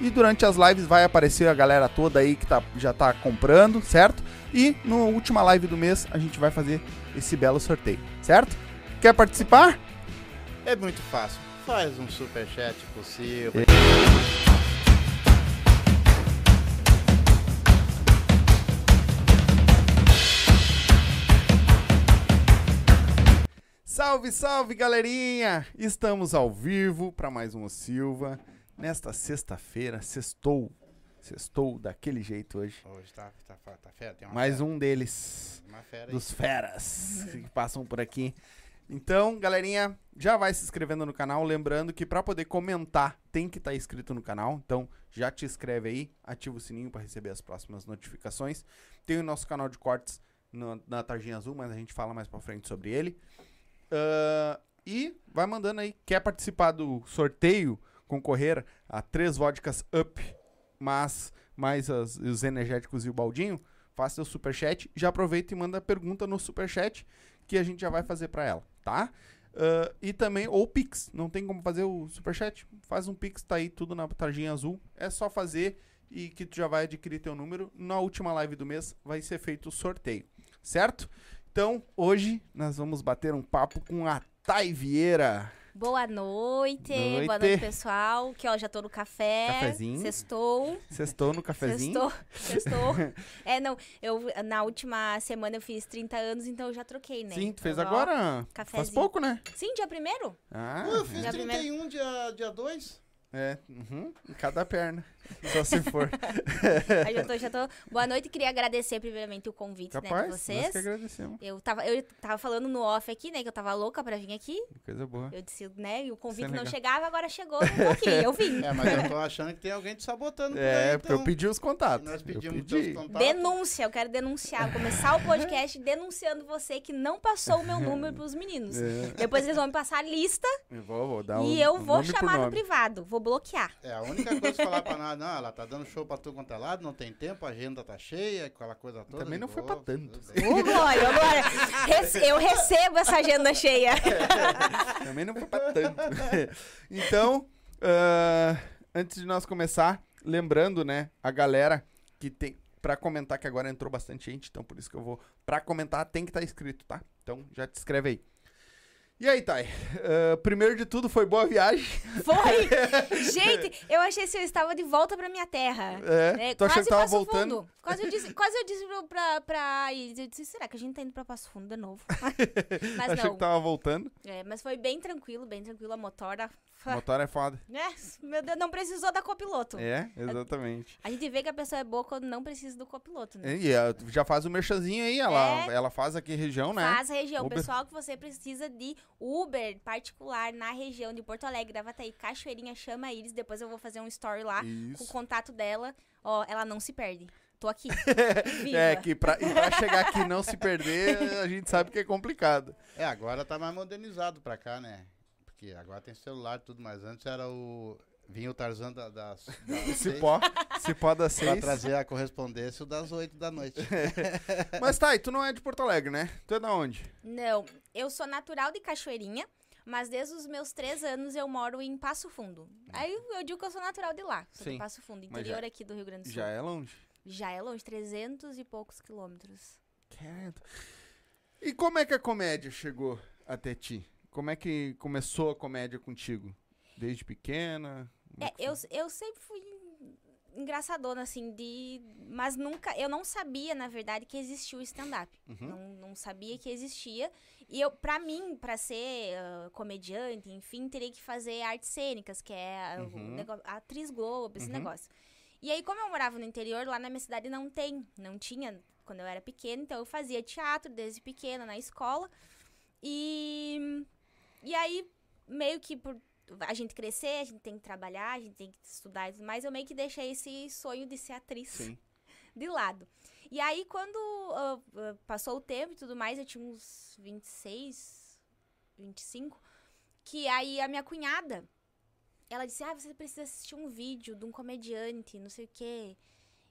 e durante as lives vai aparecer a galera toda aí que tá, já tá comprando, certo? E na última live do mês a gente vai fazer esse belo sorteio, certo? Quer participar? É muito fácil. Faz um superchat possível. Salve, salve, galerinha! Estamos ao vivo para mais um O Silva. Nesta sexta-feira, sextou. Sextou daquele jeito hoje. Hoje tá, tá, tá, tá fera, tem uma Mais fera, um deles, uma fera aí. dos feras que passam por aqui. Então, galerinha, já vai se inscrevendo no canal. Lembrando que para poder comentar tem que estar inscrito no canal. Então, já te inscreve aí, ativa o sininho para receber as próximas notificações. Tem o nosso canal de cortes no- na Tarjinha Azul, mas a gente fala mais pra frente sobre ele. Ah, e vai mandando aí. Quer participar do sorteio? Concorrer a três vodkas up, mas mais as- os energéticos e o baldinho? Faça o superchat. Já aproveita e manda a pergunta no superchat que a gente já vai fazer pra ela, tá? Ah, e também, ou Pix. Não tem como fazer o superchat? Faz um Pix, tá aí tudo na tarjinha azul. É só fazer e que tu já vai adquirir teu número. Na última live do mês vai ser feito o sorteio, certo? Então, hoje nós vamos bater um papo com a Thay Vieira. Boa noite, Noite. boa noite, pessoal. Que ó, já tô no café. Cafezinho. Sextou. Sextou no cafezinho? Sextou. Sextou. é, não, eu na última semana eu fiz 30 anos, então eu já troquei, né? Sim, tu fez Então, ó, agora? Faz cafezinho. pouco, né? Sim, dia primeiro. Ah, Pô, eu fiz Já 31 dia, dia 2. é. Uhum, em cada perna. Só se for. Aí já tô, já tô. Boa noite, queria agradecer primeiramente o convite, né, Capaz, de nós vocês. que agradecemos. Eu tava, eu tava falando no off aqui, né, que eu tava louca pra vir aqui. Coisa boa. Eu disse, né, e o convite é não chegava, agora chegou, eu tô aqui, eu vim. É, mas eu tô achando que tem alguém te sabotando por aí, É, porque eu então. pedi os contatos. Nós eu pedimos pedi. teus contatos. Denúncia, eu quero denunciar. Começar o podcast denunciando você que não passou o meu número pros meninos. É, Depois eles vão me passar a lista eu vou, vou dar e o- eu vou chamar no privado. Vou bloquear. É, a única coisa que falar pra nós, não, ela tá dando show pra tu quanto é lado, não tem tempo, a agenda tá cheia, aquela coisa toda. Também não foi pra tanto. Ô, Glória. Rece- Eu recebo essa agenda cheia. Também não foi pra tanto. então, ah, antes de nós começar, lembrando, né, a galera que tem. Pra comentar, que agora entrou bastante gente, então por isso que eu vou. Pra comentar, tem que estar inscrito, tá? Então já te inscreve aí. E aí, Thay? Uh, primeiro de tudo, foi boa viagem. Foi! Gente, eu achei que eu estava de volta pra minha terra. É, né? tu achou que tava Passo voltando? Fundo. Quase eu disse, quase eu disse pra, pra Iris, eu disse, será que a gente tá indo pra Passo Fundo de novo? mas Achei não. que tava voltando. É, mas foi bem tranquilo, bem tranquilo. A motora... O motor é foda. É, meu Deus, não precisou da copiloto. É, exatamente. A gente vê que a pessoa é boa quando não precisa do copiloto, né? E ela já faz o merchanzinho aí, ela, É. ela faz aqui região, né? Faz a região. Uber. Pessoal que você precisa de Uber particular na região de Porto Alegre, Gravataí, Cachoeirinha, chama a Iris. Depois eu vou fazer um story lá com o Isso. contato dela. Ó, ela não se perde. Tô aqui. Viva. É, que pra, e pra chegar aqui e não se perder, a gente sabe que é complicado. É, agora tá mais modernizado pra cá, né? Porque agora tem celular e tudo, mas antes era o. Vinha o Tarzan da, das, das seis Cipó, cipó da pra seis. trazer a correspondência o das 8 da noite. Mas tá, e tu não é de Porto Alegre, né? Tu é da onde? Não, eu sou natural de Cachoeirinha. Mas desde os meus três anos eu moro em Passo Fundo. Aí eu digo que eu sou natural de lá. Sou Sim, de Passo Fundo, interior já- aqui do Rio Grande do Sul. Já é longe. Já é longe, 300 e poucos quilômetros. Quieto. E como é que a comédia chegou até ti? Como é que começou a comédia contigo? Desde pequena? É, que eu, eu sempre fui engraçadona, assim, de. Mas nunca. Eu não sabia, na verdade, que existia o stand-up. Uhum. Não, não sabia que existia. E eu, pra mim, pra ser ah, comediante, enfim, teria que fazer artes cênicas, que é Uhum. negócio, a atriz Globo, esse Uhum. negócio. E aí, como eu morava no interior, lá na minha cidade não tem. Não tinha quando eu era pequena, então eu fazia teatro desde pequena na escola. E. E aí, meio que por a gente crescer, a gente tem que trabalhar, a gente tem que estudar e tudo mais, eu meio que deixei esse sonho de ser atriz Sim. de lado. E aí, quando ah, passou o tempo e tudo mais, eu tinha uns 26, 25, que aí a minha cunhada, ela disse, ah, você precisa assistir um vídeo de um comediante, não sei o quê.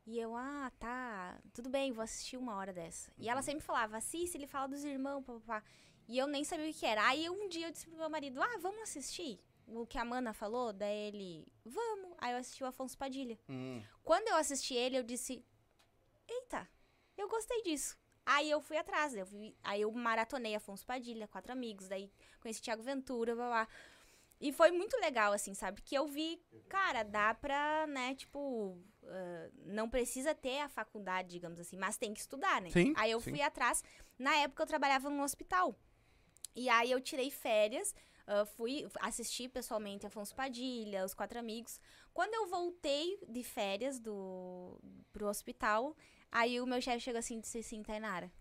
E eu, ah, tá, tudo bem, vou assistir uma hora dessa. E ela sempre falava, assiste, ele fala dos irmãos, papapá. E eu nem sabia o que era. Aí um dia eu disse pro meu marido, ah, vamos assistir? O que a Mana falou, daí ele, vamos. Aí eu assisti o Afonso Padilha. Hum. Quando eu assisti ele, eu disse: Eita, eu gostei disso. Aí eu fui atrás, eu fui- aí eu maratonei Afonso Padilha, quatro amigos, daí conheci Thiago Ventura, blá, blá. E foi muito legal, assim, sabe? Que eu vi, cara, dá pra, né, tipo, ah, não precisa ter a faculdade, digamos assim, mas tem que estudar, né? Sim, Aí eu sim. fui atrás. Na época eu trabalhava num hospital. E aí eu tirei férias, ah, fui assistir pessoalmente Afonso Padilha, os quatro amigos. Quando eu voltei de férias do, pro hospital, aí o meu chefe chegou assim e disse assim, Tainara,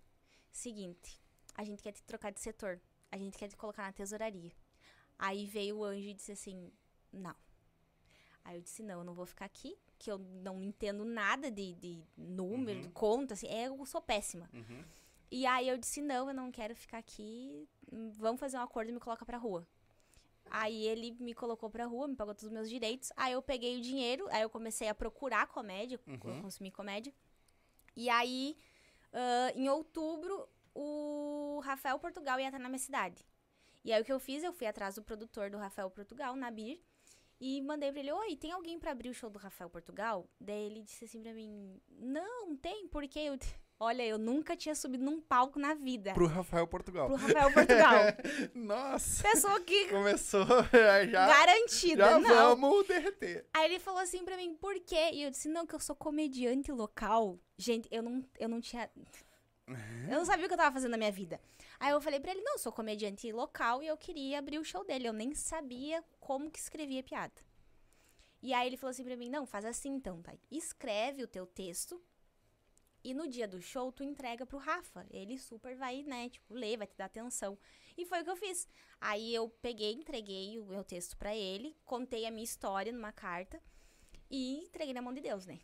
seguinte, a gente quer te trocar de setor, a gente quer te colocar na tesouraria. Aí veio o anjo e disse assim, não. Aí eu disse, não, eu não vou ficar aqui, que eu não entendo nada de, de número, de conta, assim, é, eu sou péssima. Uhum. E aí eu disse, não, eu não quero ficar aqui, vamos fazer um acordo e me coloca pra rua. Aí ele me colocou pra rua, me pagou todos os meus direitos. Aí eu peguei o dinheiro, aí eu comecei a procurar comédia, Uhum. consumir comédia. E aí, ah, em outubro, o Rafael Portugal ia estar na minha cidade. E aí o que eu fiz, eu fui atrás do produtor do Rafael Portugal, Nabir, e mandei pra ele, oi, tem alguém pra abrir o show do Rafael Portugal? Daí ele disse assim pra mim, não, tem, porque eu... Olha, eu nunca tinha subido num palco na vida. Pro Rafael Portugal. Pro Rafael Portugal. Nossa! Pessoa que Começou já. garantida, já não. vamos derreter. Aí ele falou assim pra mim, por quê? E eu disse, não, que eu sou comediante local. Gente, eu não, eu não tinha... Eu não sabia o que eu tava fazendo na minha vida. Aí eu falei pra ele, não, eu sou comediante local e eu queria abrir o show dele. Eu nem sabia como que escrevia piada. E aí ele falou assim pra mim, não, faz assim então, tá? Escreve o teu texto e no dia do show tu entrega pro Rafa. Ele super vai, né, tipo, ler, vai te dar atenção. E foi o que eu fiz. Aí eu peguei, entreguei o meu texto pra ele, contei a minha história numa carta e entreguei na mão de Deus, né?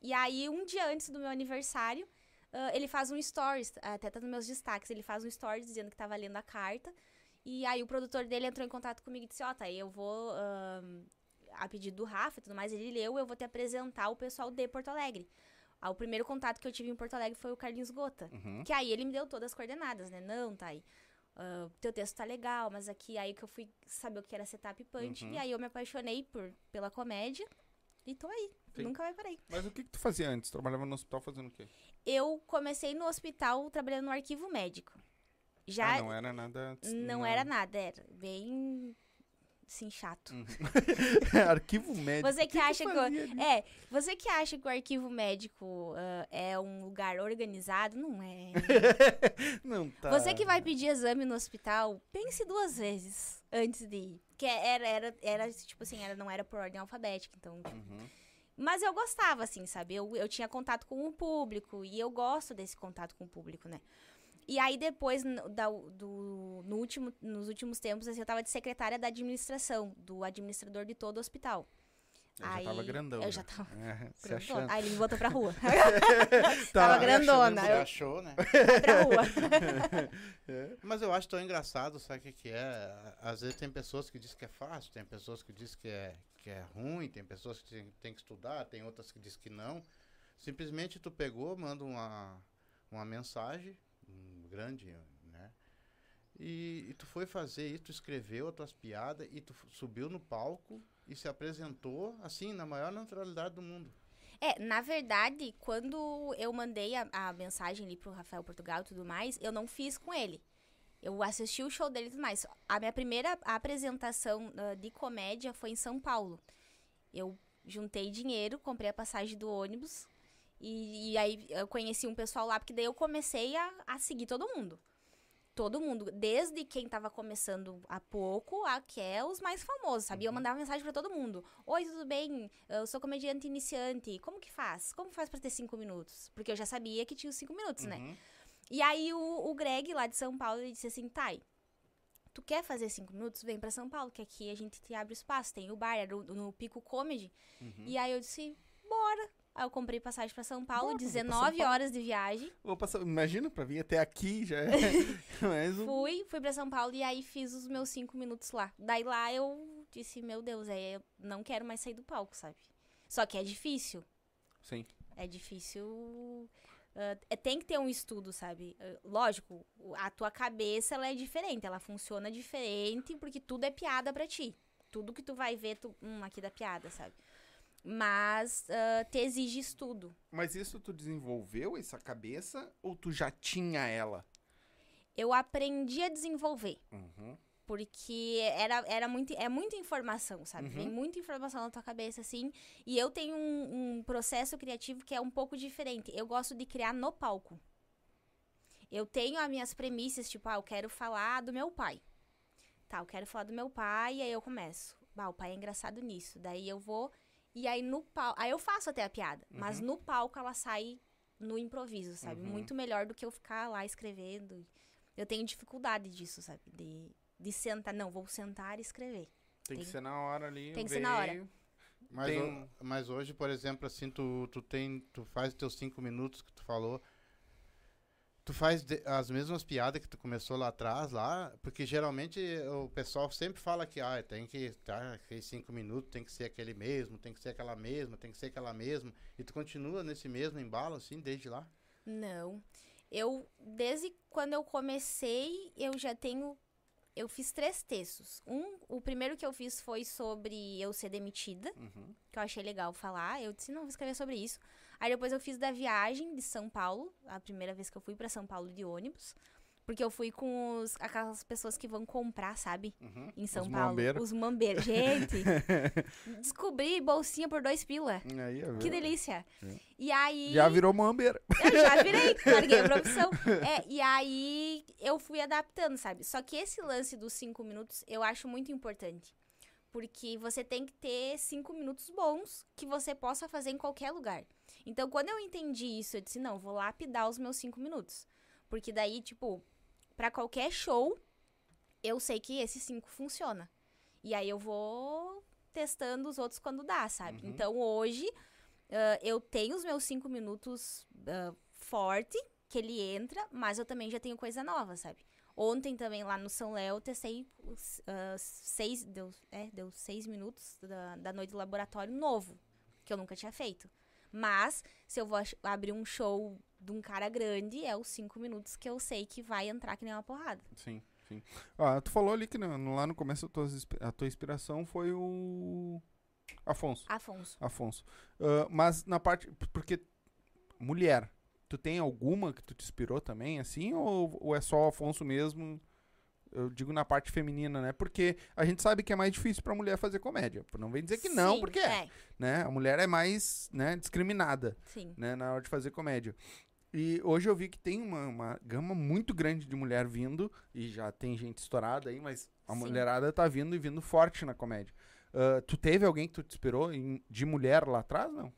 E aí, um dia antes do meu aniversário, ah, ele faz um stories, até tá nos meus destaques, ele faz um stories dizendo que tava lendo a carta. E aí o produtor dele entrou em contato comigo e disse, ó, tá, aí eu vou, ahn, a pedido do Rafa e tudo mais, ele leu, eu vou te apresentar o pessoal de Porto Alegre. Ah, o primeiro contato que eu tive em Porto Alegre foi o Carlinhos Gota. Uhum. Que aí ele me deu todas as coordenadas, né? Não, tá aí. ah, teu texto tá legal, mas aqui aí que eu fui saber o que era setup punch. Uhum. E aí eu me apaixonei por, pela comédia. E tô aí. Sim. Nunca parar aí. Mas o que, que tu fazia antes? Trabalhava no hospital fazendo o quê? Eu comecei no hospital trabalhando no arquivo médico. Já Ah, não era nada. não era nada, era bem assim chato. Arquivo médico. Você que, O acha que, ali? é, você que acha que o arquivo médico ah, é um lugar organizado, não é. Não tá. Você que vai pedir exame no hospital, pense duas vezes antes de ir. Que era, era, era tipo assim, era, não era por ordem alfabética, então. Uhum. Mas eu gostava, assim, sabe? Eu, eu tinha contato com o público e eu gosto desse contato com o público, né? E aí depois, no, da- do, no último, nos últimos tempos, assim, eu tava de secretária da administração, do administrador de todo o hospital. Eu já tava grandão. Eu já tava É, se grandona. achando. Aí ele me botou pra rua. Tá. tava grandona. Você Eu achou, né? pra rua. Mas eu acho tão engraçado, sabe o que, que é? Às vezes tem pessoas que dizem que é fácil, tem pessoas que dizem que é, que é ruim, tem pessoas que tem, tem que estudar, tem outras que dizem que não. Simplesmente tu pegou, manda uma, uma mensagem um grande, né? E, e tu foi fazer isso, tu escreveu as tuas piadas e tu subiu no palco e se apresentou assim, na maior naturalidade do mundo. É, na verdade, quando eu mandei a, a mensagem ali pro Rafael Portugal e tudo mais, eu não fiz com ele. Eu assisti o show dele e tudo mais. A minha primeira apresentação ah, de comédia foi em São Paulo. Eu juntei dinheiro, comprei a passagem do ônibus. E, e aí eu conheci um pessoal lá, porque daí eu comecei a, a seguir todo mundo. Todo mundo, desde quem tava começando há pouco, até os mais famosos, sabia? Eu mandava mensagem pra todo mundo. Oi, tudo bem? Eu sou comediante iniciante. Como que faz? Como faz pra ter cinco minutos? Porque eu já sabia que tinha os cinco minutos, né? Uhum. E aí o, o Greg, lá de São Paulo, ele disse assim, Thay, tu quer fazer cinco minutos? Vem pra São Paulo, que aqui a gente te abre espaço. Tem o bar, era no, no Pico Comedy. Uhum. E aí eu disse, bora. Aí eu comprei passagem pra São Paulo, Bora, vou pra São 19 Paulo. horas de viagem. Vou passar, imagina, pra vir até aqui já é um... Fui, fui pra São Paulo e aí fiz os meus cinco minutos lá. Daí lá eu disse, meu Deus, é, eu não quero mais sair do palco, sabe? Só que é difícil. Sim. É difícil. é, tem que ter um estudo, sabe? Ah, lógico, a tua cabeça ela é diferente, ela funciona diferente porque tudo é piada pra ti. Tudo que tu vai ver, tu, hum, aqui da piada, sabe? Mas ah, te exige estudo. Mas isso tu desenvolveu, essa cabeça, ou tu já tinha ela? Eu aprendi a desenvolver. Uhum. Porque era, era muito, é muita informação, sabe? Uhum. Vem muita informação na tua cabeça, assim. E eu tenho um, um processo criativo que é um pouco diferente. Eu gosto de criar no palco. Eu tenho as minhas premissas, tipo, ah, eu quero falar do meu pai. Tá, eu quero falar do meu pai, e aí eu começo. Bah, o pai é engraçado nisso. Daí eu vou. E aí no palco. Aí eu faço até a piada. Mas no palco ela sai no improviso, sabe? Uhum. Muito melhor do que eu ficar lá escrevendo. Eu tenho dificuldade disso, sabe? De, de sentar. Não, vou sentar e escrever. Tem, que Tem- ser na hora ali. tem que ser na hora. Mas, Tem um- mas hoje, por exemplo, assim, tu, tu tem. Tu faz teus cinco minutos que tu falou. Tu faz de- as mesmas piadas que tu começou lá atrás, lá, porque geralmente o pessoal sempre fala que ah, tem que tá, aqueles cinco minutos, tem que ser aquele mesmo, tem que ser aquela mesma, tem que ser aquela mesma. E tu continua nesse mesmo embalo, assim, desde lá? Não. Eu, desde quando eu comecei, eu já tenho. Eu fiz três textos. Um, o primeiro que eu fiz foi sobre eu ser demitida, Uhum. que eu achei legal falar. Eu disse, não, vou escrever sobre isso. Aí depois eu fiz da viagem de São Paulo, a primeira vez que eu fui pra São Paulo de ônibus. Porque eu fui com os, aquelas pessoas que vão comprar, sabe? Uhum. Em São Os Paulo. mambeiros. Os mambeiros. Gente, descobri bolsinha por dois pila. Aí, Que delícia. É. E aí. Já virou mambeira. Eu já virei, larguei a profissão. É, e aí eu fui adaptando, sabe? Só que esse lance dos cinco minutos eu acho muito importante. Porque você tem que ter cinco minutos bons que você possa fazer em qualquer lugar. Então, quando eu entendi isso, eu disse, não, vou lapidar os meus cinco minutos. Porque daí, tipo, pra qualquer show, eu sei que esse cinco funciona. E aí eu vou testando os outros quando dá, sabe? Uhum. Então, hoje, ah, eu tenho os meus cinco minutos ah, forte, que ele entra, mas eu também já tenho coisa nova, sabe? Ontem também lá no São Léo eu testei os, ah, seis, deu, é, deu seis minutos da, da noite do laboratório novo, que eu nunca tinha feito. Mas, se eu vou abrir um show de um cara grande, é os cinco minutos que eu sei que vai entrar que nem uma porrada. Sim, sim. Ah, tu falou ali que no- lá no começo a tua, a tua inspiração foi o Afonso. Afonso. Afonso. Ah, mas na parte. Porque mulher. Tu tem alguma que tu te inspirou também, assim? Ou, ou é só o Afonso mesmo? Eu digo na parte feminina, né? Porque a gente sabe que é mais difícil pra mulher fazer comédia. Não vem dizer que não, Sim, porque é. Né? A mulher é mais né, discriminada Sim. né, na hora de fazer comédia. E hoje eu vi que tem uma, uma gama muito grande de mulher vindo, e já tem gente estourada aí, mas a Sim. mulherada tá vindo e vindo forte na comédia. Ah, tu teve alguém que tu te inspirou em- de mulher lá atrás, não?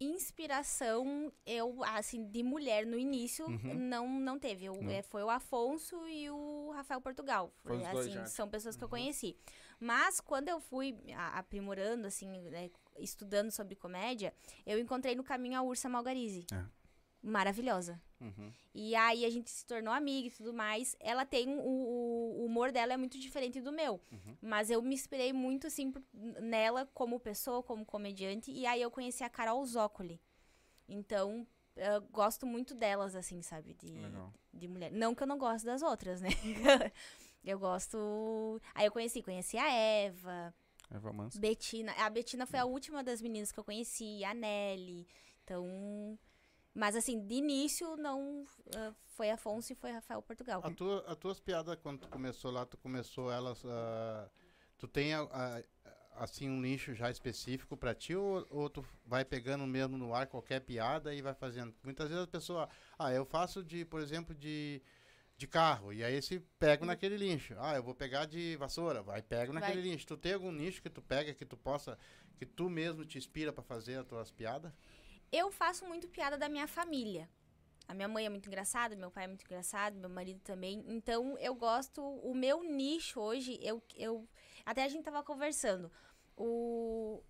Inspiração, eu, assim, de mulher no início, Uhum. não, não teve. Eu, Não. é, foi o Afonso e o Rafael Portugal. Foi dois assim, já. são pessoas que eu Uhum. conheci. Mas quando eu fui aprimorando, assim, né, estudando sobre comédia, eu encontrei no caminho a Ursa Malgarize. É. Maravilhosa. Uhum. E aí a gente se tornou amiga e tudo mais. Ela tem um, o, o humor dela é muito diferente do meu. Uhum. Mas eu me inspirei muito, assim, por- nela como pessoa, como comediante. E aí eu conheci a Carol Zócoli. Então, eu gosto muito delas, assim, sabe? De, Legal. de mulher. Não que eu não gosto das outras, né? eu gosto. Aí eu conheci, conheci a Eva, Eva Manso. Betina. A Betina foi a última das meninas que eu conheci, a Nelly. Então. Mas assim, de início não ah, foi Afonso e foi Rafael Portugal. A tua, as tuas piadas, quando tu começou lá, tu começou elas. ah, tu tem a- a- assim um nicho já específico pra ti ou, ou tu vai pegando mesmo no ar qualquer piada e vai fazendo? Muitas vezes a pessoa, ah, eu faço de, por exemplo, de, de carro, e aí se pego naquele nicho. Ah, eu vou pegar de vassoura, vai pego naquele Vai. nicho. Tu tem algum nicho que tu pega que tu possa, que tu mesmo te inspira pra fazer as tuas piadas? Eu faço muito piada da minha família. A minha mãe é muito engraçada, meu pai é muito engraçado, meu marido também. Então eu gosto. O meu nicho hoje, eu. eu até a gente tava conversando. O,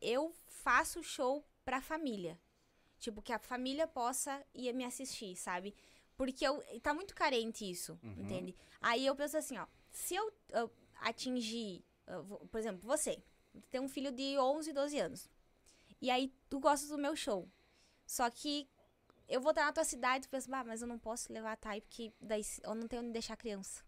eu faço show pra família. Tipo, que a família possa ir me assistir, sabe? Porque eu, tá muito carente isso, Uhum. entende? Aí eu penso assim, ó. Se eu, eu atingir, eu por exemplo, você, tem um filho de 11, 12 anos. E aí tu gosta do meu show. Só que eu vou estar na tua cidade e tu pensa, mas eu não posso levar a Thay porque daí eu não tenho onde deixar a criança.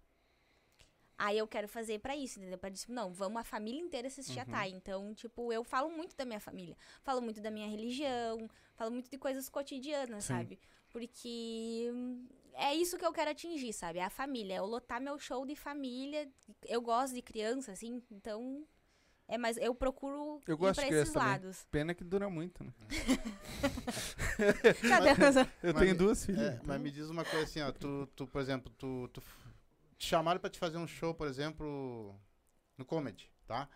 Aí eu quero fazer pra isso, entendeu? Pra dizer, não, vamos a família inteira assistir a Thay. Então, tipo, eu falo muito da minha família. Falo muito da minha religião, falo muito de coisas cotidianas, Sim. sabe? Porque é isso que eu quero atingir, sabe? É a família, é eu lotar meu show de família. Eu gosto de criança, assim, então é mais eu procuro Eu ir gosto pra esses também. lados. Pena que dura muito, né? Cadê as- Eu Mas tenho me- duas filhas. É, então- mas me diz uma coisa assim, ó, tu, tu por exemplo, tu, tu te chamaram pra te fazer um show, por exemplo, no comedy, tá?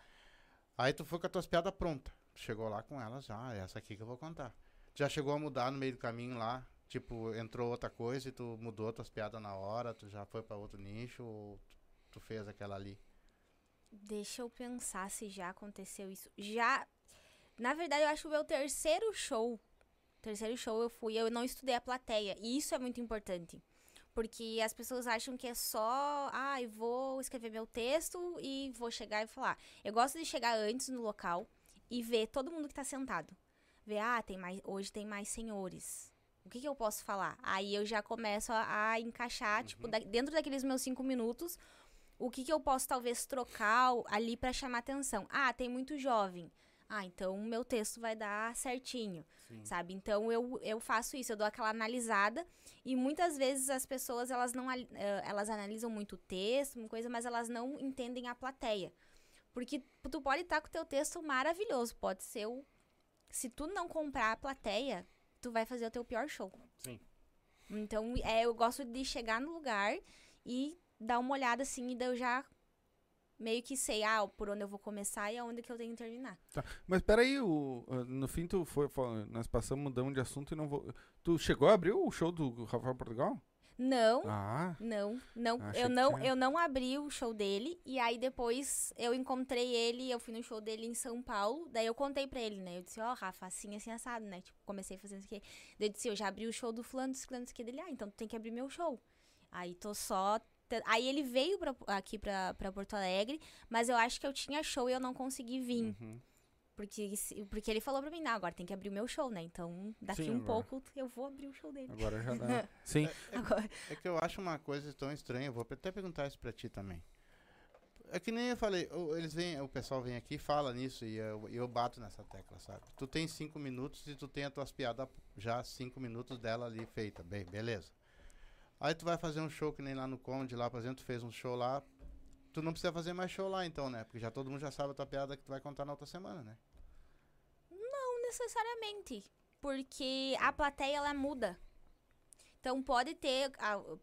Aí tu foi com as tuas piadas prontas. Tu chegou lá com elas já, é essa aqui que eu vou contar. Já chegou a mudar no meio do caminho lá? Tipo, entrou outra coisa e tu mudou tuas piadas na hora, tu já foi pra outro nicho ou tu, tu fez aquela ali? Deixa eu pensar se já aconteceu isso. Já. Na verdade, eu acho que o meu terceiro show. Terceiro show eu fui, eu não estudei a plateia. E isso é muito importante. Porque as pessoas acham que é só, ah, eu vou escrever meu texto e vou chegar e falar. Eu gosto de chegar antes no local e ver todo mundo que tá sentado. Ver, ah, tem mais, hoje tem mais senhores. O que, que eu posso falar? Aí eu já começo a, a encaixar, tipo, da- dentro daqueles meus cinco minutos, o que, que eu posso talvez trocar ali pra chamar atenção. Ah, tem muito jovem. Ah, então o meu texto vai dar certinho, sabe? Então eu, eu faço isso, eu dou aquela analisada e muitas vezes as pessoas elas não eh, elas analisam muito o texto, uma coisa, mas elas não entendem a plateia. Porque tu pode estar com o teu texto maravilhoso, pode ser o se tu não comprar a plateia, tu vai fazer o teu pior show. Sim. Então, é, eu gosto de chegar no lugar e dar uma olhada assim, e daí eu já meio que sei, ah, por onde eu vou começar e aonde que eu tenho que terminar. Mas peraí, o, ah, no fim tu foi, nós passamos, mudamos de assunto e não vou... Tu chegou a abrir o show do Rafael Portugal? Não, Ah, não, não, Achei eu não, eu não abri o show dele e aí depois eu encontrei ele, eu fui no show dele em São Paulo, daí eu contei pra ele, né? Eu disse, ó, Rafa, assim, assim, assado, né? Tipo, comecei fazendo isso aqui. Daí eu disse, eu já abri o show do fulano, do ciclano, isso aqui dele, ah, então tu tem que abrir meu show. Aí tô só Aí ele veio pra, aqui pra, pra Porto Alegre, mas eu acho que eu tinha show e eu não consegui vir. uhum. Porque, porque ele falou pra mim, não, agora tem que abrir o meu show, né? Então, daqui Sim, um agora. pouco eu vou abrir o show dele. agora já dá. Sim, Agora. É que eu acho uma coisa tão estranha, eu vou até perguntar isso pra ti também. É que nem eu falei, o- eles vêm, o pessoal vem aqui e fala nisso e eu, e eu bato nessa tecla, sabe? Tu tem cinco minutos e tu tem as tuas piadas já cinco minutos dela ali feita. Bem, beleza. Aí tu vai fazer um show que nem lá no Conde, lá, por exemplo, tu fez um show lá. Tu não precisa fazer mais show lá então, né? Porque já todo mundo já sabe a tua piada que tu vai contar na outra semana, né? Não necessariamente. Porque a plateia, ela muda. Então, pode ter,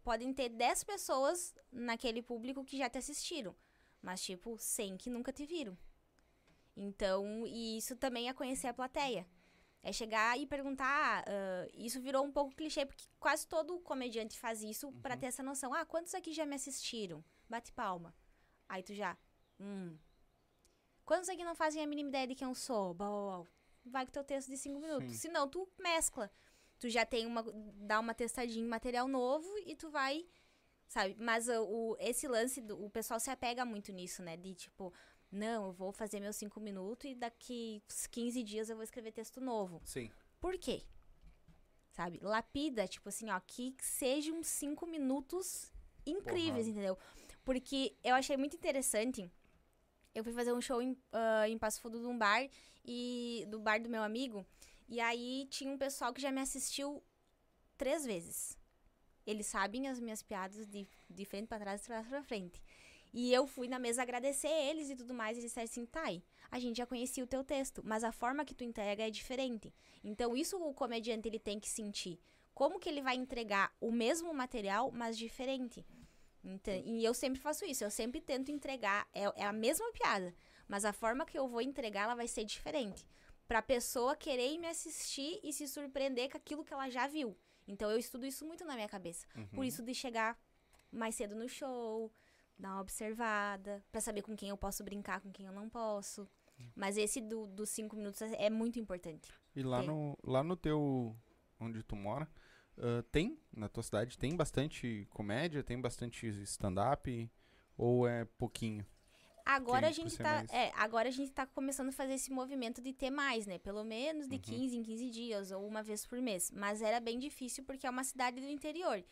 podem ter 10 pessoas naquele público que já te assistiram. Mas, tipo, 100 que nunca te viram. Então, e isso também é conhecer a plateia. É chegar e perguntar. ah, isso virou um pouco clichê, porque quase todo comediante faz isso pra ter essa noção. Ah, quantos aqui já me assistiram? Bate palma. Aí tu já. Hum. Quantos aqui não fazem a mínima ideia de quem eu sou? Blá, blá, blá. Vai com teu texto de cinco minutos. Sim. Senão, tu mescla. Tu já tem uma. dá uma testadinha em material novo e tu vai. Sabe? Mas uh, o, esse lance, do, o pessoal se apega muito nisso, né? De tipo, não, eu vou fazer meus cinco minutos e daqui uns 15 dias eu vou escrever texto novo. Sim. Por quê? Sabe? Lapida, tipo assim, ó, que sejam cinco minutos incríveis, Porrada. entendeu? Porque eu achei muito interessante. Eu fui fazer um show em, ah, em Passo Fundo de um bar e do bar do meu amigo. E aí tinha um pessoal que já me assistiu três vezes. Eles sabem as minhas piadas de, de frente pra trás e de trás pra frente. E eu fui na mesa agradecer eles e tudo mais. E eles disseram assim, Thay, a gente já conhecia o teu texto, mas a forma que tu entrega é diferente. Então, isso o comediante ele tem que sentir. Como que ele vai entregar o mesmo material, mas diferente? Então, e eu sempre faço isso. Eu sempre tento entregar. É, é a mesma piada, mas a forma que eu vou entregar ela vai ser diferente. Pra pessoa querer me assistir e se surpreender com aquilo que ela já viu. Então, eu estudo isso muito na minha cabeça. Por isso de chegar mais cedo no show, dar uma observada, pra saber com quem eu posso brincar, com quem eu não posso. Mas esse do- dos cinco minutos é é muito importante. E lá Tem. no, lá no teu. onde tu mora, ah, tem, na tua cidade, tem bastante comédia, tem bastante stand-up? Ou é pouquinho? Agora a gente tá. mais- É, agora a gente tá começando a fazer esse movimento de ter mais, né? Pelo menos de Uhum. 15 em 15 dias, ou uma vez por mês. Mas era bem difícil porque é uma cidade do interior.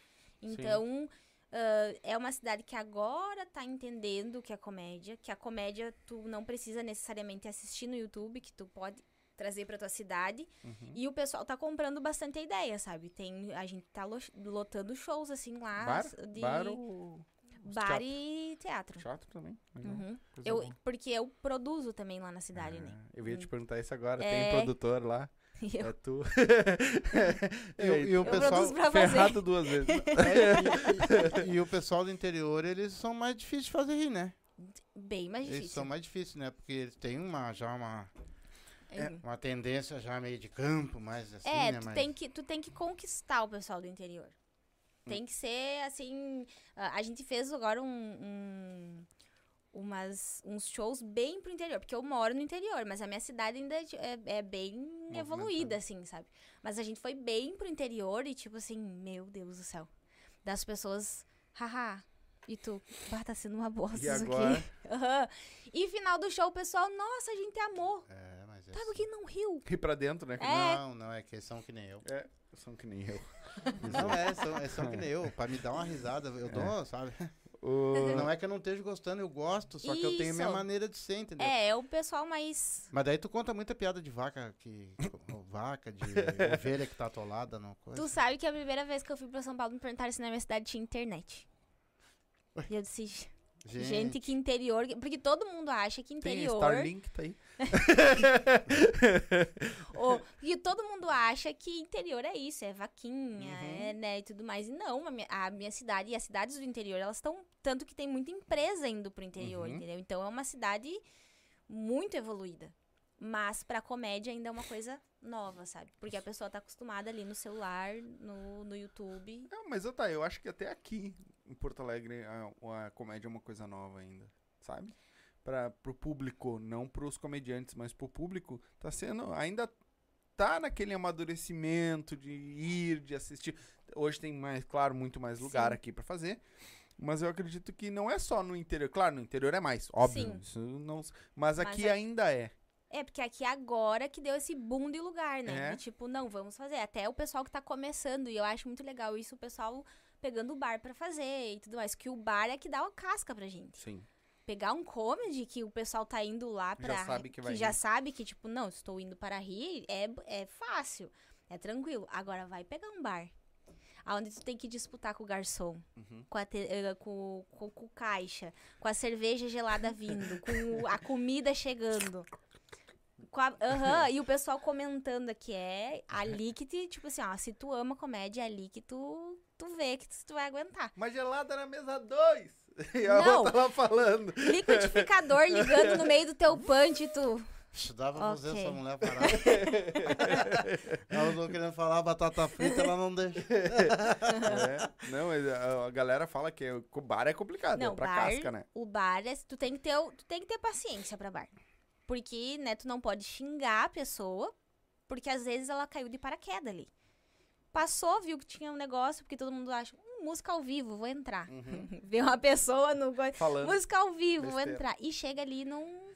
Então, ah, é uma cidade que agora tá entendendo o que é comédia, que a comédia tu não precisa necessariamente assistir no YouTube, que tu pode trazer pra tua cidade. Uhum. E o pessoal tá comprando bastante a ideia, sabe? Tem, a gente tá lo- lotando shows assim lá Bar? de Bar ou. bar teatro? e teatro. Teatro também? Uhum. Eu, boa. porque eu produzo também lá na cidade, né? Ah, Eu ia te perguntar isso agora. É. Tem produtor lá? E eu, É tu. E, o- e o eu pessoal. Ferrado duas vezes. É, e, e- e o pessoal do interior, eles são mais difíceis de fazer rir, né? Bem mais Eles difícil. são mais difíceis, né? Porque eles têm uma, já uma, É, uma tendência já meio de campo, mais assim, É, né? tu, Mas- tem que, tu tem que conquistar o pessoal do interior. Tem que ser assim. A a gente fez agora um, um- umas, uns shows bem pro interior, porque eu moro no interior, mas a minha cidade ainda é, é bem evoluída, assim, sabe? Mas a gente foi bem pro interior e, tipo assim, meu Deus do céu. Das pessoas, haha. E tu, bah, tá sendo uma bosta E isso agora? aqui. Aham. E final do show, o pessoal, nossa, a gente amou. É, mas é Sabe assim. o que não riu? Rir pra dentro, né? É. Não, não, é que são que nem eu. É, são que nem eu. Não, é, são, é, são que nem eu. Pra me dar uma risada, eu dou, sabe? O- Não é que eu não esteja gostando, eu gosto, só que eu tenho a minha Isso. maneira de ser, entendeu? É, é o pessoal mais. Mas daí tu conta muita piada de vaca, que, vaca, de ovelha que tá atolada no coisa. Tu sabe que a primeira vez que eu fui pra São Paulo me perguntaram se na minha cidade tinha internet. E eu disse, gente, que interior. Porque todo mundo acha que Tem interior. Starlink, tá aí. ou, porque todo mundo acha que interior é isso, é vaquinha, Uhum. é, né, e tudo mais. E não, a minha, a minha cidade e as cidades do interior, elas estão. Tanto que tem muita empresa indo pro interior, Uhum. entendeu? Então é uma cidade muito evoluída. Mas pra comédia ainda é uma coisa nova, sabe? Porque a pessoa tá acostumada ali no celular, no, no YouTube. Não, mas eu, tá, eu acho que até aqui, em Porto Alegre, a, a comédia é uma coisa nova ainda, sabe? Pra, pro público, não pros comediantes, mas pro público, tá sendo, ainda tá naquele amadurecimento de ir, de assistir. Hoje tem mais, claro, muito mais lugar Sim. aqui pra fazer. Mas eu acredito que não é só no interior. Claro, no interior é mais, óbvio. Não, mas aqui aqui- ainda é. É, porque aqui agora que deu esse boom de lugar, né? É. De, tipo, não, vamos fazer. Até o pessoal que tá começando, e eu acho muito legal isso, o pessoal pegando o bar pra fazer e tudo mais. Que o bar é que dá uma casca pra gente. Sim. pegar um comedy que o pessoal tá indo lá Já pra. sabe que vai já rir. sabe que, tipo, não, estou indo para rir, é, é fácil, é tranquilo. Agora vai pegar um bar. Onde tu tem que disputar com o garçom, Uhum. com, a te- eh, com, com- com o caixa, com a cerveja gelada vindo, com a comida chegando. Com a- e o pessoal comentando aqui, é ali que te, tipo assim, ó, se tu ama comédia, é ali que tu, tu vê que tu vai aguentar. Uma gelada na mesa 2. E a Não. outra lá falando. Liquidificador ligando no meio do teu punch, tu. Isso dá pra fazer essa mulher parar. ela não querendo falar batata frita, ela não deixa. É. Não, mas a, a galera fala que o bar é complicado, Não, é pra bar, casca, né? o bar, é, tu tem que ter, tu tem que ter paciência pra bar. Porque, né, tu não pode xingar a pessoa, porque às vezes ela caiu de paraquedas ali. Passou, viu que tinha um negócio, porque todo mundo acha, hum, música ao vivo, vou entrar. Vê uma pessoa no Falando. música ao vivo, vou besteira. entrar. E chega ali num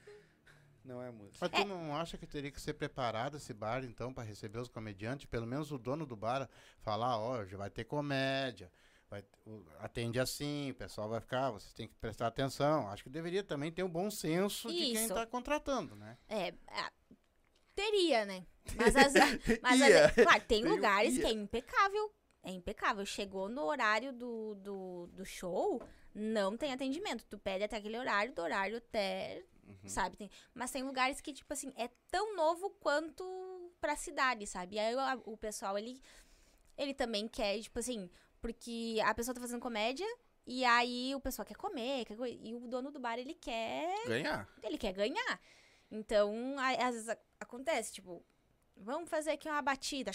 Não é música. Mas tu não acha que teria que ser preparado esse bar, então, pra receber os comediantes? Pelo menos o dono do bar falar, ó, hoje vai ter comédia, vai, atende assim, o pessoal vai ficar, vocês têm que prestar atenção. Acho que deveria também ter um bom senso de quem Isso. tá contratando, né? É, é, teria, né? Mas, as, mas as- claro, tem Tem lugares que é impecável. É impecável. Chegou no horário do, do, do show, não tem atendimento. Tu pede até aquele horário, do horário até. Uhum. Sabe? Tem, mas tem lugares que, tipo assim, é tão novo quanto pra cidade, sabe? E aí o, o pessoal, ele, ele também quer, tipo assim, porque a pessoa tá fazendo comédia. E aí o pessoal quer comer, quer e o dono do bar, ele quer Ganhar. ele quer ganhar. Então, a- às vezes a- acontece, tipo, vamos fazer aqui uma batida.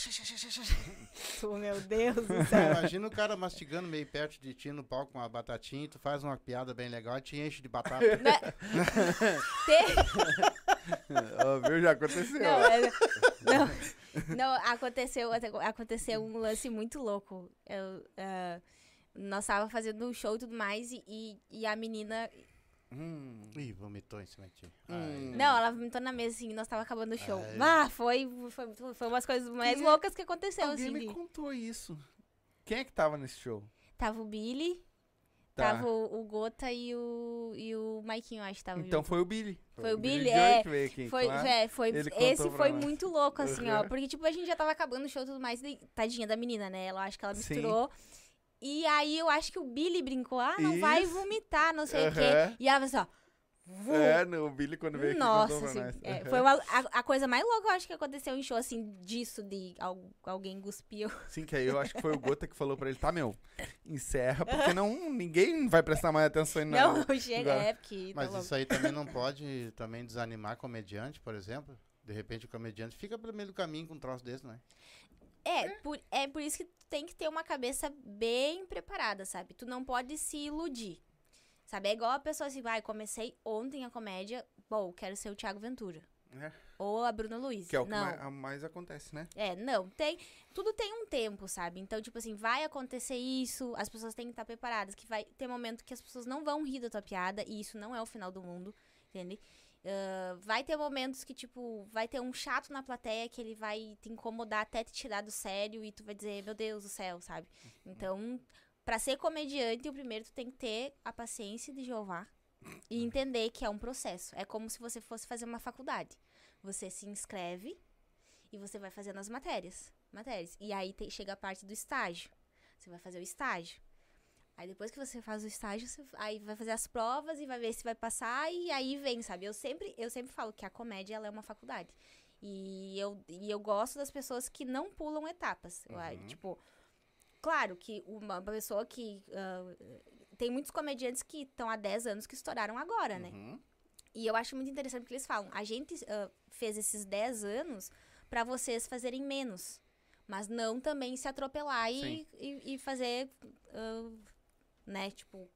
Tu, meu Deus do céu. Imagina o cara mastigando meio perto de ti no palco com uma batatinha, e tu faz uma piada bem legal e te enche de batata. Né? Te- viu? Já aconteceu. Não, é- não, não, aconteceu, aconteceu um lance muito louco. Eu, ah, nós tava fazendo um show e tudo mais, e, e, e a menina. Hum. Ih, vomitou em cima de ti. Hum. Não, ela vomitou na mesa assim, nós tava acabando o show. Ai. Ah, foi, foi, foi umas coisas mais Quem é- loucas que aconteceu, Alguém assim. me de- contou isso. Quem é que tava nesse show? Tava o Billy, Tá. tava o, o Gota e o, e o Maikinho, acho que tava Então junto. foi o Billy. Foi o Billy, Joy é. que veio aqui, Foi, claro. é, foi, esse foi nós. muito louco, assim, ó. Porque, tipo, a gente já tava acabando o show e tudo mais, e tadinha da menina, né? Ela acho que ela Sim. E aí eu acho que o Billy brincou, ah, não vai Isso. vomitar, não sei o quê. E ela assim, ó. vu. É, no, o Billy quando veio aqui Nossa, assim, nós. é, foi uma- a, a coisa mais louca, eu acho, que aconteceu em show, assim, disso, de al- alguém cuspiu. Sim, que aí eu acho que foi o Gota que falou pra ele, tá, meu, encerra, porque não, ninguém vai prestar mais atenção em nada. Não, chega, é, porque tá Mas louco. isso aí também não pode também desanimar comediante, por exemplo? De repente o comediante fica pelo meio do caminho com um troço desse, não é? É, por, é por isso que tem que ter uma cabeça bem preparada, sabe? Tu não pode se iludir. Sabe? É igual a pessoa assim, vai, comecei ontem a comédia, bom, quero ser o Thiago Ventura. É. Ou a Bruna Luiz. Que é o que não. mais, a- mais acontece, né? É, não, tem. Tudo tem um tempo, sabe? Então, tipo assim, vai acontecer isso, as pessoas têm que estar preparadas, que vai ter momento que as pessoas não vão rir da tua piada, e isso não é o final do mundo, entende? Ah, vai ter momentos que, tipo, vai ter um chato na plateia que ele vai te incomodar até te tirar do sério e tu vai dizer, meu Deus do céu, sabe? Então, pra ser comediante, o primeiro tu tem que ter a paciência de Jeová e entender que é um processo. É como se você fosse fazer uma faculdade. Você se inscreve e você vai fazendo as matérias. Matérias. E aí te- chega a parte do estágio. Você vai fazer o estágio. Aí depois que você faz o estágio, você aí vai fazer as provas e vai ver se vai passar e aí vem, sabe? Eu sempre, eu sempre falo que a comédia ela é uma faculdade. E eu, e eu gosto das pessoas que não pulam etapas. Eu acho, Tipo, claro que uma pessoa que. ah, tem muitos comediantes que estão há 10 anos que estouraram agora, né? Uhum. E eu acho muito interessante que eles falam. A gente ah, fez esses 10 anos pra vocês fazerem menos. Mas não também se atropelar e, e, e fazer, ah, né, tipo,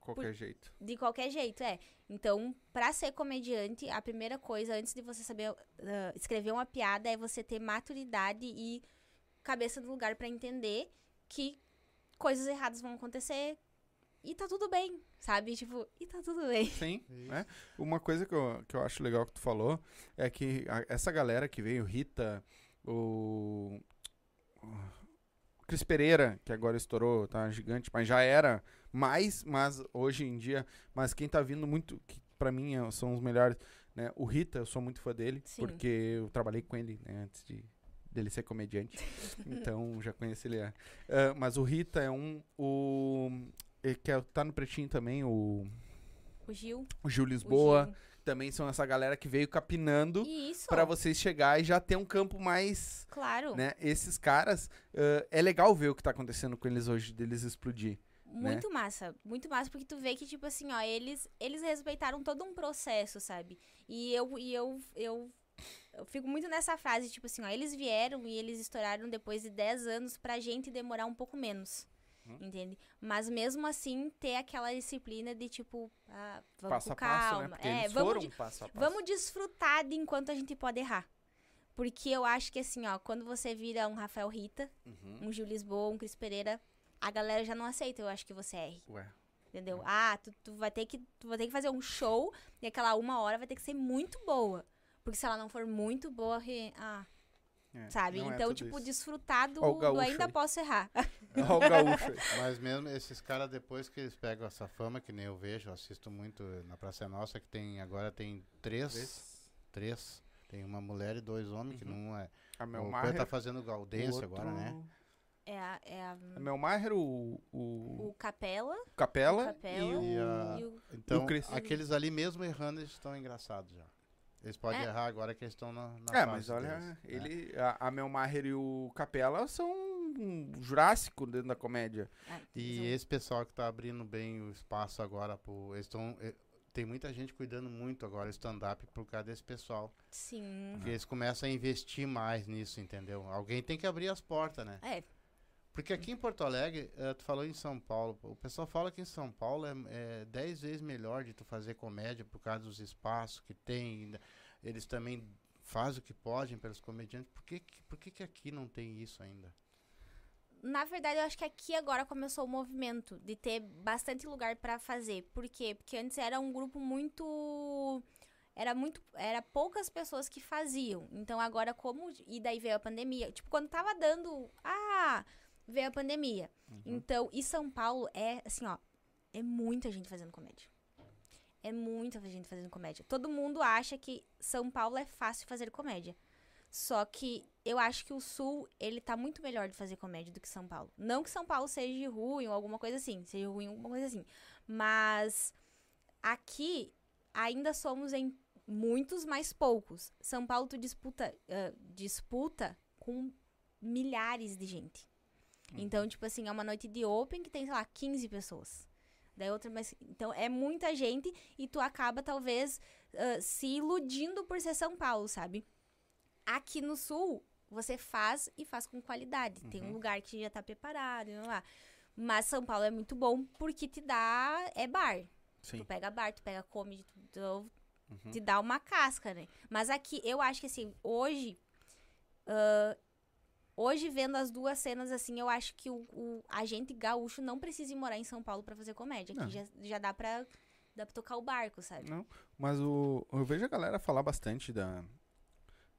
Qualquer jeito. de qualquer jeito, é. Então, pra ser comediante, a primeira coisa, antes de você saber ah, escrever uma piada, é você ter maturidade e cabeça no lugar pra entender que coisas erradas vão acontecer e tá tudo bem, sabe? Tipo, e tá tudo bem. Sim, né? Uma coisa que eu, que eu acho legal que tu falou é que a- essa galera que veio, Rita, o... Cris Pereira, que agora estourou, tá gigante, mas já era mais, mas hoje em dia, mas quem tá vindo muito, que pra mim é- são os melhores, né? O Rita, eu sou muito fã dele, Sim. porque eu trabalhei com ele né, antes de dele ser comediante. então já conheci ele. é. Ah, mas o Rita é um. O, que é- tá no pretinho também, o, O Gil. o Gil o Lisboa. Gil. Também são essa galera que veio capinando pra vocês chegar e já ter um campo mais. Claro. Né? Esses caras, ah, é legal ver o que tá acontecendo com eles hoje, deles explodir. Muito massa, muito massa, porque tu vê que, tipo assim, ó, eles, eles respeitaram todo um processo, sabe? E eu, e eu, eu, eu fico muito nessa frase, tipo assim, ó, eles vieram e eles estouraram depois de 10 anos pra gente demorar um pouco menos. Hum. Entende? Mas mesmo assim, ter aquela disciplina de tipo, ah, vamos passo com a passo, calma. né? É, vamos, de- passo passo. vamos desfrutar de enquanto a gente pode errar. Porque eu acho que assim, ó, quando você vira um Rafael Rita, Uhum. um Gil Lisboa, um Cris Pereira, a galera já não aceita, eu acho que você erre. Ué. Entendeu? Ah, tu, tu vai ter que tu vai ter que fazer um show e aquela uma hora vai ter que ser muito boa. Porque se ela não for muito boa, re- ah, É, sabe? é então, tudo tipo, isso. desfrutar do, o do ainda aí. posso errar. Ó o gaúcho aí. Mas mesmo esses caras, depois que eles pegam essa fama, que nem eu vejo, eu assisto muito na Praça é Nossa, que tem agora tem três, Três. três. Tem uma mulher e dois homens, que Uhum. não é. A o Melmaher. Coelho tá fazendo o Gaudense outro- agora, né? É a, é a- A Melmaher, o, o, o Capela, Capela, o Capela e o... E a- e o. Então, Cris. aqueles ali mesmo errando, eles estão engraçados já. Eles podem É. errar agora que eles estão na, na É, fase mas olha, deles, né? ele, a, a Melmaher e o Capela são um jurássico dentro da comédia. ah, E são- esse pessoal que tá abrindo bem o espaço agora pro. Eles estão. Tem muita gente cuidando muito agora stand-up por causa desse pessoal. Sim. Porque eles começam a investir mais nisso, entendeu? Alguém tem que abrir as portas, né? É, Porque aqui em Porto Alegre, eh, tu falou em São Paulo, o pessoal fala que em São Paulo é, é dez vezes melhor de tu fazer comédia por causa dos espaços que tem. Eles também fazem o que podem pelos comediantes. Por que, por que, que aqui não tem isso ainda? Na verdade, eu acho que aqui agora começou o movimento de ter bastante lugar pra fazer. Por quê? Porque antes era um grupo muito era muito era poucas pessoas que faziam. Então agora como e daí veio a pandemia. Tipo, quando tava dando, ah, veio a pandemia. Então, e São Paulo é assim, ó, é muita gente fazendo comédia. É muita gente fazendo comédia. Todo mundo acha que São Paulo é fácil fazer comédia. Só que eu acho que o Sul, ele tá muito melhor de fazer comédia do que São Paulo. Não que São Paulo seja ruim ou alguma coisa assim, seja ruim ou alguma coisa assim. Mas aqui ainda somos em muitos mais poucos. São Paulo tu disputa, ah, disputa com milhares de gente. Então, tipo assim, é uma noite de open que tem, sei lá, 15 pessoas. Daí outra, mas. Então é muita gente e tu acaba, talvez, ah, se iludindo por ser São Paulo, sabe? Aqui no sul, você faz e faz com qualidade. Tem um lugar que já tá preparado, e lá. Mas São Paulo é muito bom porque te dá. É bar. Sim. Tu pega bar, tu pega comedy, tu, tu Uhum. te dá uma casca, né? Mas aqui, eu acho que assim, hoje. ah, hoje, vendo as duas cenas, assim, eu acho que o, o agente gaúcho não precisa ir morar em São Paulo pra fazer comédia. Aqui já, já dá pra. Dá pra tocar o barco, sabe? Não, mas o, eu vejo a galera falar bastante da,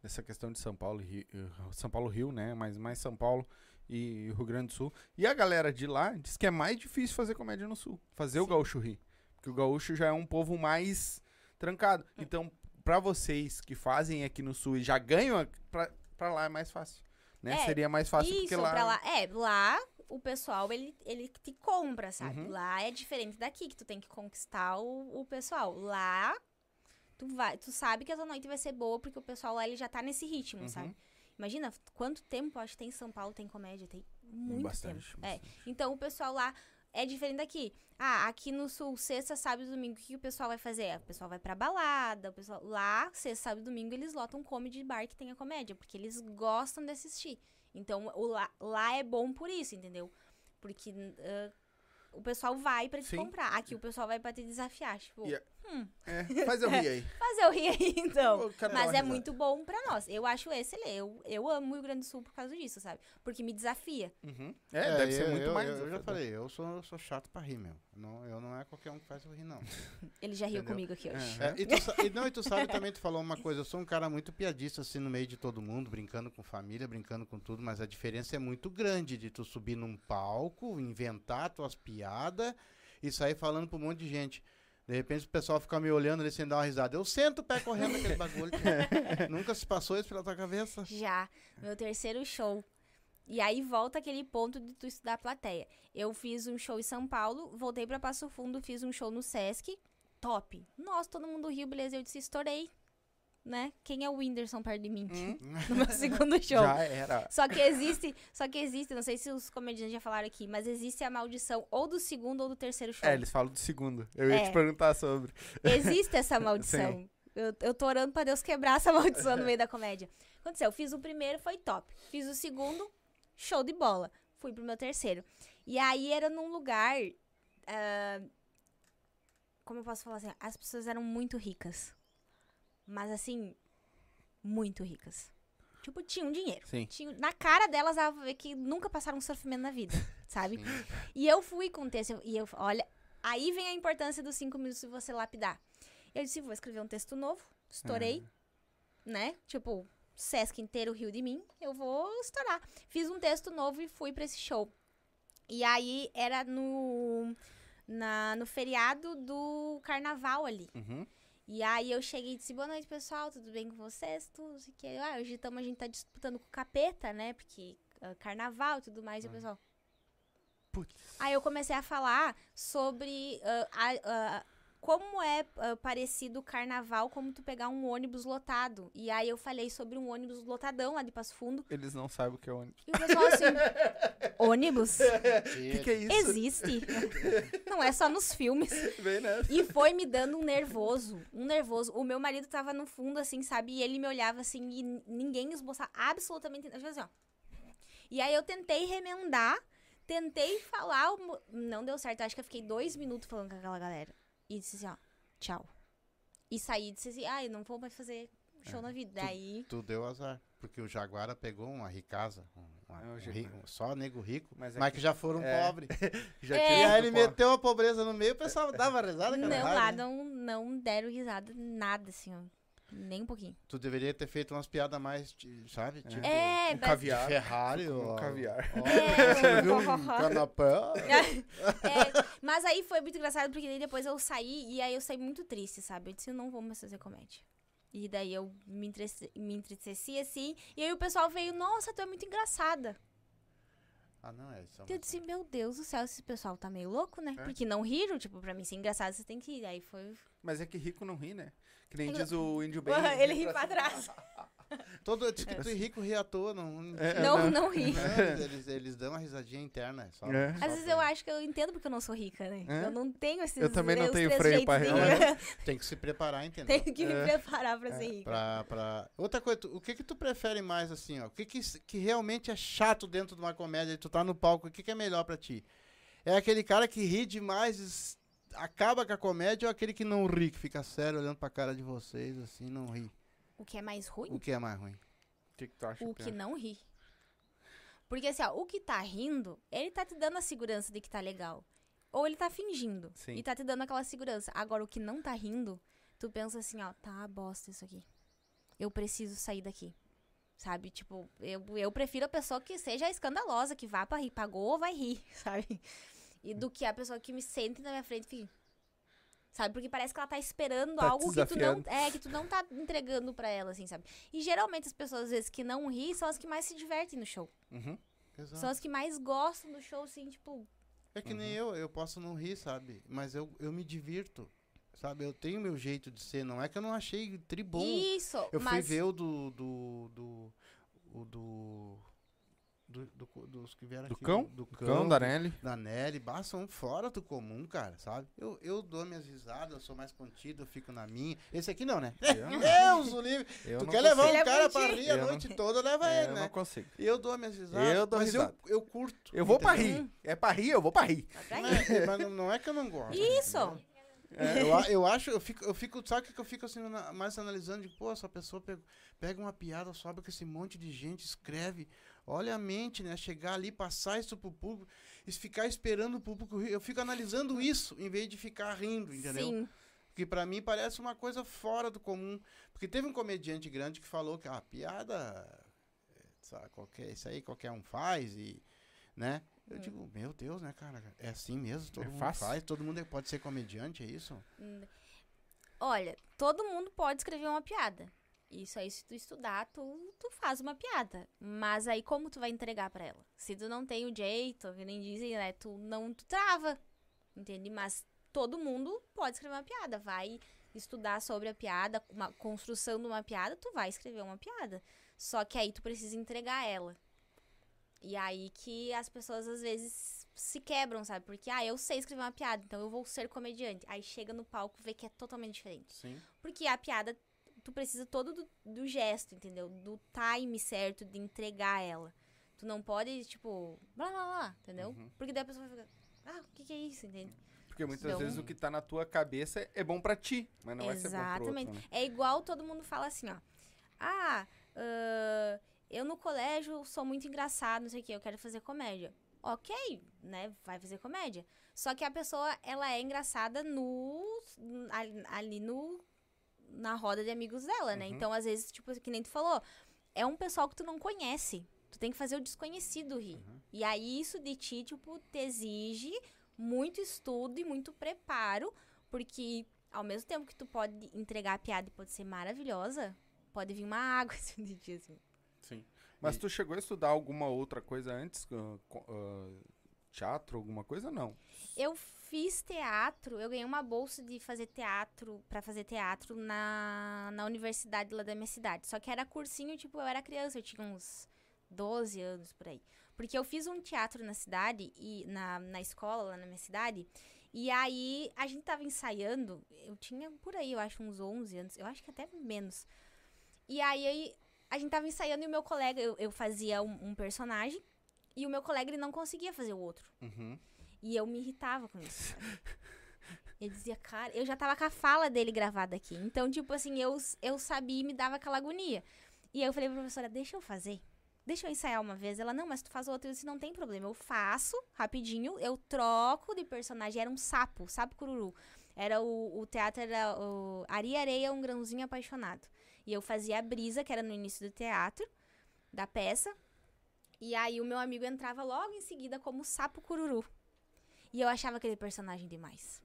dessa questão de São Paulo, e Rio, eh, São Paulo Rio, né? Mas mais São Paulo e Rio Grande do Sul. E a galera de lá diz que é mais difícil fazer comédia no Sul, fazer o Sim. gaúcho rir, porque o gaúcho já é um povo mais trancado. Hum. Então, pra vocês que fazem aqui no Sul e já ganham, a- pra, pra lá é mais fácil, né? É, Seria mais fácil Isso, porque lá, lá. É, lá o pessoal, ele, ele te compra, sabe? Uhum. Lá é diferente daqui, que tu tem que conquistar o, o pessoal. Lá, tu vai, tu sabe que a tua noite vai ser boa, porque o pessoal lá, ele já tá nesse ritmo, Uhum. sabe? Imagina quanto tempo, acho que tem em São Paulo, tem comédia, tem muito bastante, tempo. É, bastante. então o pessoal lá é diferente daqui. Ah, aqui no sul, sexta, sábado e domingo, o que, o pessoal vai fazer? O pessoal vai pra balada, o pessoal lá, sexta, sábado e domingo, eles lotam comedy bar que tenha comédia, porque eles gostam de assistir. Então, o lá, lá é bom por isso, entendeu? Porque ah, o pessoal vai pra te Sim. comprar. Aqui o pessoal vai pra te desafiar. Tipo, E- hum, É, faz eu rir aí. fazer eu rir aí, então. Eu Mas é muito bom pra nós. Eu acho excelente. Eu, eu amo o Rio Grande do Sul por causa disso, sabe? Porque me desafia. Uhum. É, deve ser eu- muito eu, mais. Eu, já desafiador. falei, eu sou, eu sou chato pra rir, meu. Não, eu não é qualquer um que faz eu rir, não. Ele já riu Entendeu? comigo aqui hoje. É. É, e, tu, e não, e tu sabe também, tu falou uma coisa, eu sou um cara muito piadista, assim, no meio de todo mundo, brincando com família, brincando com tudo, mas a diferença é muito grande de tu subir num palco, inventar tuas piadas e sair falando pra um monte de gente. De repente o pessoal fica me olhando ali sem dar uma risada. Eu sento o pé correndo naquele bagulho. Nunca se passou isso pela tua cabeça? Já, meu terceiro show. E aí volta aquele ponto de tu estudar a plateia. Eu fiz um show em São Paulo, voltei pra Passo Fundo, fiz um show no Sesc. Top. Nossa, todo mundo riu, beleza. Eu disse, estourei. Né? Quem é o Whindersson perto de mim? No meu segundo show. Hum? Já era. Só que existe, só que existe, não sei se os comediantes já falaram aqui, mas existe a maldição ou do segundo ou do terceiro show. É, eles falam do segundo. Eu ia É. te perguntar sobre. Existe essa maldição. Eu, eu tô orando pra Deus quebrar essa maldição no meio da comédia. Aconteceu, eu fiz o primeiro, foi top. Fiz o segundo, show de bola. Fui pro meu terceiro. E aí era num lugar. ah, como eu posso falar assim? As pessoas eram muito ricas. Mas assim, muito ricas. Tipo, tinham dinheiro. Sim. Tinham, na cara delas dava pra ver que nunca passaram um sofrimento na vida, sabe? Sim. E eu fui com o texto, e eu, olha, aí vem a importância dos cinco minutos de você lapidar. Eu disse, vou escrever um texto novo, estourei, né? Tipo, Sesc inteiro riu de mim, eu vou estourar. Fiz um texto novo e fui pra esse show. E aí era no, na, no feriado do carnaval ali. Uhum. E aí eu cheguei e disse, boa noite, pessoal, tudo bem com vocês? Tudo, sei que. Ah, hoje tamo, a gente tá disputando com o capeta, né? Porque ah, carnaval e tudo mais, e o pessoal... Putz. Aí eu comecei a falar sobre ah, a- ah, como é ah, parecido o carnaval, como tu pegar um ônibus lotado. E aí eu falei sobre um ônibus lotadão lá de Passo Fundo. Eles não sabem o que é ônibus. E o pessoal assim, ônibus? O que, que é isso? Existe. Não é só nos filmes. Vem nessa. E foi me dando um nervoso, um nervoso. O meu marido tava no fundo, assim, sabe? E ele me olhava assim e ninguém esboçava absolutamente nada. Assim, ó. E aí eu tentei remendar, tentei falar, não deu certo. Acho que eu fiquei dois minutos falando com aquela galera. E disse assim, ó, tchau. E saí e disse assim, ai, não vou mais fazer show na vida. Daí. Tu deu azar. Porque o Jaguara pegou uma ricasa. um- uma- É, um rico- só nego rico. Mas Mas, é que já foram é. pobres. Já É. tinha E aí ele pobre. meteu a pobreza no meio, o pessoal dava risada. Não, lá né? não, não deram risada, nada, assim, ó. Nem um pouinho. Tu deveria ter feito umas piadas mais, sabe? Tipo, É, Um mas- caviar. Ferrari, Um ó. caviar. Ó, É, você viu um canapé? É, mas aí foi muito engraçado, porque daí depois eu saí e aí eu saí muito triste, sabe? Eu disse, eu não vou mais fazer comédia. E daí eu me, entrice- me entristeci assim. E aí o pessoal veio, nossa, tu é muito engraçada. Ah, não, é isso. E eu disse, meu Deus do céu, esse pessoal tá meio louco, né? É. Porque não riram, tipo, pra mim ser engraçado, você tem que ir. Aí foi. Mas é que rico não ri, né? Que nem diz o índio bem. Ele ri pra trás. Todo, que tu é rico ri à toa, não. É, Não, não. não ri. Não, eles, eles dão uma risadinha interna. Só, É. só Às vezes pra- eu acho que eu entendo porque eu não sou rica, né? É? Eu não tenho esses Eu também não tenho freio pra rir. rir. Tem que se preparar, entendeu? Tenho que me É. preparar pra ser rica. Pra, pra... Outra coisa, tu- o que que tu prefere mais, assim, ó? O que que, que realmente é chato dentro de uma comédia? Tu tá no palco, o que que é melhor pra ti? É aquele cara que ri demais, acaba com a comédia, ou aquele que não ri, que fica sério olhando pra cara de vocês, assim, não ri? O que é mais ruim? O que é mais ruim? O que, que tu acha? O que que é? não ri. Porque assim, ó, o que tá rindo, ele tá te dando a segurança de que tá legal. Ou ele tá fingindo. Sim. E tá te dando aquela segurança. Agora, o que não tá rindo, tu pensa assim, ó, tá uma bosta isso aqui. Eu preciso sair daqui. Sabe? Tipo, eu, eu prefiro a pessoa que seja escandalosa, que vá pra rir, pagou, vai rir, sabe? E do que a pessoa que me sente na minha frente fique. Sabe? Porque parece que ela tá esperando Tá algo que tu não. É, que tu não tá entregando pra ela, assim, sabe? E geralmente as pessoas, às vezes, que não ri são as que mais se divertem no show. Uhum. Exato. São as que mais gostam do show, assim, tipo. É que nem eu, eu posso não rir, sabe? Mas eu, eu me divirto, sabe? Eu tenho meu jeito de ser, não é que eu não achei tribom. Isso! Eu fui mas ver o do. do. do. o do. Do- do- dos que vieram Do aqui. cão? Do Cão da Nelly. da Nelly, bah, são fora do comum, cara, sabe? Eu, eu dou minhas risadas, eu sou mais contido, eu fico na minha. Esse aqui não, né? Eu não- Deus, o livre. eu Tu não quer levar Ele um é cara pra bonitinho. rir a Eu noite não- toda, leva É, ele, eu né? não consigo. Eu dou minhas risadas. Eu dou mas risada. Eu, eu curto. Eu vou pra entendeu? rir. É pra rir, eu vou pra rir. Aí. é, mas não, é que eu não gosto. Isso! entendeu? É, eu, eu acho, eu fico, eu fico, sabe o que que eu fico assim, na- mais analisando? De, pô, essa pessoa pega, pega uma piada, sobe com esse monte de gente, escreve. Olha a mente, né? Chegar ali, passar isso pro público, e ficar esperando o público rir. Eu fico analisando isso, em vez de ficar rindo, entendeu? Sim. Que pra mim parece uma coisa fora do comum. Porque teve um comediante grande que falou que a ah, piada, é, sabe, qualquer, isso aí qualquer um faz e, né? Eu digo, meu Deus, né, cara? É assim mesmo, todo É mundo fácil. faz, todo mundo pode ser comediante, é isso? Olha, todo mundo pode escrever uma piada. Isso aí, se tu estudar, tu, tu faz uma piada. Mas aí, como tu vai entregar pra ela? Se tu não tem o jeito, que nem dizem, né? Tu não tu trava. Entende? Mas todo mundo pode escrever uma piada. Vai estudar sobre a piada, uma construção de uma piada, tu vai escrever uma piada. Só que aí tu precisa entregar ela. E aí que as pessoas às vezes se quebram, sabe? Porque, ah, eu sei escrever uma piada, então eu vou ser comediante. Aí chega no palco vê que é totalmente diferente. Sim. Porque a piada, tu precisa todo do, do gesto, entendeu? Do time certo de entregar ela. Tu não pode, tipo, blá blá blá, entendeu? Uhum. Porque daí a pessoa vai ficar, ah, o que, que é isso, entende? Porque muitas Então- vezes o que tá na tua cabeça é bom pra ti, mas não vai ser bom pro Exatamente. outro, né? É igual todo mundo fala assim, ó. Ah, ah, eu no colégio sou muito engraçado, não sei o que, eu quero fazer comédia. Ok, né? Vai fazer comédia. Só que a pessoa, ela é engraçada no. ali- ali no. Na roda de amigos dela, né? Uhum. Então, às vezes, tipo, que nem tu falou, é um pessoal que tu não conhece. Tu tem que fazer o desconhecido rir. E aí, isso de ti, tipo, te exige muito estudo e muito preparo, porque ao mesmo tempo que tu pode entregar a piada e pode ser maravilhosa, pode vir uma água assim de ti, assim. Sim. Mas tu chegou a estudar alguma outra coisa antes? co- ah, teatro, alguma coisa? Não. Eu fiz teatro, eu ganhei uma bolsa de fazer teatro, pra fazer teatro na, na universidade lá da minha cidade. Só que era cursinho, tipo, eu era criança, eu tinha uns 12 anos por aí. Porque eu fiz um teatro na cidade, e na, na escola, lá na minha cidade, e aí a gente tava ensaiando, eu tinha por aí, eu acho, uns 11 anos, eu acho que até menos. E aí, aí a gente tava ensaiando e o meu colega, eu, eu fazia um, um personagem, e o meu colega, ele não conseguia fazer o outro. Uhum. E eu me irritava com isso. Eu dizia, cara, eu já tava com a fala dele gravada aqui. Então, tipo assim, eu, eu sabia e me dava aquela agonia. E aí eu falei pra professora, deixa eu fazer. Deixa eu ensaiar uma vez. Ela, não, mas tu faz outra. Eu disse, não tem problema. Eu faço rapidinho, eu troco de personagem. Era um sapo, sapo cururu. Era o, o teatro, era o Ari Areia, um grãozinho apaixonado. E eu fazia a brisa, que era no início do teatro, da peça. E aí o meu amigo entrava logo em seguida como sapo cururu. E eu achava aquele personagem demais.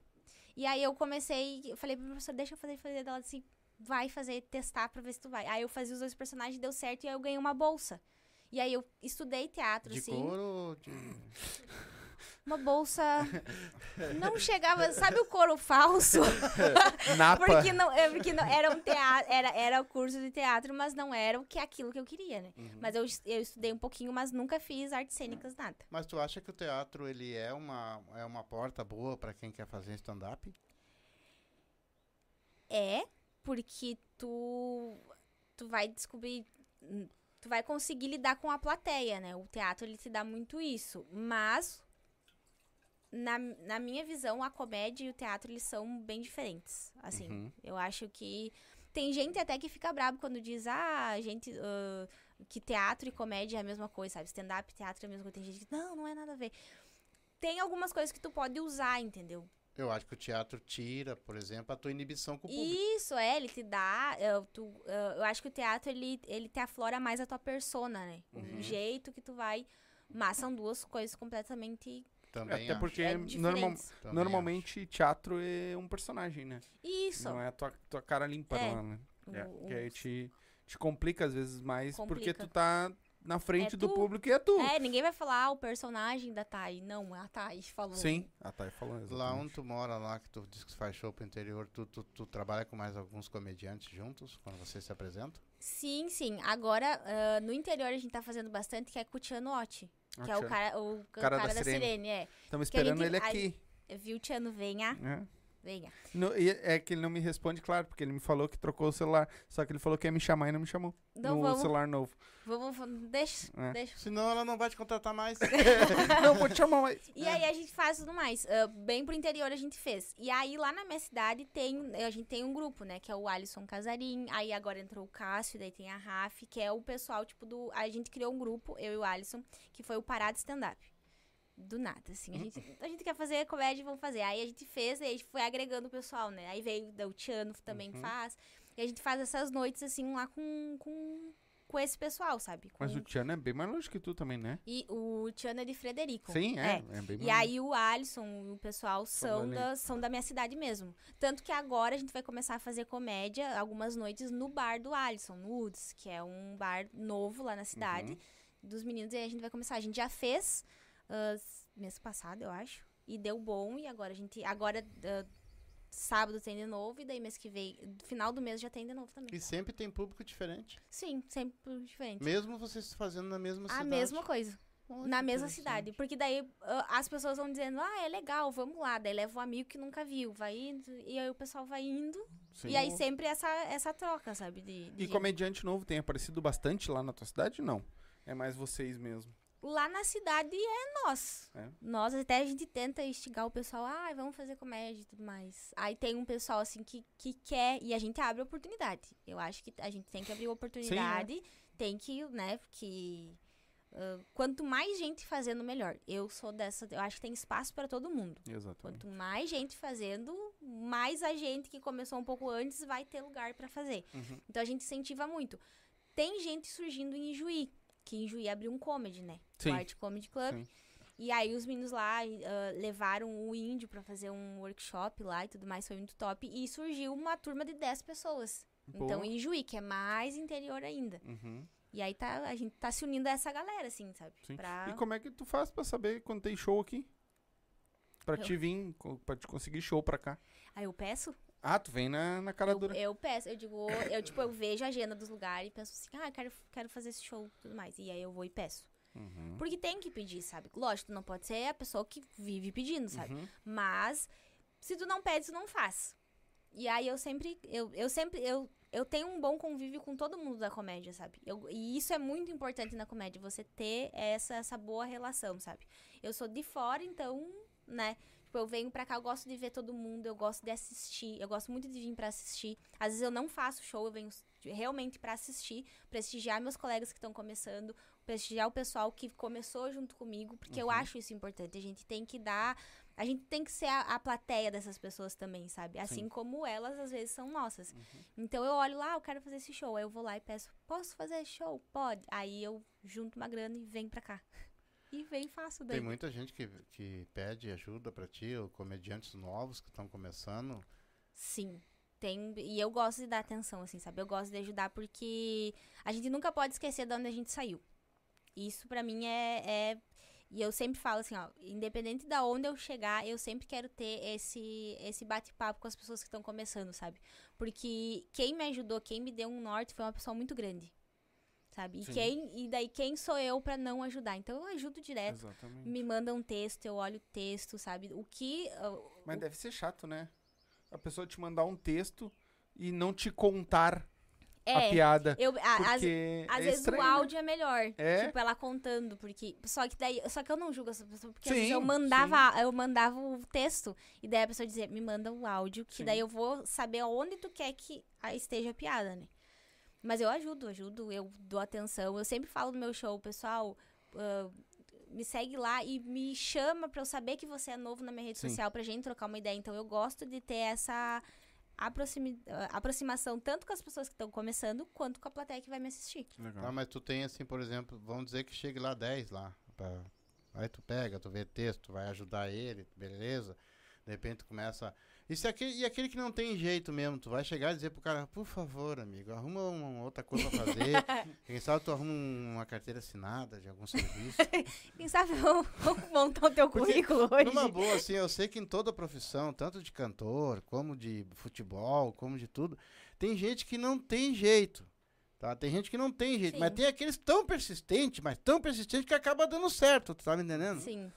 E aí eu comecei, eu falei pro professor, deixa eu fazer, fazer dela assim, vai fazer, testar pra ver se tu vai. Aí eu fazia os dois personagens, deu certo e aí eu ganhei uma bolsa. E aí eu estudei teatro, De assim. couro, de... Uma bolsa. Não chegava. Sabe o couro falso? Napa. Porque não, é porque não era um teatro, era, era o curso de teatro, mas não era o que aquilo que eu queria, né? Uhum. Mas eu, eu estudei um pouquinho, mas nunca fiz artes cênicas, nada. Mas tu acha que o teatro ele é uma, é uma porta boa pra quem quer fazer stand-up? É, porque tu tu vai descobrir tu vai conseguir lidar com a plateia, né? O teatro ele te dá muito isso, mas na, na minha visão, a comédia e o teatro eles são bem diferentes. Assim, Uhum. eu acho que tem gente até que fica bravo quando diz, ah, gente, ah, que teatro e comédia é a mesma coisa, sabe? Stand-up e teatro é a mesma coisa. Tem gente que, não, não é nada a ver. Tem algumas coisas que tu pode usar, entendeu? Eu acho que o teatro tira, por exemplo, a tua inibição com o público. Isso, é, ele te dá. Eu, tu, eu, eu acho que o teatro ele, ele te aflora mais a tua persona, né? Uhum. O jeito que tu vai. Mas são duas coisas completamente Também Até acho, porque é, normal- também normalmente teatro é um personagem, né? Isso. Não é a tua, tua cara limpa, É. né? O- É, que aí te, te complica às vezes mais porque Complica. tu tá na frente É do tu. público e é tu. É, ninguém vai falar ah, o personagem da Thay. Não, a Thay falou. Sim, a Thay falou exatamente. Lá onde tu mora, lá que tu diz que faz show pro interior, tu, tu, tu trabalha com mais alguns comediantes juntos, quando vocês se apresentam? Sim, sim. Agora, ah, no interior a gente tá fazendo bastante, que é com o Tiano Que é o cara, o, o Cara cara, da da, Sirene. sirene. é. Estamos esperando ele a- aqui. Eu vi o Tiano, venha, né? Venha. No- e é que ele não me responde, claro, porque ele me falou que trocou o celular. Só que ele falou que ia me chamar e não me chamou. Então no vamos, celular novo. vamos, deixa, É. deixa. Senão ela não vai te contratar mais. não, vou te chamar mais. E aí a gente faz tudo mais. Ah, bem pro interior a gente fez. E aí lá na minha cidade tem, a gente tem um grupo, né? Que é o Alisson Casarim. Aí agora entrou o Cássio, daí tem a Raf, que é o pessoal, tipo, do. A gente criou um grupo, eu e o Alisson, que foi o Parada Stand-Up. Do nada, assim. A gente, a gente quer fazer comédia, vamos fazer. Aí a gente fez, e a gente foi agregando o pessoal, né? Aí veio o Tiano também Uhum. faz. E a gente faz essas noites, assim, lá com, com, com esse pessoal, sabe? Com- Mas o Tiano é bem mais longe que tu também, né? E o Tiano é de Frederico. Sim, é. É, bem mais E aí o Alisson e o pessoal são dali. da, são da minha cidade mesmo. Tanto que agora a gente vai começar a fazer comédia algumas noites no bar do Alisson, no Woods, que é um bar novo lá na cidade, Uhum. dos meninos. E aí a gente vai começar. A gente já fez s- mês passado, eu acho. E deu bom. E agora a gente. Agora. ah, sábado tem de novo, e daí mês que vem, final do mês já tem de novo também. E sempre tem público diferente. Sim, sempre diferente. Mesmo vocês fazendo na mesma a cidade. mesma coisa. Olha na mesma cidade. Porque daí ah, as pessoas vão dizendo, ah, é legal, vamos lá. Daí leva um amigo que nunca viu, vai indo, e aí o pessoal vai indo. Sim. E aí sempre essa, essa troca, sabe? De, E de- comediante novo tem aparecido bastante lá na tua cidade? Não. É mais vocês mesmo. Lá na cidade é nós. É. Nós até a gente tenta instigar o pessoal, ah, vamos fazer comédia e tudo mais. Aí tem um pessoal assim que, que quer, e a gente abre oportunidade. Eu acho que a gente tem que abrir oportunidade, tem que, né, que. ah, quanto mais gente fazendo, melhor. Eu sou dessa. Eu acho que tem espaço para todo mundo. Exatamente. Quanto mais gente fazendo, mais a gente que começou um pouco antes vai ter lugar pra fazer. Uhum. Então a gente incentiva muito. Tem gente surgindo em Ijuí, que em Ijuí abriu um comedy, né? Sim. O Art Comedy Club. Sim. E aí os meninos lá ah, levaram o índio pra fazer um workshop lá e tudo mais, foi muito top. E surgiu uma turma de 10 pessoas. Então Boa. em Ijuí, que é mais interior ainda. Uhum. E aí tá, a gente tá se unindo a essa galera, assim, sabe? Sim. Pra... E como é que tu faz pra saber quando tem show aqui? Pra Eu- te vir, pra te conseguir show pra cá. Aí eu peço, Ah, tu vem na, na cara Eu, dura. eu peço, eu digo, eu tipo, eu vejo a agenda dos lugares e penso assim, ah, quero, quero fazer esse show e tudo mais. E aí eu vou e peço. Uhum. Porque tem que pedir, sabe? Lógico, tu não pode ser a pessoa que vive pedindo, sabe? Uhum. Mas se tu não pede, tu não faz. E aí eu sempre, eu, eu sempre, eu, eu tenho um bom convívio com todo mundo da comédia, sabe? Eu- e isso é muito importante na comédia, você ter essa, essa boa relação, sabe? Eu sou de fora, então, né? Tipo, eu venho pra cá, eu gosto de ver todo mundo, eu gosto de assistir, eu gosto muito de vir pra assistir. Às vezes eu não faço show, eu venho realmente pra assistir, prestigiar meus colegas que estão começando, prestigiar o pessoal que começou junto comigo, porque eu acho isso importante. A gente tem que dar. A gente tem que ser a, a plateia dessas pessoas também, sabe? Assim Sim. como elas às vezes são nossas. Então eu olho lá, eu quero fazer esse show. Aí eu vou lá e peço, posso fazer show? Pode. Aí eu junto uma grana e venho pra cá. E e faço daí. Tem muita gente que, que pede ajuda pra ti, ou comediantes novos que estão começando. Sim. Tem, e eu gosto de dar atenção, assim, sabe? Eu gosto de ajudar porque a gente nunca pode esquecer de onde a gente saiu. Isso pra mim é, é- E eu sempre falo assim, ó, independente da onde eu chegar, eu sempre quero ter esse, esse bate-papo com as pessoas que estão começando, sabe? Porque quem me ajudou, quem me deu um norte foi uma pessoa muito grande. Sabe? E, Sim. quem, e daí quem sou eu pra não ajudar? Então eu ajudo direto. Exatamente. Me manda um texto, eu olho o texto, sabe? O que. uh, Mas deve ser chato, né? A pessoa te mandar um texto e não te contar a é, piada. eu, a- às, Porque Às é vezes estranho, o né? áudio é melhor. É? Tipo, ela contando, porque. Só que daí. Só que eu não julgo essa pessoa, porque às Sim, vezes eu mandava, eu mandava o texto, e daí a pessoa dizia, me manda o áudio, que Sim. daí eu vou saber aonde tu quer que a- esteja a piada, né? Mas eu ajudo, ajudo, eu dou atenção. Eu sempre falo no meu show, pessoal. ah, me segue lá e me chama pra eu saber que você é novo na minha rede Sim. social pra gente trocar uma ideia. Então eu gosto de ter essa aproximi- aproximação tanto com as pessoas que estão começando quanto com a plateia que vai me assistir. Legal. Tá, mas tu tem assim, por exemplo, vamos dizer que chegue lá 10 lá. pra- Aí tu pega, tu vê texto, vai ajudar ele, beleza. De repente tu começa. E, se aquele, e aquele que não tem jeito mesmo, tu vai chegar e dizer pro cara, por favor, amigo, arruma uma outra coisa pra fazer. Quem sabe tu arruma uma carteira assinada de algum serviço. Quem sabe vamos montar o teu Porque, currículo hoje. Numa boa, assim, eu sei que em toda profissão, tanto de cantor, como de futebol, como de tudo, tem gente que não tem jeito. Tá? Tem gente que não tem jeito, Sim. mas tem aqueles tão persistentes, mas tão persistentes que acaba dando certo, tu tá me entendendo? Sim.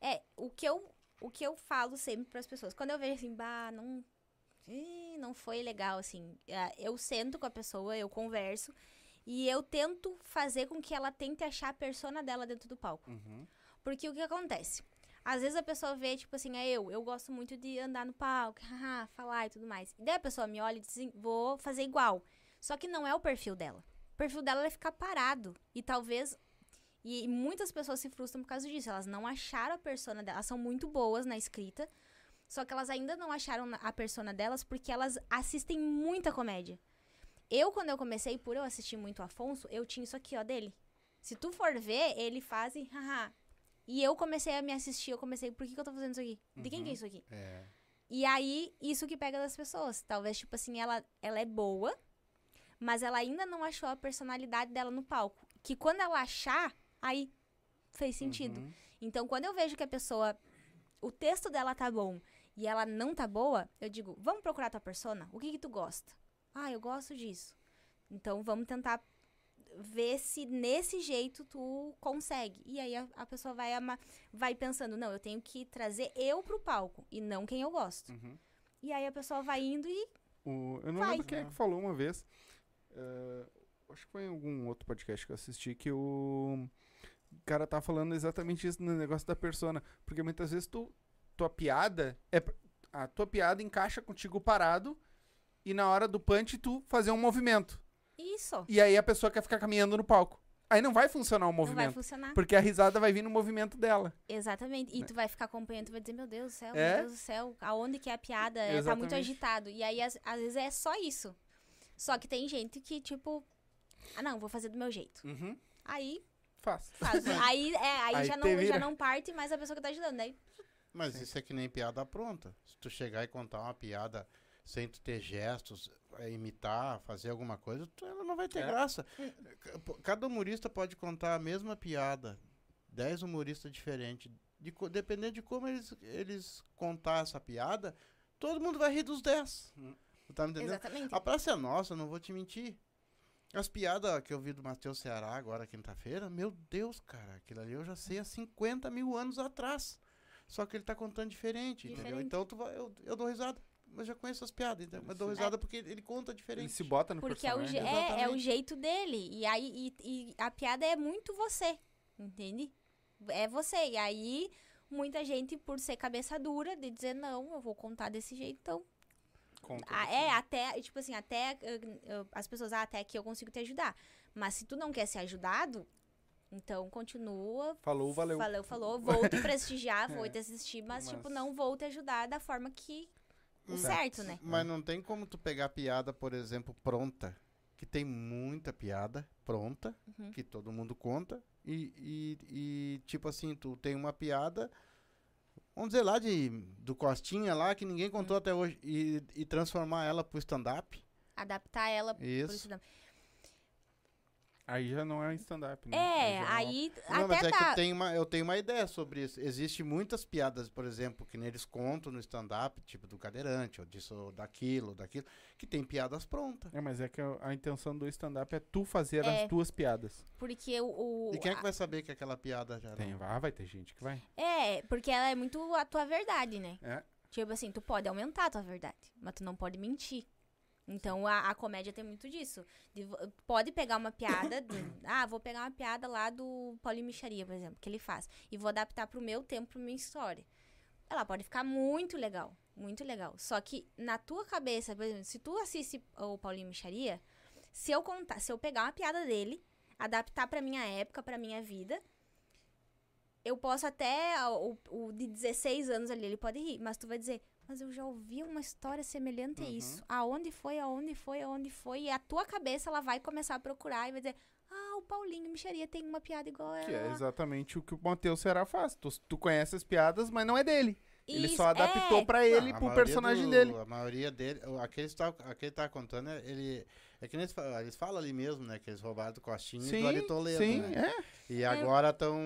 É, o que eu, o que eu falo sempre pras pessoas, quando eu vejo assim, bah, não, não foi legal, assim, é, eu sento com a pessoa, eu converso, e eu tento fazer com que ela tente achar a persona dela dentro do palco. Uhum. Porque o que acontece? Às vezes a pessoa vê, tipo assim, é eu, eu gosto muito de andar no palco, falar e tudo mais. E daí a pessoa me olha e diz assim, vou fazer igual. Só que não é o perfil dela. O perfil dela é ficar parado. E talvez. E muitas pessoas se frustram por causa disso. Elas não acharam a persona delas. Elas são muito boas na escrita. Só que elas ainda não acharam a persona delas porque elas assistem muita comédia. Eu, quando eu comecei, por eu assistir muito Afonso, eu tinha isso aqui, ó, dele. Se tu for ver, ele faz e haha. E eu comecei a me assistir, eu comecei, por que, que eu tô fazendo isso aqui? De quem que é isso aqui? É. E aí, isso que pega das pessoas. Talvez, tipo assim, ela, ela é boa, mas ela ainda não achou a personalidade dela no palco. Que quando ela achar, aí fez sentido. Uhum. Então, quando eu vejo que a pessoa. O texto dela tá bom e ela não tá boa, eu digo, vamos procurar tua persona? O que que tu gosta? Ah, eu gosto disso. Então, vamos tentar ver se nesse jeito tu consegue. E aí a, a pessoa vai, ama- vai pensando, não, eu tenho que trazer eu pro palco e não quem eu gosto. Uhum. E aí a pessoa vai indo e. O- eu não Vai. lembro quem é que falou uma vez. eh, acho que foi em algum outro podcast que eu assisti que o cara tá falando exatamente isso no negócio da persona. Porque muitas vezes tu, tua piada é. A tua piada encaixa contigo parado e na hora do punch tu fazer um movimento. Isso. E aí a pessoa quer ficar caminhando no palco. Aí não vai funcionar o Não vai movimento. funcionar. Porque a risada vai vir no movimento dela. Exatamente. E tu vai ficar acompanhando, tu vai dizer, meu Deus do céu, É? meu Deus do céu, aonde que é a piada? É, tá muito Exatamente. agitado. E aí, às, às vezes, é só isso. Só que tem gente que, tipo, ah, não, vou fazer do meu jeito. Uhum. Aí, Faz. faz. aí, é, aí, Aí já, não, vira. já não parte mais a pessoa que tá ajudando. Aí, Mas isso é que nem piada pronta. Se tu chegar e contar uma piada sem tu ter gestos, é, imitar, fazer alguma coisa, tu- ela não vai ter É. graça. Cada humorista pode contar a mesma piada. Dez humoristas diferentes. De, dependendo de como eles, eles contar essa piada, todo mundo vai rir dos dez. Hum. Tá me entendendo? exatamente. A praça é nossa, não vou te mentir. As piadas que eu vi do Matheus Ceará agora, quinta-feira, meu Deus, cara, aquilo ali eu já sei há 50 mil anos atrás. Só que ele tá contando diferente, entendeu? Diferente. Então tu vai, eu, eu dou risada. Mas já conheço as piadas, entendeu? Mas dou risada porque ele conta Ele diferente. se bota no Porque é o, je- personagem. é, é o jeito dele. E aí, e, e a piada é muito você. Entende? É você. E aí, muita gente, por ser cabeça dura, de dizer, não, eu vou contar desse jeito, então Conta Ah, é, até, tipo assim, até uh, as pessoas, ah, até aqui eu consigo te ajudar. Mas se tu não quer ser ajudado, então continua. Falou, valeu. Falou, falou, vou te prestigiar, vou te assistir, mas, Mas- tipo, não vou te ajudar da forma que. O Certo. certo, né? Mas não tem como tu pegar piada, por exemplo, pronta, que tem muita piada pronta, Uhum. que todo mundo conta, e, e, e, tipo assim, tu tem uma piada, vamos dizer lá, de, do Costinha lá, que ninguém contou até hoje, e, e transformar ela pro stand-up. Adaptar ela pro Isso. stand-up. Aí já não é stand-up, né? É, já não- aí Não, mas até é que dá. eu tenho, uma, eu tenho uma ideia sobre isso. Existem muitas piadas, por exemplo, que neles contam no stand-up, tipo do cadeirante, ou disso, ou daquilo, ou daquilo, que tem piadas prontas. É, mas é que a, intenção do stand-up é tu fazer É. as tuas piadas. Porque o. o- E quem é que vai saber que aquela piada já Tem, não... ah, vai ter gente que vai. É, porque ela é muito a tua verdade, né? É. Tipo assim, tu pode aumentar a tua verdade, mas tu não pode mentir. Então a, a comédia tem muito disso. De pode pegar uma piada. de- ah, vou pegar uma piada lá do Paulinho Micharia, por exemplo, que ele faz. E vou adaptar pro meu tempo, pra minha história. Ela pode ficar muito legal. Muito legal. Só que na tua cabeça, por exemplo, se tu assiste o Paulinho Micharia, se eu contar, se eu pegar uma piada dele, adaptar pra minha época, pra minha vida, eu posso até. O, o de 16 anos ali, ele pode rir, mas tu vai dizer, mas eu já ouvi uma história semelhante a Uhum. isso. Aonde foi, aonde foi, aonde foi? E a tua cabeça, ela vai começar a procurar e vai dizer, ah, o Paulinho Micharia tem uma piada igual a Que é ela. exatamente o que o Matheus Será faz. Tu, tu conhece as piadas, mas não é dele. Ele Isso, só adaptou é. pra ele, Não, a pro personagem do- dele. A maioria dele, o- aquele que tá, aquele que tá contando, é- ele. É que eles falam, eles falam ali mesmo, né? Que eles roubaram do Costinha e do Ari Toledo. sim, né? E agora estão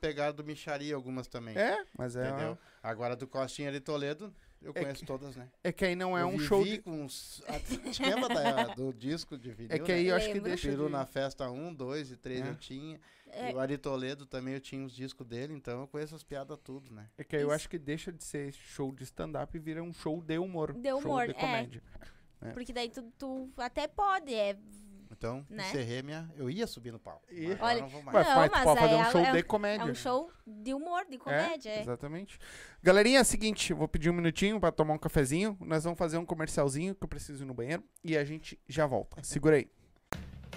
pegados do Micharia algumas também. é. É, mas é, Entendeu? Agora do Costinha e Toledo, eu É conheço todas, né? é que aí não é Eu um vivi show. De, com uns. a- Te lembra da- do disco de vinil? é que né? aí eu acho que deixa. Peru de- na festa 1, 2 e 3 É. eu tinha. É. E o Ari Toledo também eu tinha os discos dele, então eu conheço as piadas tudo, né? É que aí eu Isso. acho que deixa de ser show de stand-up e vira um show de humor. De show humor, de é. comédia. É. Porque daí tu, tu até pode, é. Então, Né? encerrei minha. Eu ia subir no palco. E- mas Olha, não vou mais. Mas Não, tu mas pode fazer um é- show é- de comédia. É um show de humor, de comédia. é. Exatamente. Galerinha, é o seguinte, vou pedir um minutinho pra tomar um cafezinho. Nós vamos fazer um comercialzinho que eu preciso ir no banheiro e a gente já volta. Segura aí.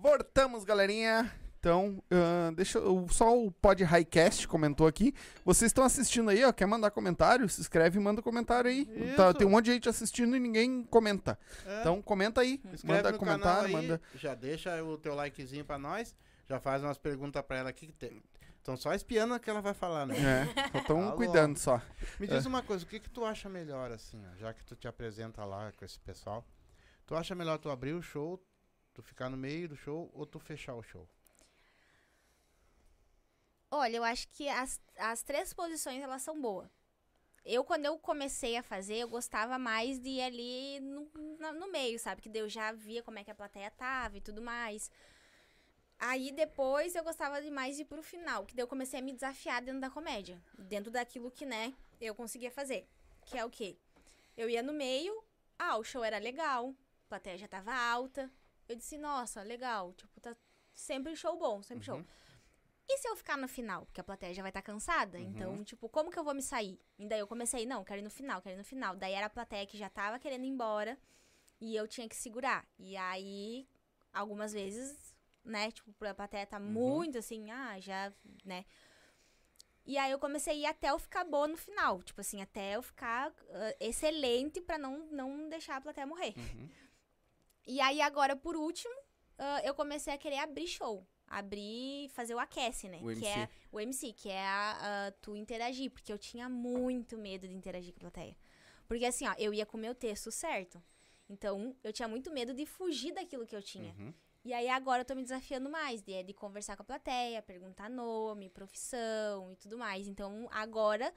Voltamos, galerinha. Então, ahn, deixa eu. Só o Pod Highcast comentou aqui. Vocês estão assistindo aí, ó. Quer mandar comentário? Se inscreve e manda comentário aí. Tá, tem um monte de gente assistindo e ninguém comenta. É. Então, comenta aí. Escreve manda comentário, aí, manda. Já deixa o teu likezinho pra nós. Já faz umas perguntas pra ela aqui. que tem- Estão só espiando o que ela vai falar, né? É, estão Alô. cuidando só. Me É. diz uma coisa, o que que tu acha melhor, assim, ó, já que tu te apresenta lá com esse pessoal? Tu acha melhor tu abrir o show, tu ficar no meio do show ou tu fechar o show? Olha, eu acho que as, as três posições elas são boas. Eu, quando eu comecei a fazer, eu gostava mais de ir ali no, no meio, sabe? Que daí eu já via como é que a plateia tava e tudo mais. Aí depois eu gostava demais de ir pro final, que daí eu comecei a me desafiar dentro da comédia. Dentro daquilo que, né, eu conseguia fazer. Que é o quê? Eu ia no meio, ah, o show era legal, a plateia já tava alta. Eu disse, nossa, legal, tipo, tá sempre show bom, sempre show. E se eu ficar no final? Porque a plateia já vai estar cansada. Então, tipo, como que eu vou me sair? E daí eu comecei, não, quero ir no final, quero ir no final. Daí era a plateia que já tava querendo ir embora e eu tinha que segurar. E aí, algumas vezes, né, tipo, a plateia tá muito assim, ah, já, né. E aí eu comecei a ir até eu ficar boa no final. Tipo assim, até eu ficar ah, excelente pra não, não deixar a plateia morrer. Uhum. E aí agora, por último, ah, eu comecei a querer abrir show. Abrir, fazer o aquece, né? O Que MC. é o MC, que é a, tu interagir. Porque eu tinha muito medo de interagir com a plateia. Porque assim, ó, eu ia com o meu texto certo. Então, eu tinha muito medo de fugir daquilo que eu tinha. Uhum. E aí agora eu tô me desafiando mais, de, de conversar com a plateia, perguntar nome, profissão e tudo mais. Então agora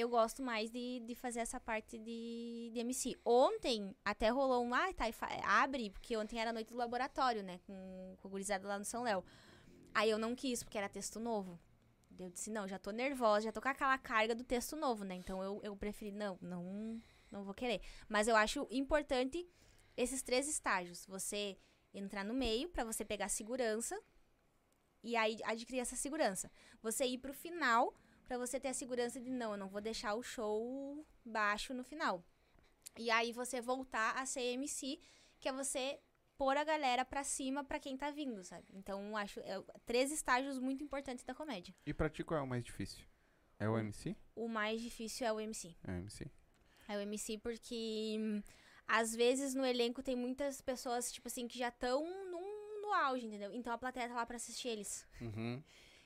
eu gosto mais de, de fazer essa parte de, de MC. Ontem até rolou um, ah, tá, fa- abre, porque ontem era noite do laboratório, né, com, com a gurizada lá no São Léo. Aí eu não quis, porque era texto novo. Eu disse, não, já tô nervosa, já tô com aquela carga do texto novo, né? Então eu, eu preferi, não, não, não vou querer. Mas eu acho importante esses três estágios. Você entrar no meio pra você pegar segurança e aí adquirir essa segurança. Você ir pro final pra você ter a segurança de não, eu não vou deixar o show baixo no final. E aí você voltar a ser MC, que é você pôr a galera pra cima pra quem tá vindo, sabe? Então acho é, três estágios muito importantes da comédia. E pra ti qual é o mais difícil? É o MC? O mais difícil é o MC. É o MC. É o MC porque às vezes no elenco tem muitas pessoas, tipo assim, que já estão no auge, entendeu? Então a plateia tá lá pra assistir eles. Uhum.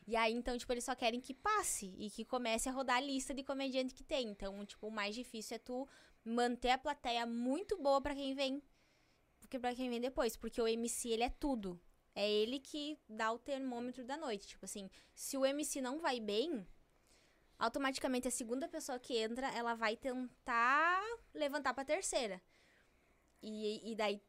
E aí, então, tipo, eles só querem que passe e que comece a rodar a lista de comediante que tem. Então, tipo, o mais difícil é tu manter a plateia muito boa pra quem vem. Porque pra quem vem depois. Porque o MC, ele é tudo. É ele que dá o termômetro da noite. Tipo assim, se o MC não vai bem, automaticamente a segunda pessoa que entra, ela vai tentar levantar pra terceira. E, e daí,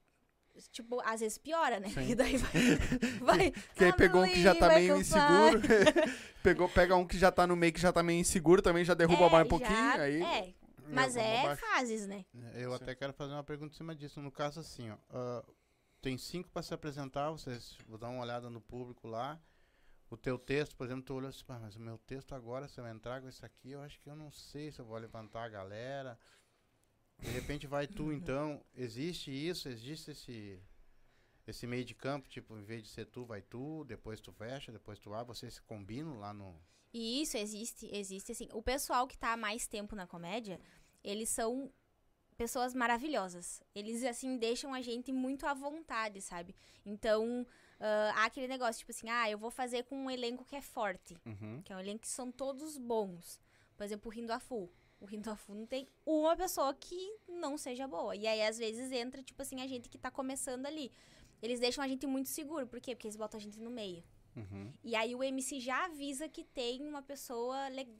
tipo, às vezes piora, né? Sim. E daí vai. vai Que aí tá pegou um que já tá meio inseguro. Pegou, pega um que já tá no meio que já tá meio inseguro, também já derruba É, mais um já- pouquinho. Aí. É, mas é fases, né? Eu até quero fazer uma pergunta em cima disso. No caso, assim, ó, ah, tem cinco para se apresentar, vocês vão dar uma olhada no público lá. O teu texto, por exemplo, tu olhou assim, "Pá, mas o meu texto agora, se eu entrar com isso aqui, eu acho que eu não sei se eu vou levantar a galera. De repente vai tu, então. Existe isso? Existe esse, esse meio de campo? Tipo, em vez de ser tu, vai tu, depois tu fecha, depois tu abre. Vocês se combinam lá no. E isso existe, existe assim. O pessoal que tá há mais tempo na comédia, eles são pessoas maravilhosas. Eles, assim, deixam a gente muito à vontade, sabe? Então, ah, há aquele negócio, tipo assim, ah, eu vou fazer com um elenco que é forte. Uhum. Que é um elenco que são todos bons. Por exemplo, Rindo a Full. O Full não tem uma pessoa que não seja boa. E aí, às vezes, entra, tipo assim, a gente que tá começando ali. Eles deixam a gente muito seguro. Por quê? Porque eles botam a gente no meio. Uhum. E aí o MC já avisa que tem uma pessoa,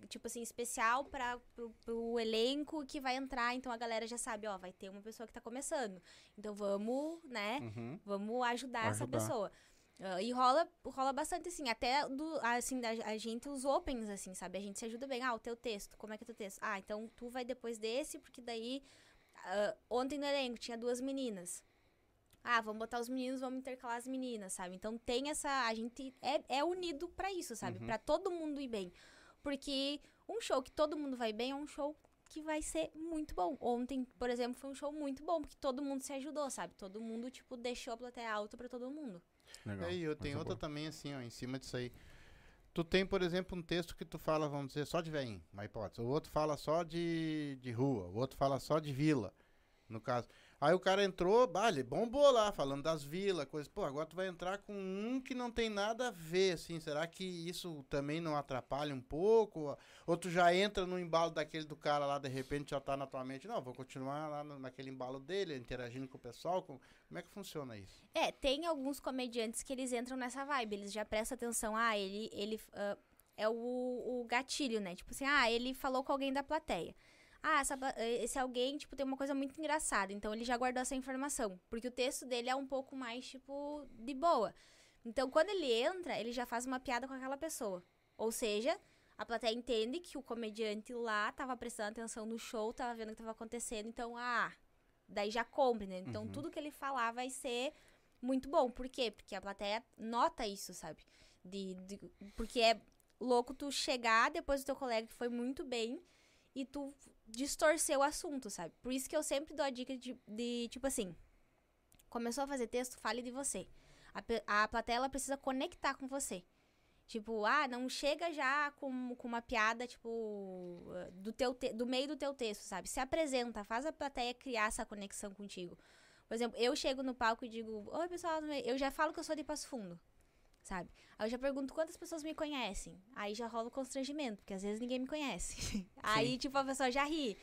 tipo assim, especial para pro, pro elenco que vai entrar. Então a galera já sabe, ó, vai ter uma pessoa que tá começando. Então vamos, né? Uhum. Vamos ajudar essa Ajudar. pessoa. Ah, e rola, rola bastante, assim, até do, assim, da, a gente, os opens, assim, sabe? A gente se ajuda bem. Ah, o teu texto, como é que é teu texto? Ah, então tu vai depois desse, porque daí. ah, ontem no elenco tinha duas meninas. Ah, vamos botar os meninos, vamos intercalar as meninas, sabe? Então tem essa. A gente é, é unido pra isso, sabe? Uhum. Pra todo mundo ir bem. Porque um show que todo mundo vai bem é um show que vai ser muito bom. Ontem, por exemplo, foi um show muito bom, porque todo mundo se ajudou, sabe? Todo mundo, tipo, deixou a plateia alta pra todo mundo. Legal. E aí, eu tenho outra boa. também, assim, ó, em cima disso aí. Tu tem, por exemplo, um texto que tu fala, vamos dizer, só de veinho, uma hipótese. O outro fala só de, de rua, o outro fala só de vila, no caso. Aí o cara entrou, bah, ele bombou lá, falando das vilas, coisas. Pô, agora tu vai entrar com um que não tem nada a ver, assim. Será que isso também não atrapalha um pouco? Ou tu já entra no embalo daquele do cara lá, de repente já tá na tua mente, não, vou continuar lá naquele embalo dele, interagindo com o pessoal. com- Como é que funciona isso? É, tem alguns comediantes que eles entram nessa vibe, eles já prestam atenção, ah, ele, ele ah, é o, o gatilho, né? Tipo assim, ah, ele falou com alguém da plateia. Ah, essa pla- esse alguém, tipo, tem uma coisa muito engraçada, então ele já guardou essa informação. Porque o texto dele é um pouco mais, tipo, de boa. Então, quando ele entra, ele já faz uma piada com aquela pessoa. Ou seja, a plateia entende que o comediante lá tava prestando atenção no show, tava vendo o que tava acontecendo, então, ah, daí já compre, né? Então, Uhum. tudo que ele falar vai ser muito bom. Por quê? Porque a plateia nota isso, sabe? De, de- porque é louco tu chegar depois do teu colega que foi muito bem e tu distorcer o assunto, sabe? Por isso que eu sempre dou a dica de, de, tipo assim, começou a fazer texto, fale de você. A, a plateia precisa conectar com você. Tipo, ah, não chega já com, com uma piada, tipo, do, teu te- do meio do teu texto, sabe? Se apresenta, faz a plateia criar essa conexão contigo. Por exemplo, eu chego no palco e digo, oi pessoal, eu já falo que eu sou de Passo Fundo, sabe? Aí eu já pergunto quantas pessoas me conhecem. Aí já rola o constrangimento, porque às vezes ninguém me conhece. Aí, tipo, a pessoa já ri.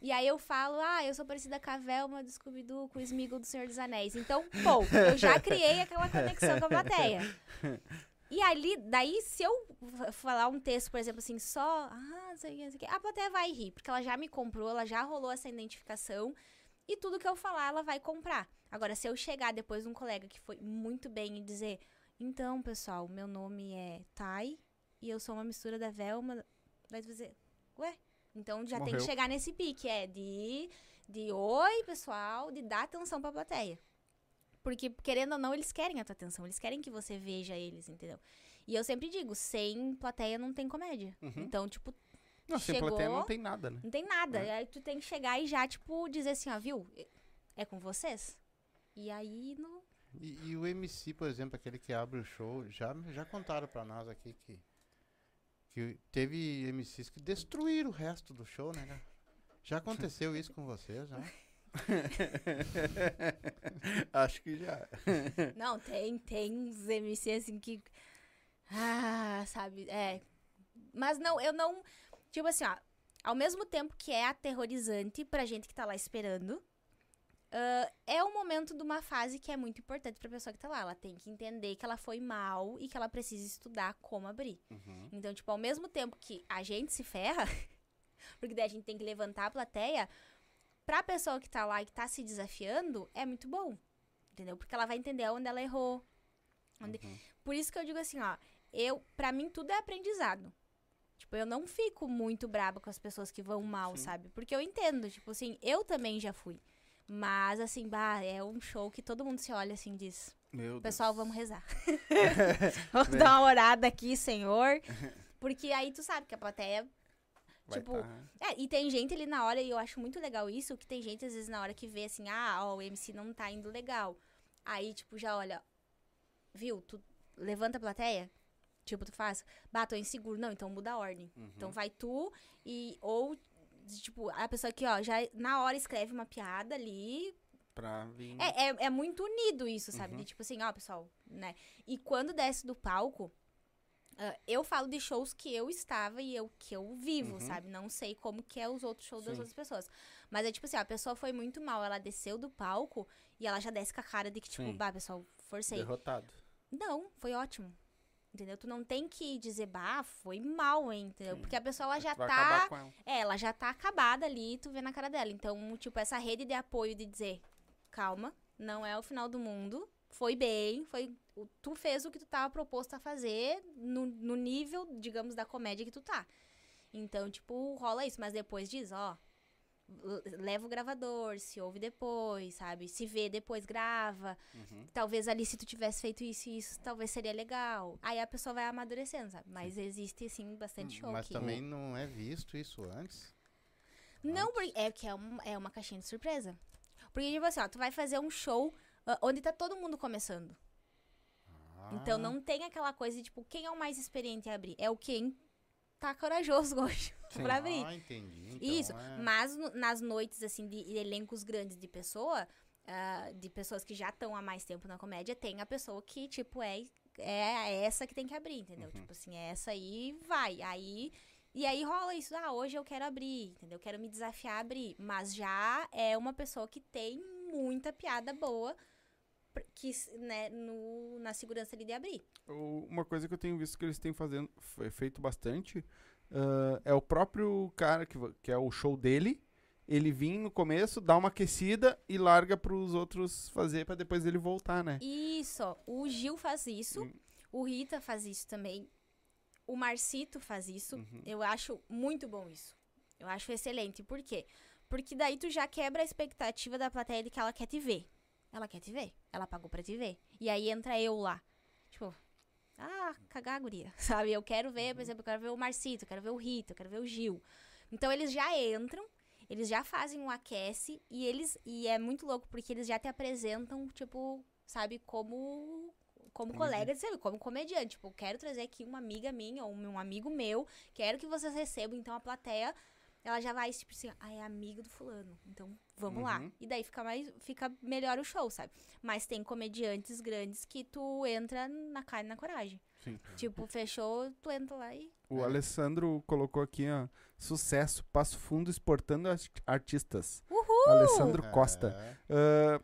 E aí eu falo, ah, eu sou parecida com a Velma do Scooby-Doo, com o Smeagol do Senhor dos Anéis. Então, pô, eu já criei aquela conexão com a plateia. E ali, daí, se eu fa- falar um texto, por exemplo, assim, só, ah, sei o que, sei o que, a plateia vai rir, porque ela já me comprou, ela já rolou essa identificação, e tudo que eu falar, ela vai comprar. Agora, se eu chegar depois de um colega que foi muito bem e dizer, então, pessoal, meu nome é Tai, e eu sou uma mistura da Velma, vai dizer, ué? Então já tem Morreu. que chegar nesse pique, é de, de oi, pessoal, de dar atenção pra plateia. Porque, querendo ou não, eles querem a tua atenção. Eles querem que você veja eles, entendeu? E eu sempre digo, sem plateia não tem comédia. Uhum. Então, tipo, Não, sem Chegou. plateia não tem nada, né? não tem nada. É. Aí tu tem que chegar e já, tipo, dizer assim, ó, viu? É com vocês? E aí, não... E, e o MC, por exemplo, aquele que abre o show, já, já contaram pra nós aqui que, que teve MCs que destruíram o resto do show, né? cara? Já aconteceu isso com vocês, já? Acho que já. Não, tem, tem uns MC assim que. Ah, sabe? É. Mas não, eu não. Tipo assim, ó. Ao mesmo tempo que é aterrorizante pra gente que tá lá esperando, ah, é um momento de uma fase que é muito importante pra pessoa que tá lá. Ela tem que entender que ela foi mal e que ela precisa estudar como abrir. Uhum. Então, tipo, ao mesmo tempo que a gente se ferra, porque daí a gente tem que levantar a plateia, pra pessoa que tá lá e que tá se desafiando, é muito bom. Entendeu? Porque ela vai entender onde ela errou. onde- Uhum. Por isso que eu digo assim, ó, eu, pra mim tudo é aprendizado. Tipo, eu não fico muito braba com as pessoas que vão mal, Sim. sabe? Porque eu entendo, tipo assim, eu também já fui. Mas, assim, bah, é um show que todo mundo se olha assim e diz: Meu Deus. Pessoal, vamos rezar. vamos dar uma orada aqui, Senhor. Porque aí tu sabe que a plateia. Vai tipo, tá- É, e tem gente ali na hora, e eu acho muito legal isso, que tem gente às vezes na hora que vê assim, ah, ó, o MC não tá indo legal. Aí, tipo, já olha, viu, tu levanta a plateia, tipo, tu faz, bah, tô inseguro. Não, então muda a ordem. Uhum. Então vai tu e, ou, tipo, a pessoa aqui, ó, já na hora escreve uma piada ali, Pra vir. é, é, é muito unido isso, sabe? Uhum. De tipo assim, ó, pessoal, né? E quando desce do palco, ah, eu falo de shows que eu estava e eu que eu vivo, Uhum. sabe? Não sei como que é os outros shows das Sim. outras pessoas. Mas é tipo assim, ó, a pessoa foi muito mal, ela desceu do palco e ela já desce com a cara de que, tipo, Sim. bah, pessoal, forcei. Derrotado. Não, foi ótimo. Entendeu? Tu não tem que dizer, bah, foi mal, hein? Entendeu? Porque a pessoa ela já tá. ela. É, ela já tá acabada ali, tu vê na cara dela. Então, tipo, essa rede de apoio de dizer, calma, não é o final do mundo, foi bem, foi. Tu fez o que tu tava proposto a fazer no, no nível, digamos, da comédia que tu tá. Então, tipo, rola isso, mas depois diz, ó. l- Leva o gravador, se ouve depois, sabe? Se vê depois, grava. Uhum. Talvez ali, se tu tivesse feito isso e isso, talvez seria legal. Aí a pessoa vai amadurecendo, sabe? Mas existe, sim, bastante show Mas que... também não é visto isso antes. Não, porque é que é, um- é uma caixinha de surpresa. Porque, tipo assim, ó, tu vai fazer um show ah, onde tá todo mundo começando. Então Ah, não tem aquela coisa de, tipo, quem é o mais experiente a abrir? É o quem tá corajoso hoje Sim. pra abrir. Ah, entendi. Então, Isso, é- mas nas noites, assim, de elencos grandes de pessoa, ah, de pessoas que já estão há mais tempo na comédia, tem a pessoa que, tipo, é, é essa que tem que abrir, entendeu? Uhum. Tipo assim, é essa aí vai. Aí. E aí rola isso, ah, hoje eu quero abrir, entendeu? Eu quero me desafiar a abrir. Mas já é uma pessoa que tem muita piada boa que, né, no, na segurança ali de abrir. Uma coisa que eu tenho visto que eles têm fazendo, fe- feito bastante ah, é o próprio cara que, que é o show dele. ele vir no começo, dá uma aquecida e larga pros outros fazer pra depois ele voltar, né? Isso, o Gil faz isso, Hum. o Rita faz isso também, o Marcito faz isso. Uhum. Eu acho muito bom isso. Eu acho excelente. Por quê? Porque daí tu já quebra a expectativa da plateia de que ela quer te ver. Ela quer te ver. Ela pagou pra te ver. E aí entra eu lá. Tipo, ah, cagar a guria. Sabe? Eu quero ver, por exemplo, eu quero ver o Marcito, eu quero ver o Rita, eu quero ver o Gil. Então eles já entram, eles já fazem um aquece e eles. E é muito louco porque eles já te apresentam, tipo, sabe, como. Como colega, sabe, como comediante. Tipo, quero trazer aqui uma amiga minha ou um amigo meu, quero que vocês recebam. Então a plateia, ela já vai, tipo assim, ah, é amigo do fulano. Então vamos lá. Uhum. E daí fica mais. Fica melhor o show, sabe? Mas tem comediantes grandes que tu entra na cara e na coragem. Sim. Tipo, fechou, tu entra lá e. O É. Alessandro colocou aqui, ó. Sucesso, Passo Fundo exportando art- artistas. Uhul! Alessandro Costa. É. Ah,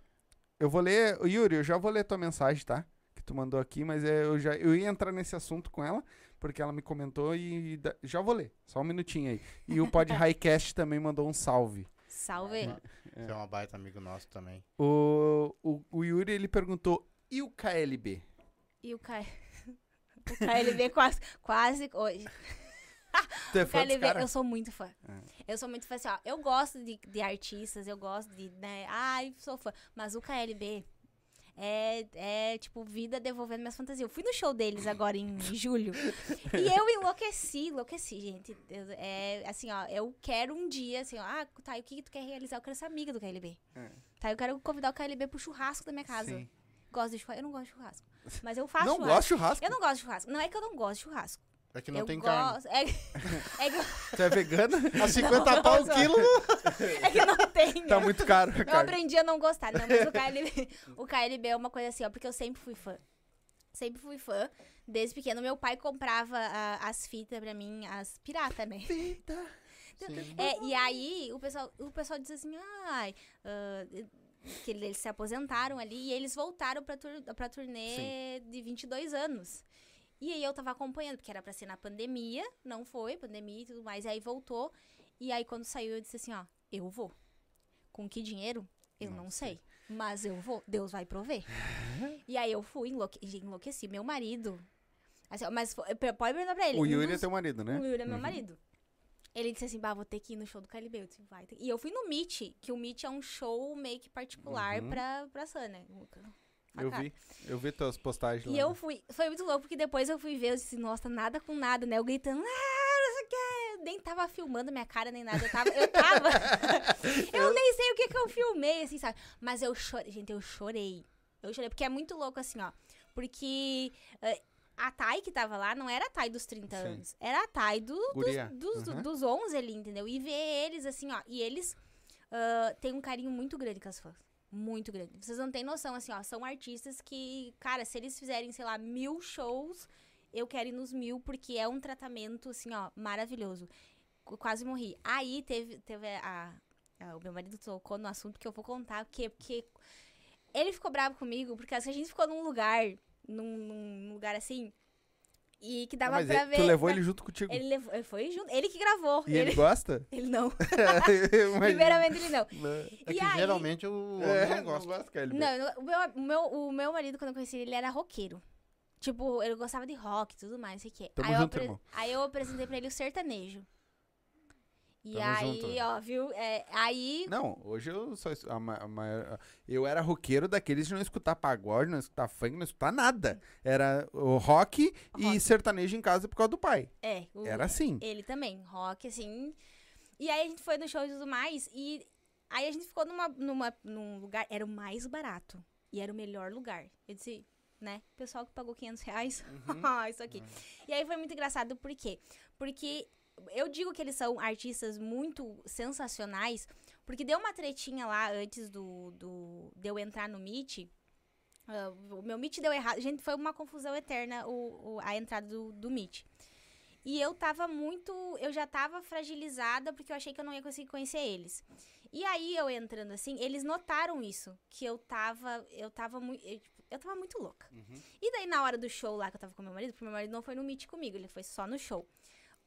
eu vou ler. Yuri, eu já vou ler tua mensagem, tá? Que tu mandou aqui, mas é, eu já eu ia entrar nesse assunto com ela, porque ela me comentou e, da- já vou ler. Só um minutinho aí. E o Pod Highcast também mandou um salve. Salve! Você é uma baita amigo nosso também. O, o, o Yuri ele perguntou: e o KLB? E o K... o KLB quase, quase hoje. Tu é O fã KLB, cara? eu sou muito fã. É. Eu sou muito fã, assim, ó. Eu gosto de, de artistas, eu gosto de, né? Ai, sou fã. Mas o KLB é, é, tipo, vida devolvendo minhas fantasias. Eu fui no show deles agora em julho. e eu enlouqueci, enlouqueci, gente. Eu- é, assim, ó, eu quero um dia, assim, ó. Ah, tá, o que, que tu quer realizar? Eu quero ser amiga do KLB. É. Tá, eu quero convidar o KLB pro churrasco da minha casa. Sim. Gosto de churrasco. Eu não gosto de churrasco. Mas eu faço Não churrasco. gosto de churrasco? Eu não gosto de churrasco. Não é que eu não gosto de churrasco. É que não eu tem carne. gosto. É, é que, Tu é vegana? A 50 pau o Não, quilo. é que não tem. tá né? muito caro Eu carne. aprendi a não gostar. Não, mas o KLB, o KLB é uma coisa assim, ó, porque eu sempre fui fã. Sempre fui fã. Desde pequeno, meu pai comprava ah, as fitas pra mim, as pirata, né? Sim. É, e aí o pessoal, o pessoal diz assim, ai, ah, que eles se aposentaram ali e eles voltaram pra, tur pra turnê de 22 anos. E aí eu tava acompanhando, porque era pra ser na pandemia, não foi, pandemia e tudo mais, e aí voltou. E aí quando saiu eu disse assim, ó, eu vou. Com que dinheiro? Eu não, sei. Mas eu vou, Deus vai prover. e aí eu fui, enlouque enlouqueci. Meu marido. Assim, mas foi- pode perguntar pra ele. O um Yuri é teu marido, né? o Yuri é meu Uhum. marido. Ele disse assim, bah, vou ter que ir no show do KLB. Eu disse, vai. E eu fui no Meet, que o Meet é um show meio que particular Uhum. pra, pra Sun, Eu vi. Eu vi tuas postagens lá. E eu fui, foi muito louco, porque depois eu fui ver, eu disse, nossa, nada com nada, né? Eu gritando, ah, não sei o que. Eu nem tava filmando minha cara nem nada. Eu tava, eu tava. eu nem sei o que que eu filmei, assim, sabe? Mas eu chorei, gente, eu chorei. Eu chorei, porque é muito louco, assim, ó. Porque eh, a Thay que tava lá não era a Thay dos 30 Sim. anos. Era a Thay do, dos, dos, Uhum. dos 11 ali, entendeu? E ver eles, assim, ó. E eles ah, têm um carinho muito grande com as fãs. Muito grande. Vocês não têm noção, assim, ó. São artistas que, cara, se eles fizerem, sei lá, mil shows, eu quero ir nos mil, porque é um tratamento, assim, ó, maravilhoso. Qu- Quase morri. Aí teve, teve a, a- O meu marido tocou no assunto que eu vou contar, porque, porque ele ficou bravo comigo, porque assim, a gente ficou num lugar, num, num lugar assim, e que Ah, dava mas pra ele- ver. tu levou ele junto contigo. Ele levou, ele foi junto, ele que gravou. E ele ele, gosta? ele não. Eu. Primeiramente ele não. É E que aí- geralmente o homem É, não não gosta. gosta do KLB. Não, eu- o meu, o, meu, o meu marido, quando eu conheci ele, ele era roqueiro. Tipo, ele gostava de rock e tudo mais, não sei o quê. Tamo aí, eu junto, apre- irmão. aí eu apresentei pra ele o sertanejo. E Tamo aí, junto, né? ó, viu? É, aí. Não, hoje eu só. A, ma- a maior- eu era roqueiro daqueles de não escutar pagode, não escutar funk, não escutar nada. Era o rock, e Rock. sertanejo em casa por causa do pai. É, o- Era assim. Ele também, rock, assim. E aí a gente foi no show e tudo mais. E aí a gente ficou numa, numa, num lugar. Era o mais barato. E era o melhor lugar. Eu disse, né? Pessoal que pagou 500 reais. Ah, Isso aqui. E aí foi muito engraçado, por quê? Porque eu digo que eles são artistas muito sensacionais, porque deu uma tretinha lá antes do, do de eu entrar no Meet. Ah, o meu Meet deu errado. Gente, foi uma confusão eterna o, o- a entrada do, do Meet. E eu tava muito. Eu já tava fragilizada porque eu achei que eu não ia conseguir conhecer eles. E aí, eu entrando assim, eles notaram isso. Que eu tava. Eu tava muito. Eu, tipo, eu tava muito louca. E daí, na hora do show lá que eu tava com meu marido, porque meu marido não foi no meet comigo, ele foi só no show.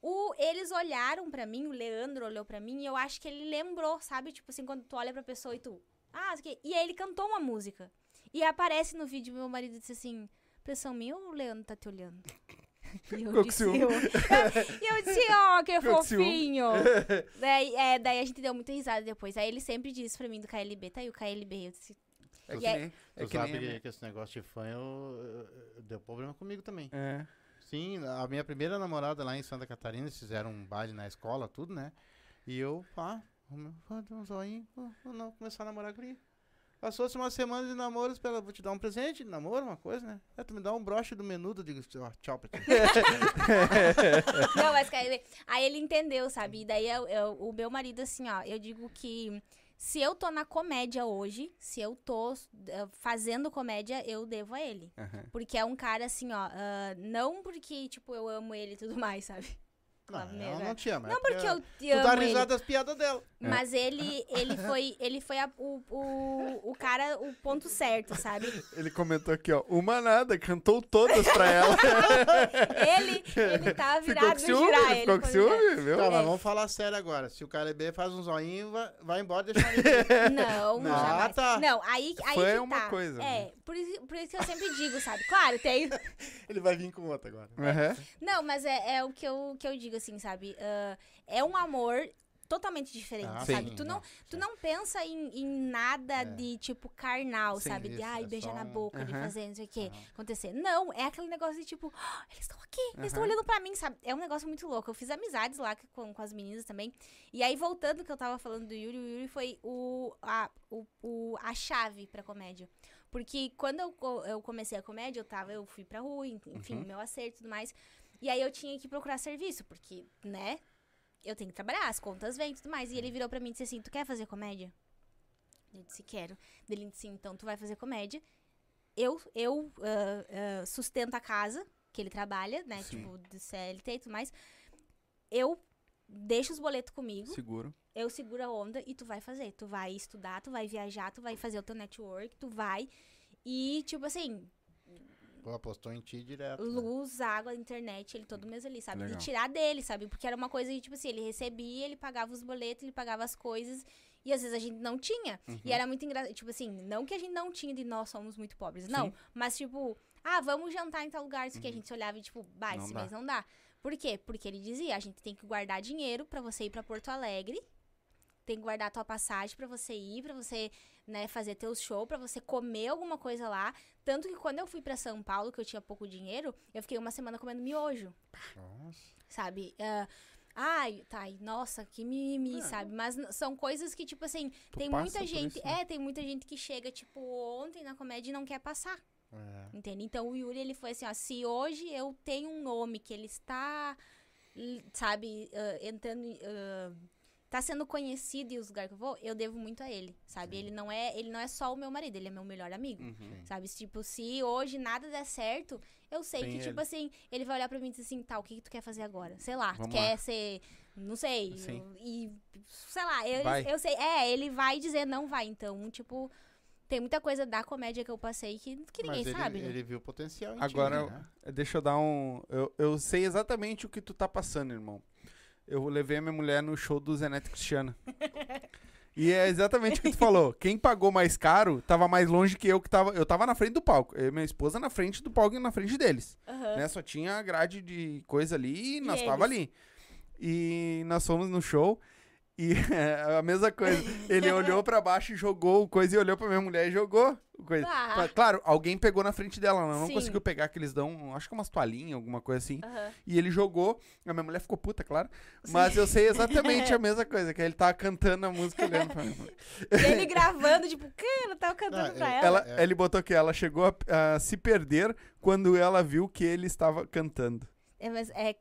O, eles olharam pra mim, o Leandro olhou pra mim e eu acho que ele lembrou, sabe? Tipo assim, quando tu olha pra pessoa e tu. Ah. E aí ele cantou uma música. E aparece no vídeo, meu marido disse assim: pressão minha ou o Leandro tá te olhando? E eu disse, ciúme. eu, e eu disse, ó, que com ciúme. fofinho. daí, é, daí a gente deu muita risada depois. Aí ele sempre disse pra mim do KLB, tá aí o KLB. Eu disse, É que aí- nem. É Tu que sabe nem. que, que esse negócio de fã eu, eu- eu- deu problema comigo também. É. Sim, a minha primeira namorada lá em Santa Catarina, eles fizeram um baile na escola, tudo, né? E eu, pá, deu um zoinho, não, começar a namorar com ele. Passou-se uma semana de namoro, espera, vou te dar um presente de namoro, uma coisa, né? É, tu me dá um broche do menudo, eu digo, ó, tchau pra ti. Não, mas KLB. Aí ele entendeu, sabe? E daí eu- eu- o meu marido, assim, ó, eu digo que se eu tô na comédia hoje, se eu tô eh, fazendo comédia, eu devo a ele. Aham. Porque é um cara, assim, ó, ah, não porque, tipo, eu amo ele e tudo mais, sabe? Não, ela né? não te ama. é Não porque eu te Tu dá amo risada das piadas dela. Mas ele, ele foi, ele foi a- o, o, o cara, o ponto certo, sabe? Ele comentou aqui, ó. Uma nada, cantou todas pra ela. Ele, ele tava ficou virado com no girar ele. Ficou com ciúme, viu? Tá, É. mas vamos falar sério agora. Se o KLB faz um zoinho, vai, vai embora e deixa ele. Não, Não. jamais. Ah, tá. Não, aí, aí Fã que é uma tá. coisa, né? É, por isso, por isso que eu sempre digo, sabe? Claro, tem... Ele vai vir com outra agora. Aham. Não, mas é, é o que eu, que eu digo, assim, sabe? Ah, é um amor totalmente diferente, Ah, sabe? sim, tu não, tu não pensa em, em nada de, tipo, carnal, Sim, sabe? de, isso, ai, é beijar na um- boca, de Aham. fazer não sei o Aham. acontecer. Não, é aquele negócio de, tipo, "Ah, eles estão aqui, eles estão olhando pra mim, sabe? É um negócio muito louco. Eu fiz amizades lá com, com as meninas também. E aí, voltando que eu tava falando do Yuri, o Yuri foi o, a, o, o- a chave pra comédia. Porque quando eu, eu comecei a comédia, eu tava, eu fui pra rua, en- enfim, Uhum. meu acerto e tudo mais. E aí eu tinha que procurar serviço, porque, né? Eu tenho que trabalhar, as contas vêm e tudo mais. E ele virou pra mim e disse assim: Tu quer fazer comédia? Eu disse: Quero. Ele disse: Então tu vai fazer comédia. Eu, eu ah, ah, sustento a casa que ele trabalha, né? Sim. Tipo, do CLT e tudo mais. Eu deixo os boletos comigo Seguro. eu seguro a onda e tu vai fazer. Tu vai estudar, tu vai viajar, tu vai fazer o teu network, tu vai. E, tipo assim, Pô, apostou em ti direto. né? luz, água, internet, ele todo mês ali, sabe? Legal. E tirar dele, sabe? Porque era uma coisa que, tipo assim, ele recebia, ele pagava os boletos, ele pagava as coisas. E às vezes a gente não tinha. Uhum. E era muito engraçado. Tipo assim, não que a gente não tinha de nós somos muito pobres. Não. Sim. Mas, tipo, ah, vamos jantar em tal lugar. Isso que a gente se olhava e, tipo, bah, Não esse dá. mês não dá. Por quê? Porque ele dizia, a gente tem que guardar dinheiro pra você ir pra Porto Alegre. Tem que guardar a tua passagem pra você ir, pra você, né, fazer teu show, pra você comer alguma coisa lá. Tanto que quando eu fui pra São Paulo, que eu tinha pouco dinheiro, eu fiquei uma semana comendo miojo Nossa. sabe? Ah, ai, tá, nossa, que mimimi, sabe? Mas são coisas que, tipo assim, Tu tem muita gente. isso, né? É, tem muita gente que chega, tipo, ontem na comédia e não quer passar. É. Entende? Então o Yuri, ele foi assim, ó, se hoje eu tenho um nome que ele está, sabe, ah, entrando, ah, tá sendo conhecido e os lugares que eu vou, eu devo muito a ele, sabe? Ele não é, ele não é só o meu marido, ele é meu melhor amigo. Uhum. Sabe? Tipo, se hoje nada der certo, eu sei Tem que, tipo ele. assim, ele vai olhar pra mim e dizer assim, tá, o que, que tu quer fazer agora? Sei lá, Vamos tu quer ser. Não sei. E. Sei lá, eu, Vai. eu sei. É, ele vai dizer não vai. Então, tipo, tem muita coisa da comédia que eu passei que, que ninguém Mas ele, sabe, né? ele viu potencial em Agora, ti, né? Deixa eu dar um. Eu, eu sei exatamente o que tu tá passando, irmão. Eu levei a minha mulher no show do Zeneto Cristiano. E é exatamente o que tu falou. Quem pagou mais caro tava mais longe que eu que tava. Eu tava na frente do palco. Eu e minha esposa na frente do palco e na frente deles. Aham. Né? Só tinha grade de coisa ali e nós eles? tava ali. E nós fomos no show. E é a mesma coisa. Ele olhou pra baixo e jogou o coisa e olhou pra minha mulher e jogou o coisa. Ah. Claro, alguém pegou na frente dela, ela não Sim. conseguiu pegar que eles dão, acho que umas toalhinhas, alguma coisa assim. E ele jogou, a minha mulher ficou puta, claro. Mas eu sei exatamente a mesma coisa, que ele tava cantando a música olhando pra mim. E ele gravando, tipo, que ela tava cantando Ah, pra é- ela. Ela, É. Ele botou que ela chegou a, a se perder quando ela viu que ele estava cantando. É, mas é,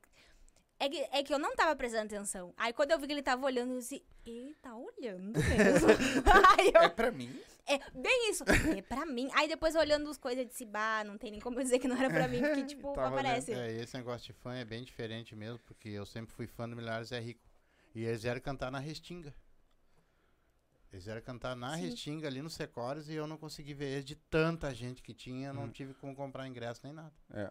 é, que, é que eu não tava prestando atenção. Aí quando eu vi que ele tava olhando, eu disse, ele tá olhando mesmo. Eu, pra mim? É, bem isso. É pra mim. Aí depois olhando as coisas, eu disse, bah, não tem nem como eu dizer que não era pra mim, porque, tipo, Tava aparece. É, esse negócio de fã é bem diferente mesmo, porque eu sempre fui fã do Milhares é Rico. E eles vieram cantar na Restinga. Eles vieram cantar na Sim. Restinga, ali no Secores, e eu não consegui ver eles de tanta gente que tinha, não Hum. tive como comprar ingresso nem nada. É.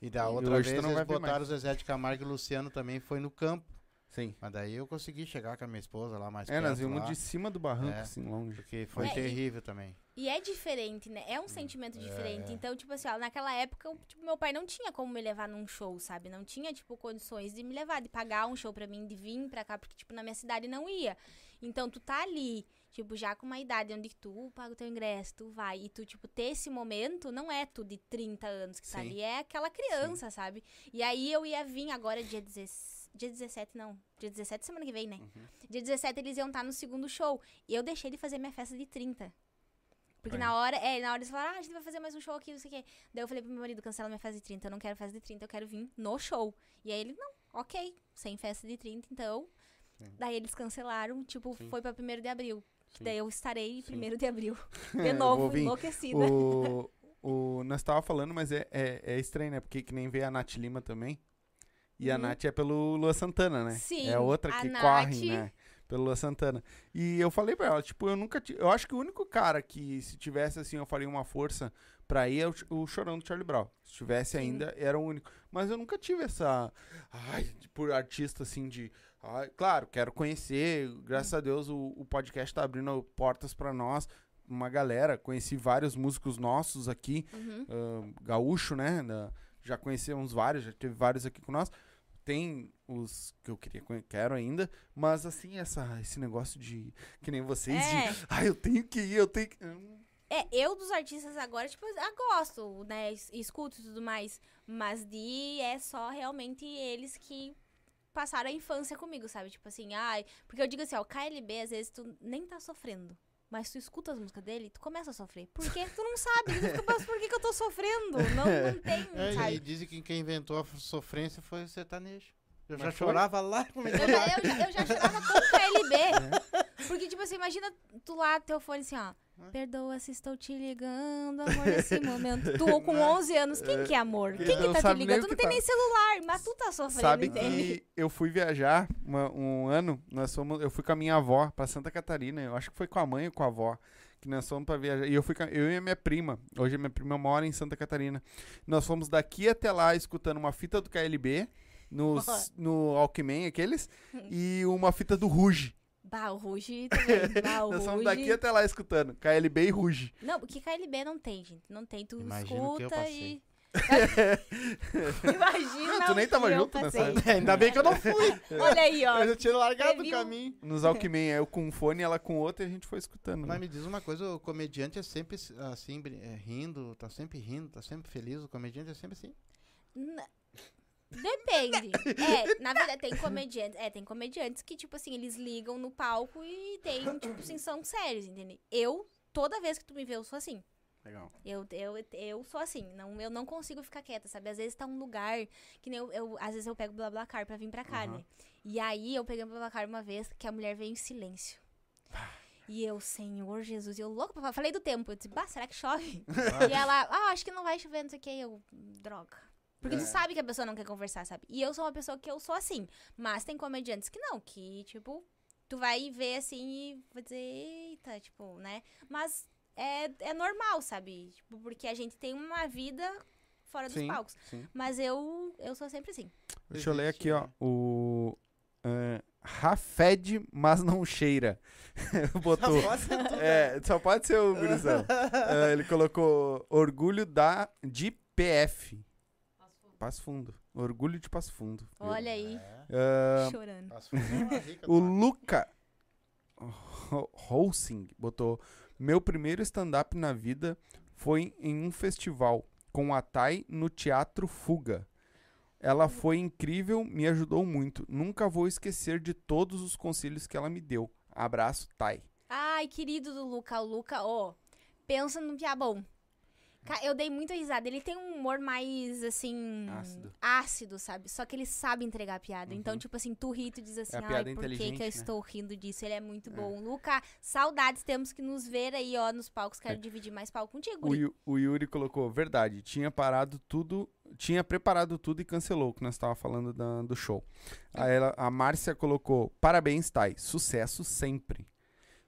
E da E outra tu vez não eles botaram o Zezé de Camargo e o Luciano também foi no campo. Sim. Mas daí eu consegui chegar com a minha esposa lá mais É, perto. nós vimos lá, de cima do barranco, É. assim, longe. Porque foi É, e- terrível também. E é diferente, né? É um sentimento diferente. Então, tipo assim, ó, naquela época, tipo, meu pai não tinha como me levar num show, sabe? Não tinha, tipo, condições de me levar, de pagar um show pra mim, de vir pra cá, porque, tipo, na minha cidade não ia. Então, tu tá ali, tipo, já com uma idade onde tu paga o teu ingresso, tu vai. E tu, tipo, ter esse momento não é tu de 30 anos que tá Sim. ali, é aquela criança, sabe? E aí eu ia vir agora dia 16. Dia 17, não. Dia 17 semana que vem, né? Dia 17 eles iam estar no segundo show. E eu deixei de fazer minha festa de 30. Porque Aí. na hora, é, na hora eles falaram, ah, a gente vai fazer mais um show aqui, não sei o quê. Daí eu falei pro meu marido, cancela minha festa de 30, eu não quero festa de 30, eu quero vir no show. E aí ele, não, ok, sem festa de 30, então. Daí eles cancelaram, tipo, Sim. foi pra 1 de abril. Sim. Daí eu estarei Sim. 1 de abril. De novo, enlouquecida. O, o, nós tava falando, mas é, é, é estranho, né? Porque que nem veio a Nath Lima também. E a Uhum. Nath é pelo Lua Santana, né? Sim, É outra que Nath- corre, né? Pelo Lua Santana. E eu falei pra ela, tipo, eu nunca tive. Eu acho que o único cara que, se tivesse assim, eu faria uma força pra ir é o, o Chorão do Charlie Brown. Se tivesse Sim. ainda, era o único. Mas eu nunca tive essa. Ai, por artista assim de. Claro, quero conhecer. Graças a Deus o, o podcast tá abrindo portas pra nós. Uma galera, conheci vários músicos nossos aqui Uhum. ah, gaúcho, né? da- já conhecemos vários, já teve vários aqui com nós. Tem os que eu queria, quero ainda, mas assim, essa, esse negócio de que nem vocês, É. de, ah, eu tenho que ir, eu tenho que. Hum, É, eu dos artistas agora, tipo, eu gosto, né? es- Escuto e tudo mais. Mas de é só realmente eles que passaram a infância comigo, sabe? Tipo assim, ai. Porque eu digo assim, ó, o KLB, às vezes tu nem tá sofrendo. Mas tu escuta as músicas dele, tu começa a sofrer. Porque tu não sabe. Tu fica, mas por que, que eu tô sofrendo? Não, não tem, É, e sabe? dizem que quem inventou a sofrência foi o sertanejo. Eu Mas já foi? chorava lá. é Eu já, eu, já, eu já chorava com o KLB. Porque, tipo assim, imagina tu lá, teu fone assim, ó. Perdoa se estou te ligando, amor, nesse momento. Tu com 11 anos, quem que é amor? Que Quem não que tá te ligando? Tu não tem tá. nem celular, mas tu tá sofrendo, Sabe entende? que eu fui viajar uma- um ano, nós fomos, eu fui com a minha avó pra Santa Catarina, eu acho que foi com a mãe ou com a avó, que nós fomos pra viajar. E eu fui eu e a minha prima. Hoje a minha prima mora em Santa Catarina. Nós fomos daqui até lá escutando uma fita do KLB, nos, no Alckmin, aqueles, e uma fita do Ruge. Bah, o Ruge também. Bah, o Nós Ruge. daqui até lá escutando. KLB e Ruge. Não, porque KLB não tem, gente. Não tem. Tu Imagina o que eu escuta passei. e. Imagina. Tu nem tava junto nessa época. Ainda bem que eu não fui. Olha aí, ó. Eu já tinha largado o caminho. Nos Alckmin, eu com um fone, ela com outro, e a gente foi escutando. Mas né? me diz uma coisa, o comediante é sempre assim, é, rindo, tá sempre rindo, tá sempre feliz. O comediante é sempre assim. N- Depende. É, na verdade, tem comediantes. É, tem comediantes que, tipo assim, eles ligam no palco e tem, tipo assim, são sérios, entende? Eu, toda vez que tu me vê, eu sou assim. Legal. Eu, eu, eu sou assim, não, eu não consigo ficar quieta, sabe? Às vezes tá um lugar que nem eu, eu- às vezes eu pego o BlaBlaCar pra vir pra cá, Aham. né? E aí eu peguei o BlaBlaCar uma vez que a mulher veio em silêncio. E eu, Senhor Jesus, eu louco, pra- falei do tempo, eu disse, bah, será que chove? e ela, ah, acho que não vai chover, não sei o que, eu, droga. Porque É. tu sabe que a pessoa não quer conversar, sabe? E eu sou uma pessoa que eu sou assim, mas tem comediantes que não, que, tipo, tu vai ver assim e vai dizer, eita, tipo, né? Mas é, é normal, sabe? Tipo, porque a gente tem uma vida fora dos Sim, palcos. sim. Mas eu, eu sou sempre assim. Deixa eu ler aqui, ó. né? O. Uh, Rafed, mas não cheira. Botou. É, só pode ser o gurizão. Ah, ele colocou orgulho da de PF. Passo Fundo. Orgulho de Passo Fundo. Olha aí, É. Ah, chorando. Rica o Luca Ho- Holsing botou: Meu primeiro stand-up na vida foi em um festival com a Thay no Teatro Fuga. Ela foi incrível, me ajudou muito. Nunca vou esquecer de todos os conselhos que ela me deu. Abraço, Thay. Ai, querido do Luca, o Luca, ó, pensa num piá bom. Ca- Eu dei muita risada. Ele tem um humor mais, assim... Ácido. ácido, sabe? Só que ele sabe entregar a piada. Então, tipo assim, tu ri, tu diz assim, Uhum. É ai, por que, que eu né? estou rindo disso? Ele é muito bom. Luca, saudades, temos que nos ver aí, ó, nos palcos. Quero dividir mais palco contigo. É. O, guri. Yu- o Yuri colocou, verdade, tinha parado tudo, tinha preparado tudo e cancelou, que nós estava falando da- do show. Aí ela- a Márcia colocou, parabéns, Thay, sucesso sempre.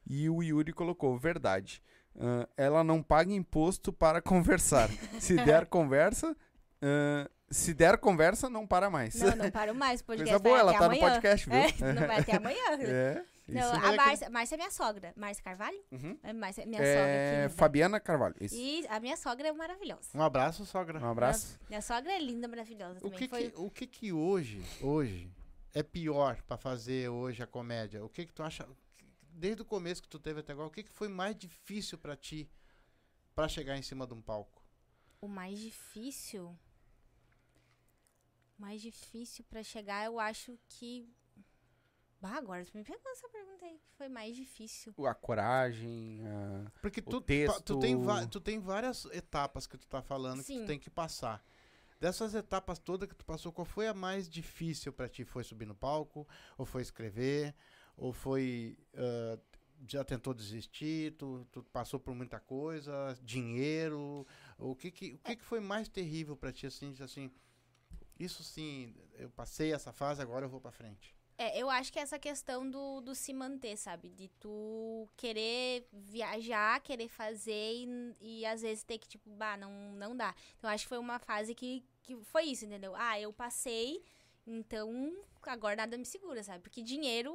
E o Yuri colocou, verdade, ah, ela não paga imposto para conversar. Se der conversa, ah, Se der conversa, não para mais. Não, não paro mais. O podcast Coisa boa, ela tá no amanhã. podcast, viu? É, não vai até amanhã. É. Não, a Márcia, Márcia é minha sogra. Márcia Carvalho? Uhum. É Márcia, minha sogra É, querida. Fabiana Carvalho. Isso. E a minha sogra é maravilhosa. Um abraço, sogra. Um abraço. Minha sogra é linda, maravilhosa O também. que Foi... que, o que que hoje, hoje, é pior pra fazer hoje a comédia? O que que tu acha, desde o começo que tu teve até agora, o que que foi mais difícil pra ti pra chegar em cima de um palco? O mais difícil. O mais difícil pra chegar, eu acho que. Bah, agora tu me pegou essa pergunta aí, que foi mais difícil. A coragem. a- Porque O tu, texto- tu, tem tu tem várias etapas que tu tá falando que Sim. tu tem que passar. Dessas etapas todas que tu passou, qual foi a mais difícil pra ti? Foi subir no palco? Ou foi escrever? Ou foi. ah, já tentou desistir? Tu, tu passou por muita coisa? Dinheiro? O que que, o que, que foi mais terrível pra ti? Assim, assim, isso sim, eu passei essa fase, agora eu vou pra frente. É, eu acho que essa questão do, do se manter, sabe? De tu querer viajar, querer fazer e, e às vezes ter que, tipo, bah, não, não dá. Então, acho que foi uma fase que, que foi isso, entendeu? Ah, eu passei, então agora nada me segura, sabe? Porque dinheiro.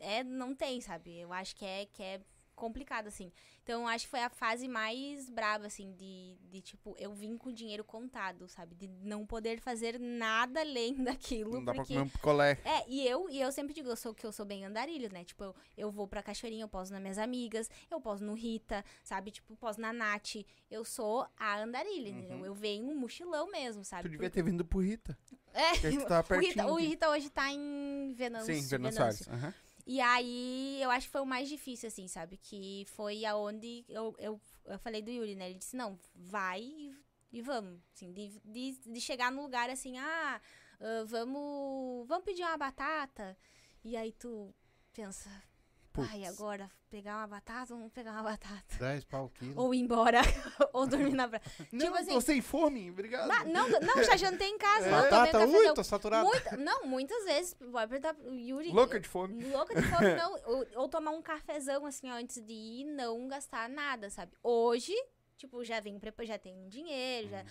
É, não tem, sabe? Eu acho que é, que é complicado, assim. Então, acho que foi a fase mais braba, assim, de, de tipo, eu vim com o dinheiro contado, sabe? De não poder fazer nada além daquilo. Não dá pra porque comer um picolé. é, e eu, e eu sempre digo, eu sou que eu sou bem andarilho, né? Tipo, eu, eu vou pra Cachoeirinha, eu poso nas minhas amigas, eu poso no Rita, sabe? Tipo, poso na Nath. Eu sou a andarilha, entendeu? Eu venho um mochilão mesmo, sabe? Tu devia Porque- ter vindo pro Rita. É, Que tu tava o. Rita, o Rita hoje tá em Venâncio. Sim, Fernando Soares. Aham. E aí, eu acho que foi o mais difícil, assim, sabe? Que foi aonde eu, eu, eu falei do Yuri, né? Ele disse, não, vai e, e vamos. Assim, de, de, de chegar no lugar assim, ah, ah, vamos, vamos pedir uma batata. E aí tu pensa, ai, agora pegar uma batata, vamos pegar uma batata. 10 pau quilo. Ou ir embora, ou dormir na praia. Não, tipo assim, tô sem fome, obrigado. "Bah, não, não, já jantei em casa, não, tomei um Batata, ui, tô saturado. Muita- não, muitas vezes, vai perguntar Yuri. Louca de fome. Louca de fome, não. Ou, ou tomar um cafezão, assim, ó, antes de ir e não gastar nada, sabe? Hoje, tipo, já vem já tem dinheiro, já.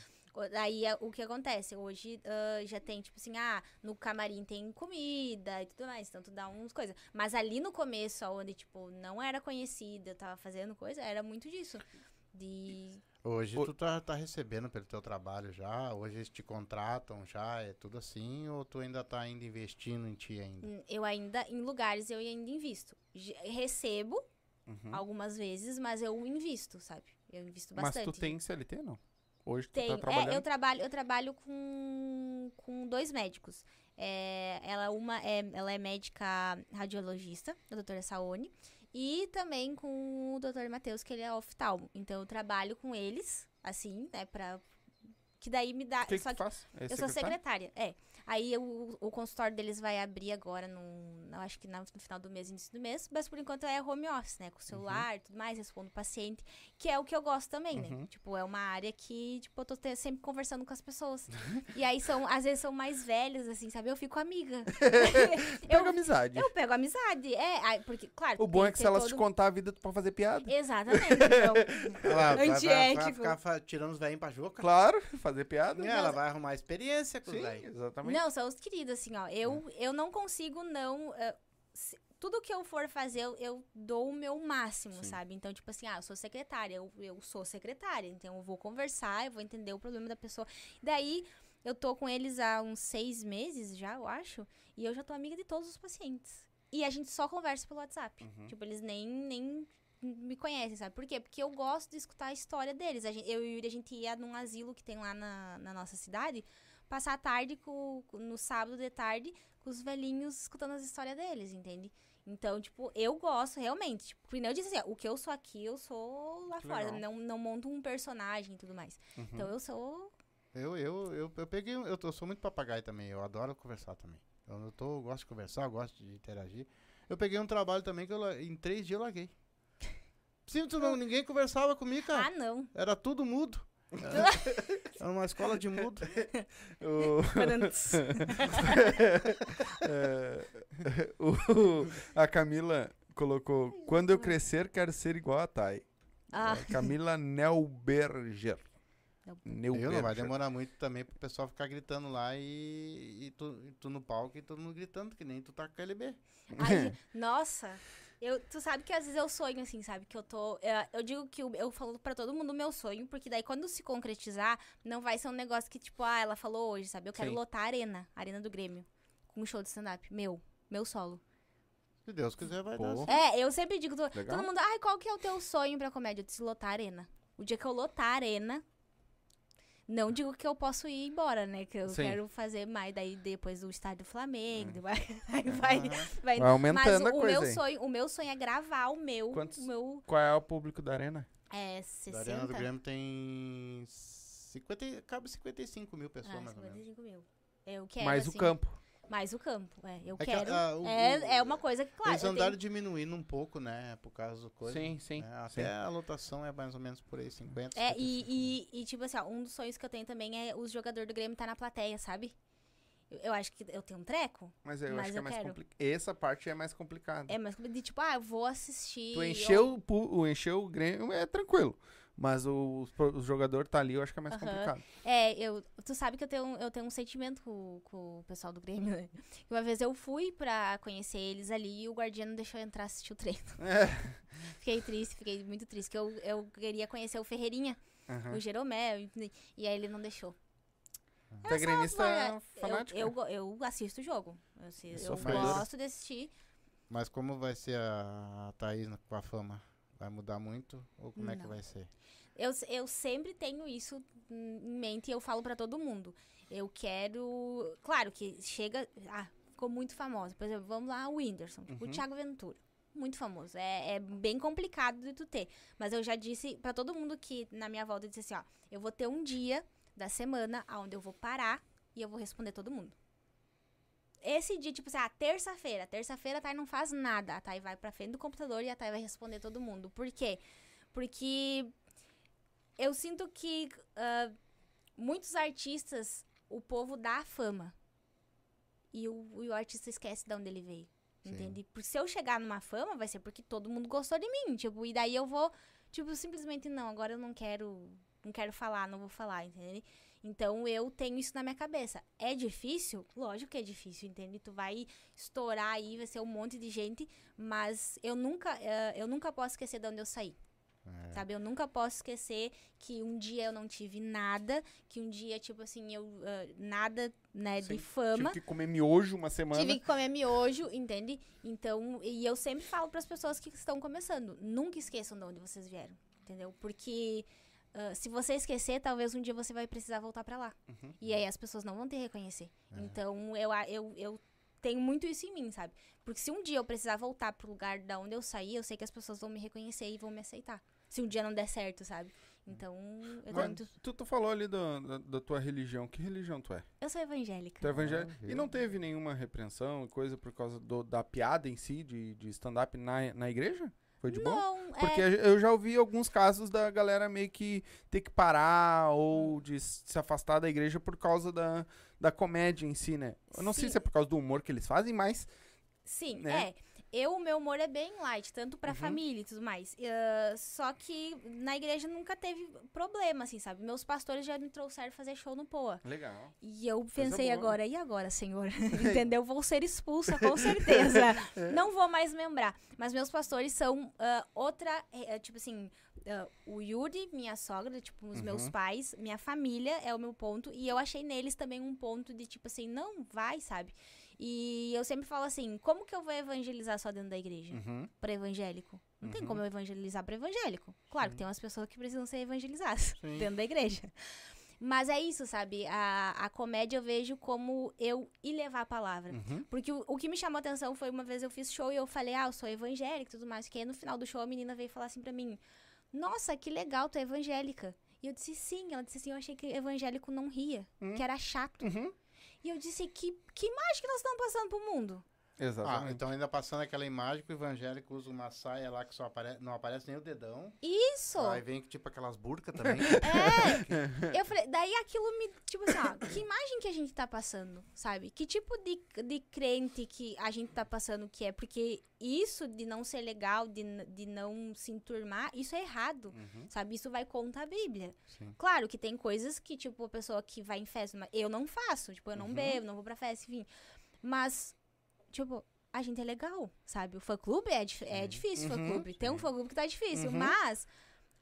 Aí é o que acontece? Hoje ah, já tem, tipo assim, ah, no camarim tem comida e tudo mais, então tu dá uns coisas. Mas ali no começo, onde, tipo, não era conhecida, eu tava fazendo coisa, era muito disso. De. Hoje tu tá, tá recebendo pelo teu trabalho já? Hoje eles te contratam já? É tudo assim? Ou tu ainda tá ainda investindo em ti ainda? hum, Eu ainda, em lugares, eu ainda invisto. Recebo Uhum. algumas vezes, mas eu invisto, sabe? Eu invisto Mas bastante. tu tem CLT, não? Hoje tu Tem. tá trabalhando. É, eu trabalho, eu trabalho com, com dois médicos. É, ela, uma é, ela é médica radiologista, a doutora Saone, e também com o doutor Matheus, que ele é oftalmo. Então eu trabalho com eles, assim, né, pra... Que daí me dá... Que, que só tu faz? É eu sou secretária? secretária, é. Aí o, o consultório deles vai abrir agora, eu acho que no final do mês, início do mês. Mas por enquanto é home office, né? Com celular e tudo mais, respondo o paciente. Que é o que eu gosto também, Uhum. né? Tipo, é uma área que, tipo, eu tô te- sempre conversando com as pessoas. e aí são, às vezes são mais velhos, assim, sabe? Eu fico amiga. Pega eu, amizade. eu pego amizade. É, porque, claro. O bom é que se ter elas te todo- contar a vida, tu pode fazer piada. Exatamente. Então, Ela vai, vai, vai Antiético. ficar tirando os velhinhos pra juca? Claro, fazer piada. E ela vai arrumar experiência com os Sim, velhos. exatamente. Não, são os queridos, assim, ó. Eu, eu não consigo não. eh, se- tudo que eu for fazer, eu, eu dou o meu máximo, Sim. sabe? Então, tipo assim, ah, eu sou secretária, eu, eu sou secretária, então eu vou conversar, eu vou entender o problema da pessoa. Daí, eu tô com eles há uns seis meses já, eu acho, e eu já tô amiga de todos os pacientes. E a gente só conversa pelo WhatsApp. Uhum. Tipo, eles nem, nem me conhecem, sabe? Por quê? Porque eu gosto de escutar a história deles. A gente- eu e o Yuri, a gente ia num asilo que tem lá na, na nossa cidade, passar a tarde com, no sábado de tarde com os velhinhos escutando as histórias deles, entende? Então, tipo, eu gosto realmente. Tipo, nem eu disse assim, ó, o que eu sou aqui, eu sou lá Que fora. legal. Não, não monto um personagem e tudo mais. Uhum. Então eu sou. Eu, eu, eu, eu peguei. um- Eu, tô- eu sou muito papagaio também. Eu adoro conversar também. Eu, eu tô, eu gosto de conversar, eu gosto de interagir. Eu peguei um trabalho também que eu, em três dias eu larguei. Sim, tu não, ninguém conversava comigo, cara. Ah, não. Era tudo mudo. Era uma escola de mudo. O- É, o- a Camila colocou: Quando eu crescer, quero ser igual a Thay. Ah. É, Camila Nelberger. New Eu não vai demorar muito também pro pessoal ficar gritando lá e, e, tu, e tu no palco e todo mundo gritando, que nem tu tá com a KLB. Aí, nossa, eu, tu sabe que às vezes eu sonho assim, sabe? Que eu tô. Eu, eu digo que eu, eu falo pra todo mundo o meu sonho, porque daí quando se concretizar, não vai ser um negócio que, tipo, ah, ela falou hoje, sabe? Eu quero Sim. lotar a arena, a arena do Grêmio, com um show de stand-up. Meu, meu solo. Se Deus quiser, vai Pô. dar. certo. É, eu sempre digo, to- Legal. todo mundo, ai, qual que é o teu sonho pra comédia? Eu disse lotar a arena. O dia que eu lotar a arena, não digo que eu posso ir embora, né? Que eu Sim. quero fazer mais daí depois do estádio Flamengo, vai, aí vai, vai, Vai aumentando Mas a o, o coisa meu aí. sonho, o meu sonho é gravar o meu, Quantos- o meu Qual é o público da arena? é Da 60. Arena do Grêmio tem 50, cabe 55 mil pessoas, ah, mais ou menos. 55 mil. Eu quero, Mais o assim, campo. Mais o campo, é. Eu É que, quero. ah, o- é, é uma coisa que, claro, Eles eu andaram tenho- diminuindo um pouco, né? Por causa do coisa. Sim, sim. né, sim. Até a lotação é mais ou menos por aí, 50. É, 55 mil. e, e, e, tipo assim, ó, um dos sonhos que eu tenho também é os jogadores do Grêmio estar na plateia, sabe? Eu, eu acho que eu tenho um treco. Mas eu Mas acho que é eu mais quero. complicado. Essa parte é mais complicada. É mais de tipo, ah, eu vou assistir. Tu encheu o, pu- o encher o Grêmio é tranquilo. Mas o, o jogador tá ali, eu acho que é mais Aham. complicado. É, eu, tu sabe que eu tenho, eu tenho um sentimento com, com o pessoal do Grêmio, né? Uma vez eu fui pra conhecer eles ali e o guardião não deixou eu entrar assistir o treino. É. Fiquei triste, fiquei muito triste, porque eu, eu queria conhecer o Ferreirinha, Aham. o Jeromel, e, e aí ele não deixou. Tu é gremista fanático? Eu, eu, eu assisto o jogo. Eu, assi- eu gosto de assistir. Mas como vai ser a, Thaís com a fama? Vai mudar muito? Ou como é que Não. vai ser? Eu, eu sempre tenho isso em mente e eu falo pra todo mundo. Eu quero. Claro que chega. Ah, ficou muito famosa. Por exemplo, vamos lá, o Whindersson, tipo, Uhum. o Thiago Ventura. Muito famoso. É, é bem complicado de tu ter. Mas eu já disse pra todo mundo que na minha volta eu disse assim: ó, eu vou ter um dia da semana onde eu vou parar e eu vou responder todo mundo. Esse dia, tipo assim, ah, terça-feira. Terça-feira a Thay não faz nada. A Thay vai pra frente do computador e a Thay vai responder todo mundo. Por quê? Porque eu sinto que ah, muitos artistas, o povo dá a fama. E o, e o artista esquece de onde ele veio. Sim. Entende? Porque se eu chegar numa fama, vai ser porque todo mundo gostou de mim. Tipo, e daí eu vou, tipo, simplesmente não, agora eu não quero. Não quero falar, não vou falar, entende? Então eu tenho isso na minha cabeça. É difícil? Lógico que é difícil, entende? Tu vai estourar aí, vai ser um monte de gente, mas eu nunca, eh, eu nunca posso esquecer de onde eu saí. É. Sabe? Eu nunca posso esquecer que um dia eu não tive nada, que um dia, tipo assim, eu. ah, nada, né, Sim, de fama. Tive que comer miojo uma semana. Tive que comer miojo, entende? Então, e eu sempre falo para as pessoas que estão começando, nunca esqueçam de onde vocês vieram, entendeu? Porque ah, se você esquecer, talvez um dia você vai precisar voltar para lá. Uhum. E aí as pessoas não vão te reconhecer. É. Então, eu, eu, eu tenho muito isso em mim, sabe? Porque se um dia eu precisar voltar pro lugar da onde eu saí, eu sei que as pessoas vão me reconhecer e vão me aceitar. Se um dia não der certo, sabe? Então, eu Mas muito... tu, tu falou ali do- da, da tua religião. Que religião tu é? Eu sou evangélica. Tu é evangélico? Ah, E não teve nenhuma repreensão e coisa por causa do- da piada em si, de, de stand-up na, na igreja? Foi de bom? Não, Porque é... eu já ouvi alguns casos da galera meio que ter que parar ou de se afastar da igreja por causa da, da comédia em si, né? Eu não sei Sim. se é por causa do humor que eles fazem, mas Sim, né? é. Eu, o meu humor é bem light, tanto pra Uhum. família e tudo mais. Ah, só que na igreja nunca teve problema, assim, sabe? Meus pastores já me trouxeram fazer show no Poa. Legal. E eu pensei boa. agora, e agora, senhor? Entendeu? Vou ser expulsa, com certeza. É. Não vou mais membrar. Mas meus pastores são ah, outra, eh, tipo assim, ah, o Yuri, minha sogra, tipo, os meus Uhum. pais, minha família é o meu ponto. E eu achei neles também um ponto de, tipo assim, não, vai, sabe? E eu sempre falo assim, como que eu vou evangelizar só dentro da igreja? Uhum. Pra evangélico? Não tem Uhum. como eu evangelizar pra evangélico. Claro que tem umas pessoas que precisam ser evangelizadas Sim. dentro da igreja. Mas é isso, sabe? A, a comédia eu vejo como eu ir levar a palavra. Uhum. Porque o, o que me chamou a atenção foi uma vez eu fiz show e eu falei, ah, eu sou evangélica e tudo mais. Que aí no final do show a menina veio falar assim pra mim: Nossa, que legal, tu é evangélica. E eu disse sim. Ela disse assim: Eu achei que evangélico não ria, Hum. que era chato. Uhum. E eu disse: Que, que imagem que nós estamos passando pro mundo? Ah, Exatamente. então ainda passando aquela imagem que o evangélico usa uma saia lá que só apare... não aparece nem o dedão. Isso! Aí vem tipo aquelas burcas também. É! Eu falei, daí aquilo me. Tipo assim, ó, que imagem que a gente tá passando, sabe? Que tipo de, de crente que a gente tá passando que é? Porque isso de não ser legal, de, de não se enturmar, isso é errado, Uhum, sabe? Isso vai contra a Bíblia. sim. Claro que tem coisas que, tipo, a pessoa que vai em festa, mas eu não faço, tipo, eu não Uhum. bebo, não vou pra festa, enfim. Mas, tipo, a gente é legal, sabe? O fã-clube é, é difícil, Uhum, fã-clube. Tem um fã-clube que tá difícil, Uhum. mas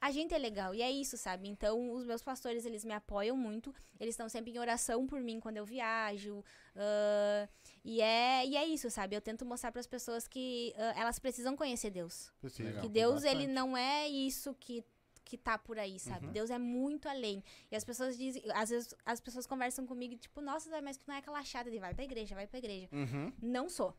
a gente é legal. E é isso, sabe? Então, os meus pastores, eles me apoiam muito. Eles estão sempre em oração por mim quando eu viajo. ah, e, é, e é isso, sabe? Eu tento mostrar pras pessoas que ah, elas precisam conhecer Deus. Legal. Que Deus, ele Bastante. não é isso que, que tá por aí, sabe? Uhum. Deus é muito além. E as pessoas dizem, às vezes as pessoas conversam comigo, tipo, nossa, mas tu não é aquela chata de vai pra igreja, vai pra igreja. Uhum. Não sou.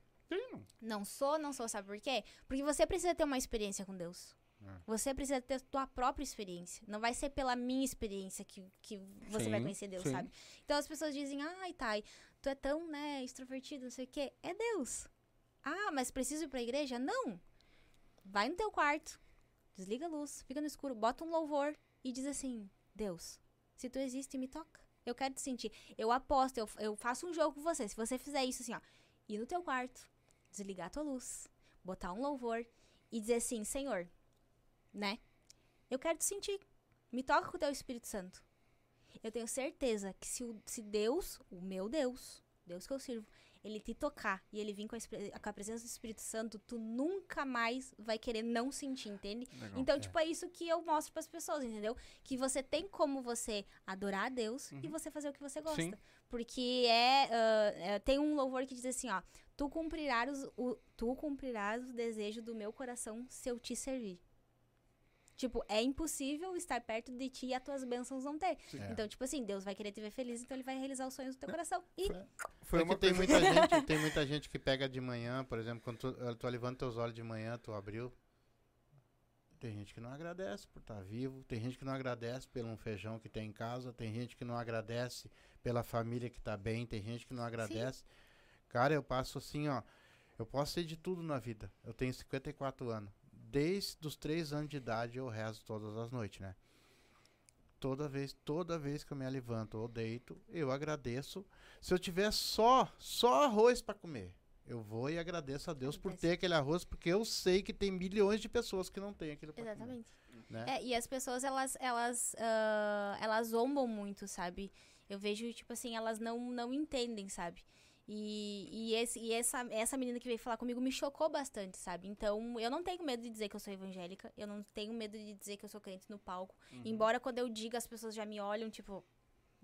Não sou, não sou, sabe por quê? Porque você precisa ter uma experiência com Deus. É. Você precisa ter tua própria experiência. Não vai ser pela minha experiência que, que você vai Sim, conhecer Deus, sim. sabe? Então as pessoas dizem, ai, Thay, tu é tão, né, extrovertido, não sei o quê. É Deus. Ah, mas preciso ir pra igreja? Não. Vai no teu quarto, desliga a luz, fica no escuro, bota um louvor e diz assim: Deus, se tu existe, me toca. Eu quero te sentir. Eu aposto, eu, eu faço um jogo com você. Se você fizer isso assim, ó, ir no teu quarto, desligar a tua luz, botar um louvor e dizer assim: Senhor, né? Eu quero te sentir. Me toca com o teu Espírito Santo. Eu tenho certeza que se, se Deus, o meu Deus, Deus que eu sirvo, ele te tocar e ele vir com a, com a presença do Espírito Santo, tu nunca mais vai querer não sentir, entende? Legal. Então, tipo, é isso que eu mostro pras pessoas, entendeu? Que você tem como você adorar a Deus e você fazer o que você gosta. Sim. Porque é, ah, é, Tem um louvor que diz assim, ó. Tu cumprirás, os- o, tu cumprirás o desejo do meu coração se eu te servir. Tipo, é impossível estar perto de ti e as tuas bênçãos não ter. É. Então, tipo assim, Deus vai querer te ver feliz, então ele vai realizar os sonhos do teu coração. E Foi é uma que tem muita gente, tem muita gente que pega de manhã, por exemplo, quando tu, tu levanta teus olhos de manhã, tu abriu. Tem gente que não agradece por estar vivo, tem gente que não agradece pelo um feijão que tem em casa, tem gente que não agradece pela família que tá bem, tem gente que não agradece. Cara, eu passo assim, ó, eu posso ser de tudo na vida. Eu tenho 54 anos. Desde os 3 anos de idade eu rezo todas as noites, né? Toda vez, toda vez que eu me levanto ou deito, eu agradeço. Se eu tiver só, só arroz para comer, eu vou e agradeço a Deus por ter aquele arroz, porque eu sei que tem milhões de pessoas que não têm aquilo pra comer, Exatamente. né? É, e as pessoas, elas, elas, ah, elas zombam muito, sabe? Eu vejo, tipo assim, elas não, não entendem, sabe? E, e, esse, e essa, essa menina que veio falar comigo me chocou bastante, sabe? Então, eu não tenho medo de dizer que eu sou evangélica, eu não tenho medo de dizer que eu sou crente no palco. Uhum. Embora quando eu diga, as pessoas já me olham, tipo,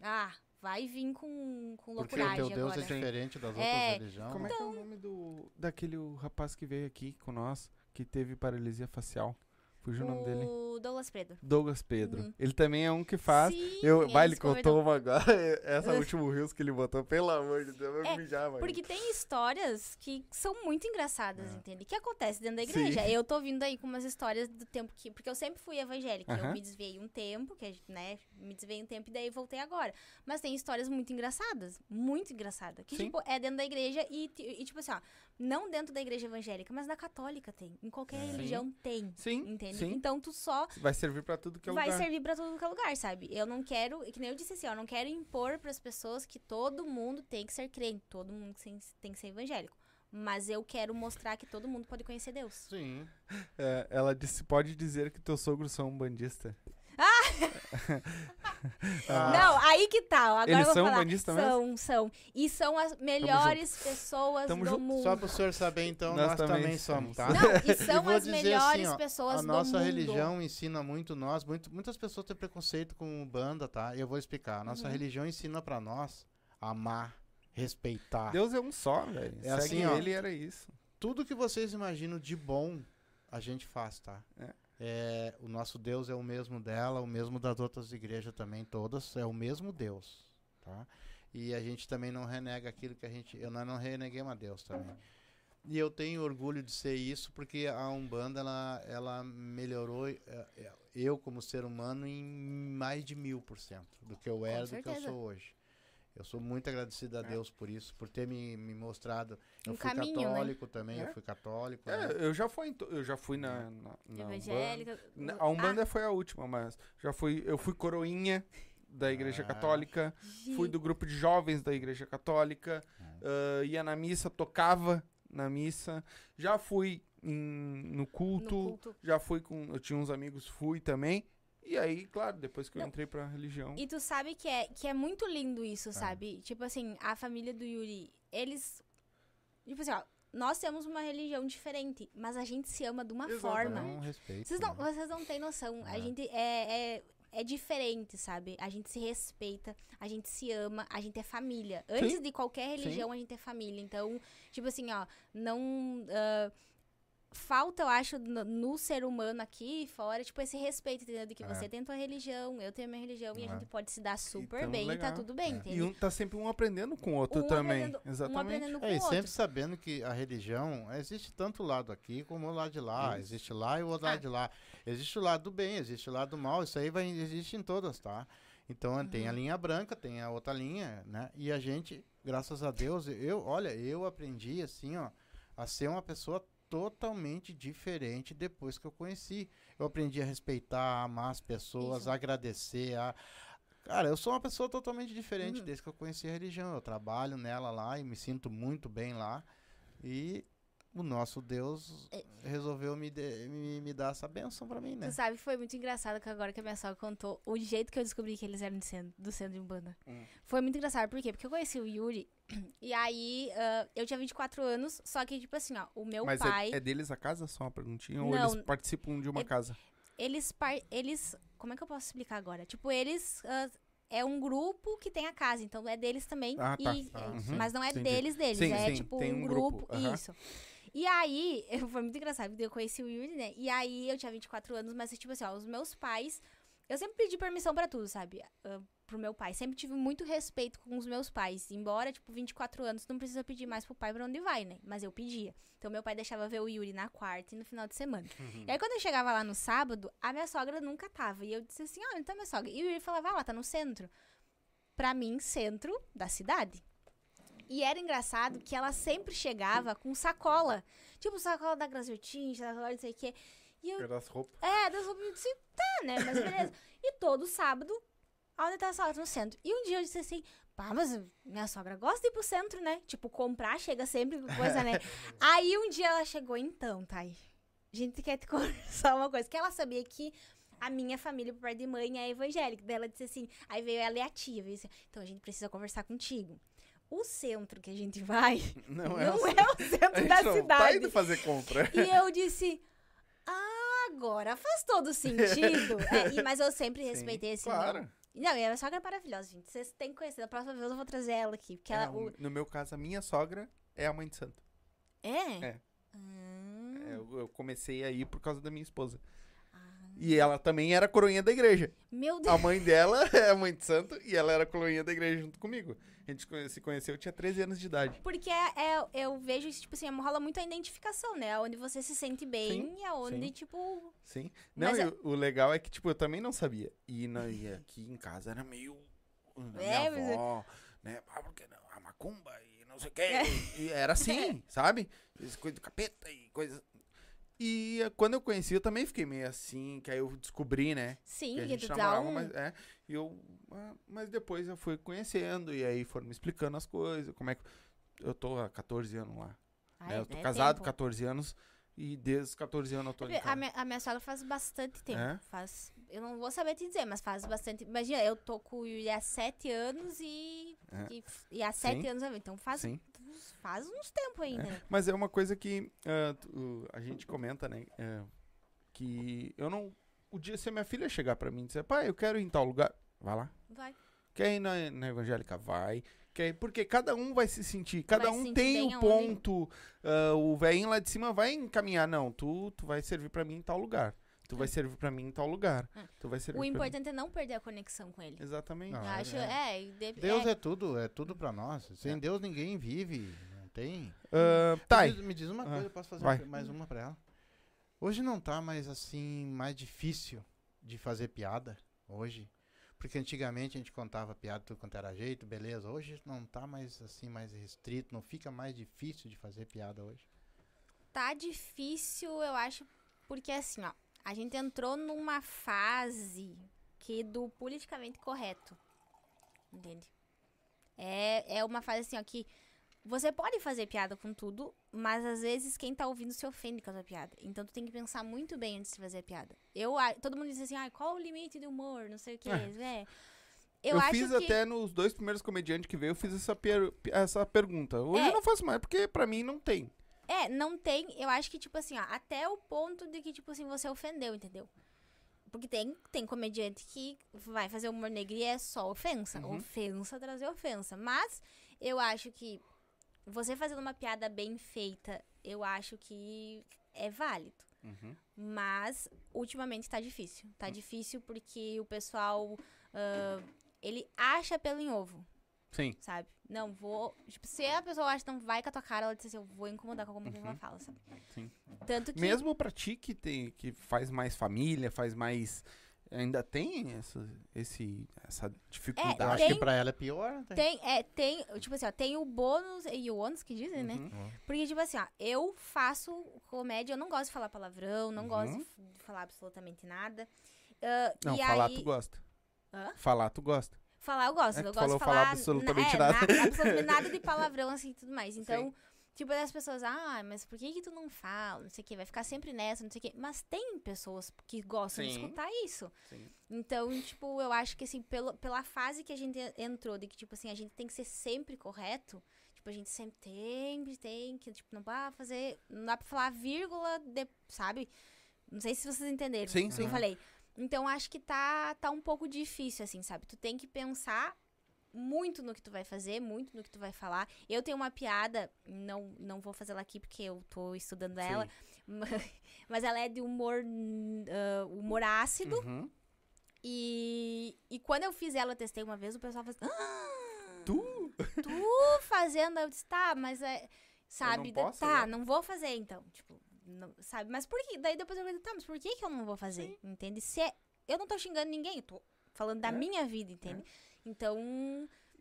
ah, vai vir com, com Porque o loucuragem teu Deus agora. é diferente das É, outras religiões. Como é né? que é o nome do daquele rapaz que veio aqui com nós, que teve paralisia facial? Fugiu o nome dele? O Douglas Pedro. Douglas Pedro. Uhum. Ele também é um que faz. Sim, Eu, vai, ele contou uma agora. Essa última Reels que ele botou, pelo amor de Deus, eu É, mijava. Porque tem histórias que são muito engraçadas, É. entende? Que acontece dentro da Sim. igreja. Eu tô vindo aí com umas histórias do tempo que. Porque eu sempre fui evangélica. Aham. Eu me desviei um tempo, que, né? Me desviei um tempo e daí voltei agora. Mas tem histórias muito engraçadas. Muito engraçadas. Que, Sim. tipo, é dentro da igreja e, e, tipo assim, ó. Não dentro da igreja evangélica, mas na católica tem. Em qualquer religião tem. Sim, Entende? sim. Então tu só Vai servir pra tudo que é vai lugar. servir pra todo que é lugar, sabe? Eu não quero, que nem eu disse assim, ó, eu não quero impor pras pessoas que todo mundo tem que ser crente, todo mundo tem- tem que ser evangélico. Mas eu quero mostrar que todo mundo pode conhecer Deus. Sim. É, ela disse, pode dizer que teus sogros são um bandista. Ah, Não, aí que tal. Agora Eles eu vou são falar. bandistas mesmo? São, são. E são as melhores pessoas Tamo do junto. mundo. Só para o senhor saber, então, Nós nós, também também, somos, tá? Não, e são as melhores assim, ó, pessoas A do nossa mundo. religião ensina muito nós, muito, muitas pessoas têm preconceito com banda, tá? Eu vou explicar. A nossa Uhum. religião ensina para nós amar, respeitar. Deus é um só, velho. É Segue assim, ó. ele era isso. Tudo que vocês imaginam de bom, a gente faz, tá? É. É, o nosso Deus é o mesmo dela, o mesmo das outras igrejas também, todas, é o mesmo Deus, tá? E a gente também não renega aquilo que a gente... Eu não, não reneguemos a Deus também. E eu tenho orgulho de ser isso, porque a Umbanda, ela, ela melhorou é, é, eu como ser humano em mais de mil por cento do que eu era, do que eu sou hoje. Eu sou muito agradecido a Deus por isso, por ter me, me mostrado. Eu Um fui caminho, né? católico também, É. eu fui católico. É, né? eu já fui, eu já fui na, na, na Evangélica. Umbanda. A Umbanda foi a última, mas já fui, eu fui coroinha da Igreja Ah. Católica, Ah, fui do grupo de jovens da Igreja Católica, ah, ia na missa, tocava na missa, já fui em- no, no culto, culto. já fui com, eu tinha uns amigos, fui também. E aí, claro, depois que eu entrei pra religião, E tu sabe que é, que é muito lindo isso, sabe? Tipo assim, a família do Yuri, eles. Tipo assim, ó, nós temos uma religião diferente, mas a gente se ama de uma Exato, forma. É um respeito. Vocês não, né? vocês não têm noção. A É. gente é, é, é diferente, sabe? A gente se respeita, a gente se ama, a gente é família. Antes Sim. de qualquer religião, a gente é família. Então, tipo assim, ó, não. ah, falta, eu acho, no, no ser humano aqui fora, tipo, esse respeito, entendeu? De que É. você tem tua religião, eu tenho a minha religião, e a É. gente pode se dar super bem e tá legal. tudo bem, É. entendeu? e um tá sempre um aprendendo com o outro Um também. aprendendo- Um Exatamente. aprendendo com É, e outro. sempre sabendo que a religião existe tanto o lado aqui como o lado de lá. Isso. Existe lá e o outro Ah. lado de lá. Existe o lado do bem, existe o lado do mal. Isso aí vai, existe em todas, tá? Então tem Uhum. a linha branca, tem a outra linha, né? E a gente, graças a Deus, eu, olha, eu aprendi assim, ó, a ser uma pessoa totalmente diferente depois que eu conheci. Eu aprendi a respeitar, a amar as pessoas, Isso. a agradecer, a Cara, eu sou uma pessoa totalmente diferente Uhum. desde que eu conheci a religião. Eu trabalho nela lá e me sinto muito bem lá. E o nosso Deus É. resolveu me, de- me, me dar essa benção pra mim, né? Tu sabe, foi muito engraçado que agora que a minha sogra contou o jeito que eu descobri que eles eram de centro, do centro de Umbanda. Hum. Foi muito engraçado, por quê? Porque eu conheci o Yuri, e aí ah, eu tinha 24 anos, só que, tipo assim, ó, o meu Mas pai, é, é deles a casa? Só uma perguntinha? Ou Não. eles participam de uma É- casa? eles, par- eles, como é que eu posso explicar agora? Tipo, eles, ah, é um grupo que tem a casa, então é deles também, Ah, tá. e- Ah, é, sim. mas não é Entendi. deles deles, Sim, é sim, tipo tem um um grupo, grupo, aham. isso. E aí, foi muito engraçado, porque eu conheci o Yuri, né? E aí eu tinha 24 anos, mas tipo assim, ó, os meus pais. Eu sempre pedi permissão pra tudo, sabe? Ah, pro meu pai. Sempre tive muito respeito com os meus pais. Embora, tipo, 24 anos, não precisa pedir mais pro pai pra onde vai, né? Mas eu pedia. Então meu pai deixava ver o Yuri na quarta e no final de semana. E aí quando eu chegava lá no sábado, a minha sogra nunca tava. E eu disse assim: ah, onde tá minha sogra? E o Yuri falava: ah, ela tá no centro. Pra mim, centro da cidade. E era engraçado que ela sempre chegava com sacola. Tipo, sacola da Graziotin, sacola não sei o quê. E eu, Das roupas. é, das roupas, eu disse, tá, né? Mas beleza. e todo sábado, onde tá a sogra? No centro. E um dia eu disse assim, pá, mas minha sogra gosta de ir pro centro, né? Tipo, comprar chega sempre com coisa, né? Aí um dia ela chegou, então, Thay, a gente quer te conversar uma coisa. Que ela sabia que a minha família, por parte de mãe, é evangélica. Daí ela disse assim, aí veio ela e a tia, veio assim, então a gente precisa conversar contigo. O centro que a gente vai Não não é, é, o- o A centro da não cidade. tá indo fazer compra. E eu disse, ah, agora faz todo sentido. É, e- mas eu sempre Sim, respeitei esse Claro. Não, e a minha sogra é maravilhosa, gente. Vocês têm que conhecer. Da próxima vez eu vou trazer ela aqui. Porque É, ela. o- No meu caso, a minha sogra é a mãe de santo. É? É. Hum, É, eu, eu comecei aí por causa da minha esposa. E ela também era coroinha da igreja. meu Deus. A mãe dela é mãe de santo e ela era coroinha da igreja junto comigo. A gente se conheceu, eu tinha 13 anos de idade. Porque é, é- eu vejo isso, tipo assim, rola muito a identificação, né? Onde você se sente bem Sim, e aonde, sim. tipo. Sim. Não, Mas e é- o, o legal é que, tipo, eu também não sabia. E, na, e aqui em casa era meio. Na É, minha é- avó, né? Ah, porque não? A macumba e não sei o quê. E era assim, sabe? Coisa do capeta e coisa. E quando eu conheci, eu também fiquei meio assim, que aí eu descobri, né? Sim, que a gente namorava, um. mas, é, e eu, ah, mas depois eu fui conhecendo, e aí foram me explicando as coisas, como é que. Eu tô há 14 anos lá. Ai, né? Eu tô é casado tempo. 14 anos, e desde os 14 anos eu tô em A minha, a minha sogra faz bastante tempo. É? Faz. Eu não vou saber te dizer, mas faz bastante. Imagina, eu tô com o Yuri há sete anos e. É. E, e há sete Sim. anos. Então faz, Sim. Faz uns tempos ainda. né? Mas é uma coisa que tu- a gente comenta, né? ah, que eu não. O dia se a minha filha chegar pra mim e dizer, pai, eu quero ir em tal lugar, vai lá. Vai. Quer ir na, na evangélica? Vai. Quer ir- porque cada um vai se sentir, cada Vai um sentir tem o aonde- ponto. ah, o velhinho lá de cima vai encaminhar, não, tu, tu vai servir pra mim em tal lugar. Tu vai servir pra mim em tal lugar. É. Tu vai servir O pra mim. importante é não perder a conexão com ele. Exatamente. Não, acho, é. é, de- Deus é, é tudo, é tudo pra nós. Sem É. Deus ninguém vive, não tem. Ah, tá. Me diz, me diz uma Ah, coisa, eu posso fazer vai. mais uma pra ela? Hoje não tá mais assim, mais difícil de fazer piada, hoje. Porque antigamente a gente contava piada tudo quanto era jeito, beleza. Hoje não tá mais assim, mais restrito, não fica mais difícil de fazer piada hoje. Tá difícil, eu acho, porque assim, ó, a gente entrou numa fase que do politicamente correto. Entende? É, é uma fase assim, ó, que você pode fazer piada com tudo, mas às vezes quem tá ouvindo se ofende com a tua piada. Então tu tem que pensar muito bem antes de fazer a piada. Eu, todo mundo diz assim, ah, qual o limite do humor, não sei o que. É. Eu, Eu, acho fiz que... até nos dois primeiros comediantes que veio, eu fiz essa, per- essa pergunta. Hoje É. eu não faço mais, porque pra mim não tem. É, não tem. Eu acho que, tipo assim, ó, até o ponto de que, tipo assim, você ofendeu, entendeu? Porque tem, tem comediante que vai fazer humor negro e é só ofensa. Uhum. Ofensa trazer ofensa. Mas eu acho que você fazendo uma piada bem feita, eu acho que é válido. Uhum. Mas ultimamente tá difícil. Tá difícil porque o pessoal. ah, ele acha pelo em ovo Sim. sabe? Não, vou. Tipo, se a pessoa acha que não vai com a tua cara, ela diz assim, eu vou incomodar com alguma coisa que ela fala, sabe? Sim. Tanto que. Mesmo pra ti que, tem, que faz mais família, faz mais. Ainda tem essa, esse, essa dificuldade. Eu acho tem- que pra ela é pior. né? Tem, é, tem, tipo assim, ó, tem o bônus e o ônus que dizem, né? Uhum. Porque, tipo assim, ó, eu faço comédia, eu não gosto de falar palavrão, não gosto Uhum. de, f- de falar absolutamente nada. Ah, Não, e falar aí, tu gosta. Hã? Falar tu gosta. Falar eu gosto, É eu gosto de falar falar. absolutamente é, nada. na- absolutamente nada de palavrão, assim, e tudo mais. Então, tipo, as pessoas, ah, mas por que que tu não fala, não sei o que, vai ficar sempre nessa, não sei o que. Mas tem pessoas que gostam de Sim. escutar isso. Sim. Então, tipo, eu acho que, assim, pelo, pela fase que a gente en- entrou, de que, tipo assim, a gente tem que ser sempre correto, tipo, a gente sempre tem, tem que, tipo, não dá pra fazer, não dá pra falar vírgula, de, sabe? Não sei se vocês entenderam Sim, o que sim. eu falei. Então, acho que tá, tá um pouco difícil, assim, sabe? Tu tem que pensar muito no que tu vai fazer, muito no que tu vai falar. Eu tenho uma piada, não, não vou fazer ela aqui porque eu tô estudando ela, mas ela é de humor, hum, ah, humor ácido. Uhum. E, e quando eu fiz ela, eu testei uma vez, o pessoal falou assim, ah, Tu? tu fazendo, eu disse, tá, mas é, sabe, não posso tá, agora? não vou fazer então, tipo, não- sabe, mas por que, daí depois eu falei, tá, mas por que que eu não vou fazer, entende, se é, eu não tô xingando ninguém, eu tô falando da É. minha vida, entende, então,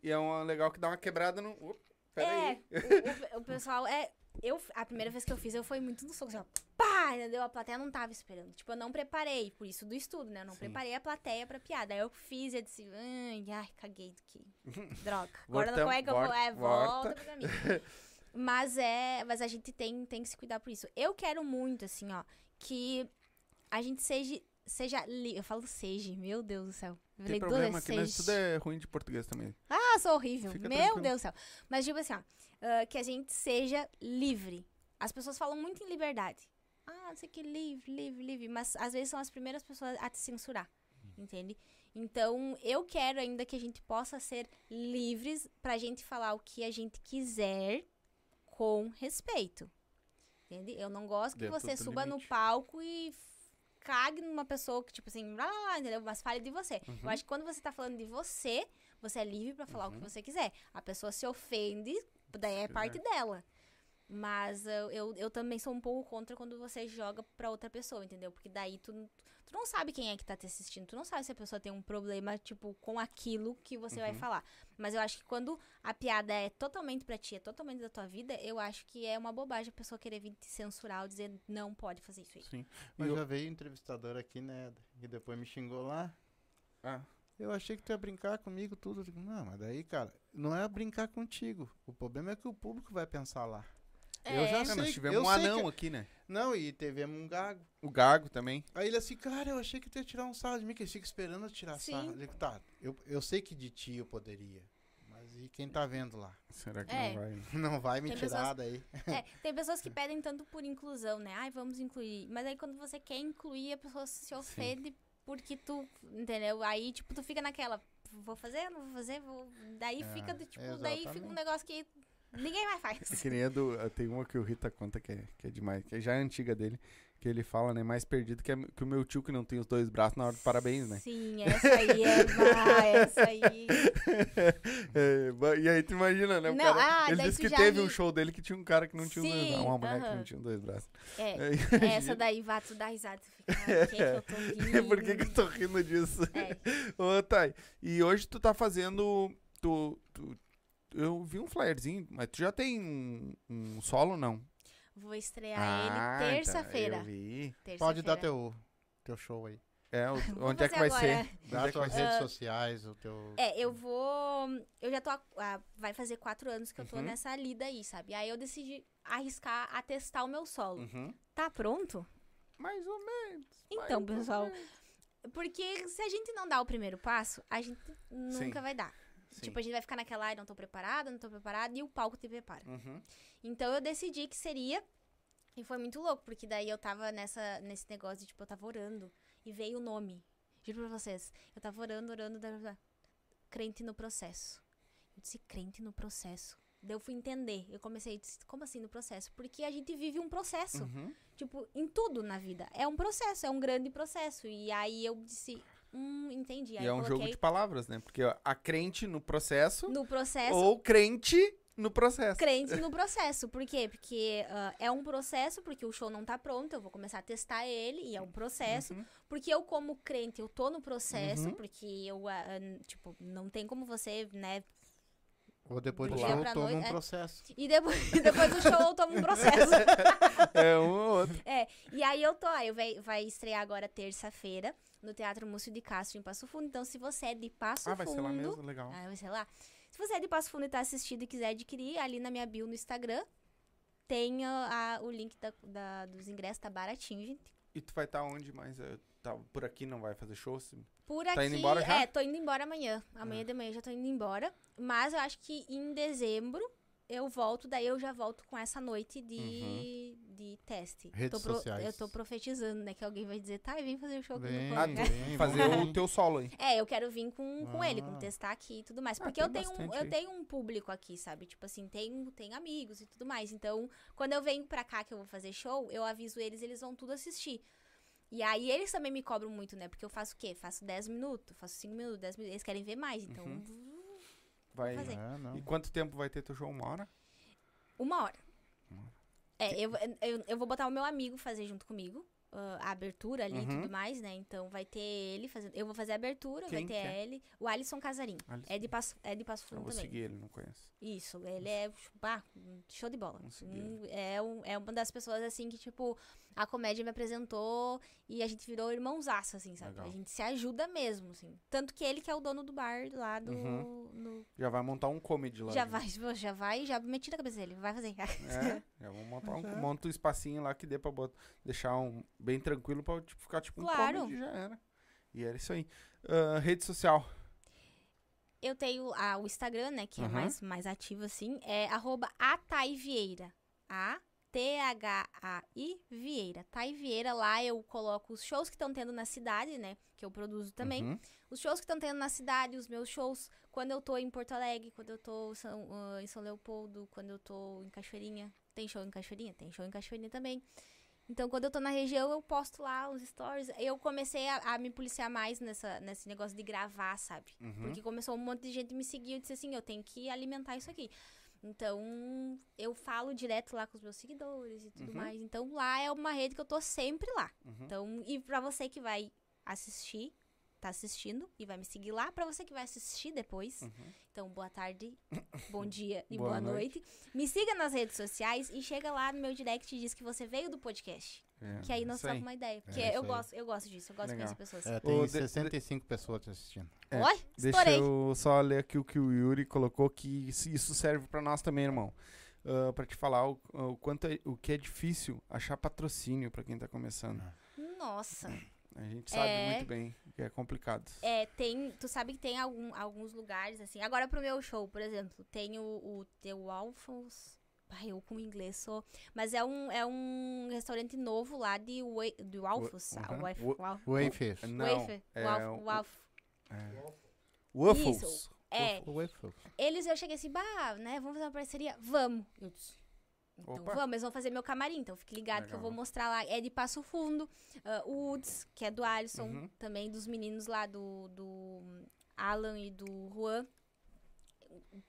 E é uma legal que dá uma quebrada no. Opa, pera é, o, o- o pessoal, é, eu, a primeira vez que eu fiz, eu fui muito no soco, assim, ó, pá, entendeu, a plateia não tava esperando, tipo, eu não preparei, por isso do estudo, né, eu não Sim. preparei a plateia pra piada, aí eu fiz, eu disse, ai, ai caguei aqui, droga, agora como é que eu vou, é, volta. pro caminho. Mas é, mas a gente tem, tem que se cuidar por isso. Eu quero muito, assim, ó, que a gente seja, seja, li- eu falo seja, meu Deus do céu. Eu Tem problema que nós seja. tudo é ruim de português também. Ah, sou horrível. Fica Meu tranquilo. Deus do céu. Mas, tipo assim, ó, ah, que a gente seja livre. As pessoas falam muito em liberdade. Ah, não sei que, livre, livre, livre. Mas às vezes são as primeiras pessoas a te censurar. Entende? Então, eu quero ainda que a gente possa ser livres pra gente falar o que a gente quiser com respeito. Entende? Eu não gosto que Dentro você suba no limite. palco e cague numa pessoa que, tipo assim, blá, entendeu? Mas fale de você. Uhum. Eu acho que quando você tá falando de você, você é livre pra falar o que você quiser. A pessoa se ofende, daí é quiser. parte dela. Mas eu, eu, eu também sou um pouco contra quando você joga pra outra pessoa, entendeu? Porque daí tu, tu não sabe quem é que tá te assistindo. Tu não sabe se a pessoa tem um problema, tipo, com aquilo que você vai Uhum. falar. Mas eu acho que quando a piada é totalmente pra ti, é totalmente da tua vida, eu acho que é uma bobagem a pessoa querer vir te censurar ou dizer não pode fazer isso aí. Sim. Mas eu- já veio entrevistador aqui, né? E depois me xingou lá. Ah, Eu achei que tu ia brincar comigo tudo. Não, mas daí, cara, não é brincar contigo. O problema é que o público vai pensar lá. Eu já é, sei, nós tivemos eu um anão que- aqui, né? Não, e tivemos um gago. O Gago também. Aí ele assim, cara, eu achei que tu ia tirar um sarro de mim, que ele fica esperando eu tirar Sim. sarro. Eu tá, eu, eu sei que de ti eu poderia. Mas e quem tá vendo lá? Será que É. não vai? Não vai me Tem tirar pessoas- daí. É, tem pessoas que pedem tanto por inclusão, né? Ai, vamos incluir. Mas aí quando você quer incluir, a pessoa se ofende porque tu, entendeu? Aí, tipo, tu fica naquela, vou fazer, não vou fazer, vou... Daí É, fica, do, tipo, daí fica um exatamente. negócio que Ninguém mais É faz. que nem do, tem uma que o Rita conta que é, que é demais, que já é antiga dele, que ele fala, né, mais perdido que, é, que o meu tio que não tem os dois braços na hora do parabéns, né? Sim, essa aí é. Ah, essa aí. É, e aí tu imagina, né? Não, cara- ah, ele disse que teve um show dele que tinha um cara que não tinha os dois Sim, braços, uma mulher que aham. não tinha os dois braços. É. É, Essa daí, vá, tu dá risada. Tu fica, ah, que, que eu tô rindo? Por que, que eu tô rindo disso? É. Ô, Thay, e hoje tu tá fazendo. Tu, tu- eu vi um flyerzinho, mas tu já tem um, um solo, não? Vou estrear Ah, ele tá, terça-feira. eu vi. Pode dar teu, teu show aí. É, o- onde é que vai agora. ser? Dá Onde é as que vai tuas redes sociais, o teu. É, eu vou. Eu já tô. ah, vai fazer quatro anos que eu tô Uhum. nessa lida aí, sabe? Aí eu decidi arriscar a testar o meu solo. Uhum. Tá pronto? Mais ou menos. Então, pessoal, menos. Porque se a gente não dá o primeiro passo, a gente nunca Sim. vai dar. Sim. Tipo, a gente vai ficar naquela, ai, não tô preparada, não tô preparada, e o palco te prepara. Uhum. Então eu decidi que seria. E foi muito louco, porque daí eu tava nessa, nesse negócio de, tipo, eu tava orando. E veio o nome. Juro pra vocês. Eu tava orando, orando, eu- crente no processo. Eu disse, crente no processo. Daí eu fui entender. Eu comecei, disse, como assim no processo? Porque a gente vive um processo. Uhum. Tipo, em tudo na vida. É um processo, é um grande processo. E aí eu disse, hum, entendi. Aí E é um jogo de palavras, né? Porque ó, a crente no processo no processo ou crente no processo. crente no processo. Por quê? Porque ah, é um processo, porque o show não tá pronto, eu vou começar a testar ele, e é um processo. Uhum. Porque eu, como crente, eu tô no processo, Uhum. porque eu, ah, tipo, não tem como você, né? Ou depois Do show, toma noite, um é. processo. E depois, depois do show eu tomo um processo. É um ou outro. É, e aí eu tô, aí vai, vai estrear agora terça-feira, no Teatro Múcio de Castro, em Passo Fundo. Então, se você é de Passo Ah, vai Fundo... ser lá mesmo, legal. Ah, vai ser lá. Se você é de Passo Fundo e tá assistindo e quiser adquirir, ali na minha bio no Instagram, tem ah, a- o link da, da- dos ingressos, tá baratinho, gente. E tu vai estar onde mais? É, tá, por aqui não vai fazer show? Se- Por Tá aqui, indo embora já? é, tô indo embora amanhã. Amanhã de manhã já tô indo embora. Mas eu acho que em dezembro eu volto, daí eu já volto com essa noite de, de teste. Redes Tô pro- sociais. Eu tô profetizando, né? Que alguém vai dizer, tá, vem fazer o show aqui no Ah, vem, fazer o teu solo aí. É, eu quero vir com, com ele, com Ah. testar aqui e tudo mais. Ah, Porque eu tenho, um, eu aí. tenho um público aqui, sabe? Tipo assim, tem, tem amigos e tudo mais. Então, quando eu venho pra cá que eu vou fazer show, eu aviso eles, eles vão tudo assistir. E aí eles também me cobram muito, né? Porque eu faço o quê? Faço 10 minutos, faço 5 minutos, 10 minutos. Eles querem ver mais, então. Uhum. Vai. fazer. É, não. E quanto tempo vai ter teu show? Uma hora? Uma hora. Uma hora. É, eu, eu, eu vou botar o meu amigo fazer junto comigo. ah, a abertura ali e Uhum. tudo mais, né? Então vai ter ele fazendo. Eu vou fazer a abertura, Quem vai ter é? ele. O Alisson Casarim. Alisson. É de Passo, é de Passo Eu Fundo vou também. seguir ele, não conheço. Isso, ele é bah, show de bola. Hum, É, um, é uma das pessoas, assim, que, tipo, a comédia me apresentou e a gente virou irmãozaço, assim, sabe? Legal. A gente se ajuda mesmo, assim. Tanto que ele que é o dono do bar lá do... Uhum. no- Já vai montar um comedy lá. já né? vai, já vai, já meti na cabeça dele, vai fazer. É, já vamos montar um, é. monta um espacinho lá que dê pra bot- deixar um bem tranquilo pra tipo, ficar tipo um Claro. comedy, já era. E era isso aí. Ah, rede social. Eu tenho a- o Instagram, né, que é Aham. mais, mais ativo, assim, é arroba ataivieira. A-T-H-A-I Vieira. Tai Vieira, lá eu coloco os shows que estão tendo na cidade, né, que eu produzo também. Uhum. Os shows que estão tendo na cidade, os meus shows, quando eu tô em Porto Alegre, quando eu tô São- ah, em São Leopoldo, quando eu tô em Cachoeirinha. Tem show em Cachoeirinha? Tem show em Cachoeirinha também. Então, quando eu tô na região, eu posto lá os stories. Eu comecei a, a me policiar mais nessa, nesse negócio de gravar, sabe? Uhum. Porque começou um monte de gente me seguir. Eu disse assim, eu tenho que alimentar isso aqui. Então, eu falo direto lá com os meus seguidores e tudo Uhum. mais. Então, lá é uma rede que eu tô sempre lá. Uhum. Então, e pra você que vai assistir, tá assistindo e vai me seguir lá, pra você que vai assistir depois. Uhum. Então, boa tarde, bom dia e Boa boa, noite. noite. Me siga nas redes sociais e chega lá no meu direct e diz que você veio do podcast. É, Que aí nós trocamos uma ideia. Porque isso eu gosto, eu gosto disso, eu gosto Legal. de conhecer pessoas. É, tem de- 65 pessoas te assistindo. É, Oi, Deixa estourei. eu só ler aqui o que o Yuri colocou, que isso serve pra nós também, irmão. Ah, pra te falar o, o quanto é, o que é difícil achar patrocínio pra quem tá começando. Nossa. A gente sabe É. muito bem que é complicado. É, tem. Tu sabe que tem algum- alguns lugares, assim. Agora pro meu show, por exemplo, tem o, o The Waffles. Ai, eu com inglês sou. Mas é um, é um restaurante novo lá de, Wa- de Waffles. Uhum. Waf- Wa- Waf- Wafer. Não, Wafer. é Waffles. Isso. É, é fofo. eles eu cheguei assim, bah, né, vamos fazer uma parceria? Vamos. Eu disse, então Opa. vamos, eles vão fazer meu camarim, então fique ligado que eu Legal. vou mostrar lá. É de Passo Fundo, o Woods, que é do Alisson, Uhum. também dos meninos lá do, do Alan e do Juan.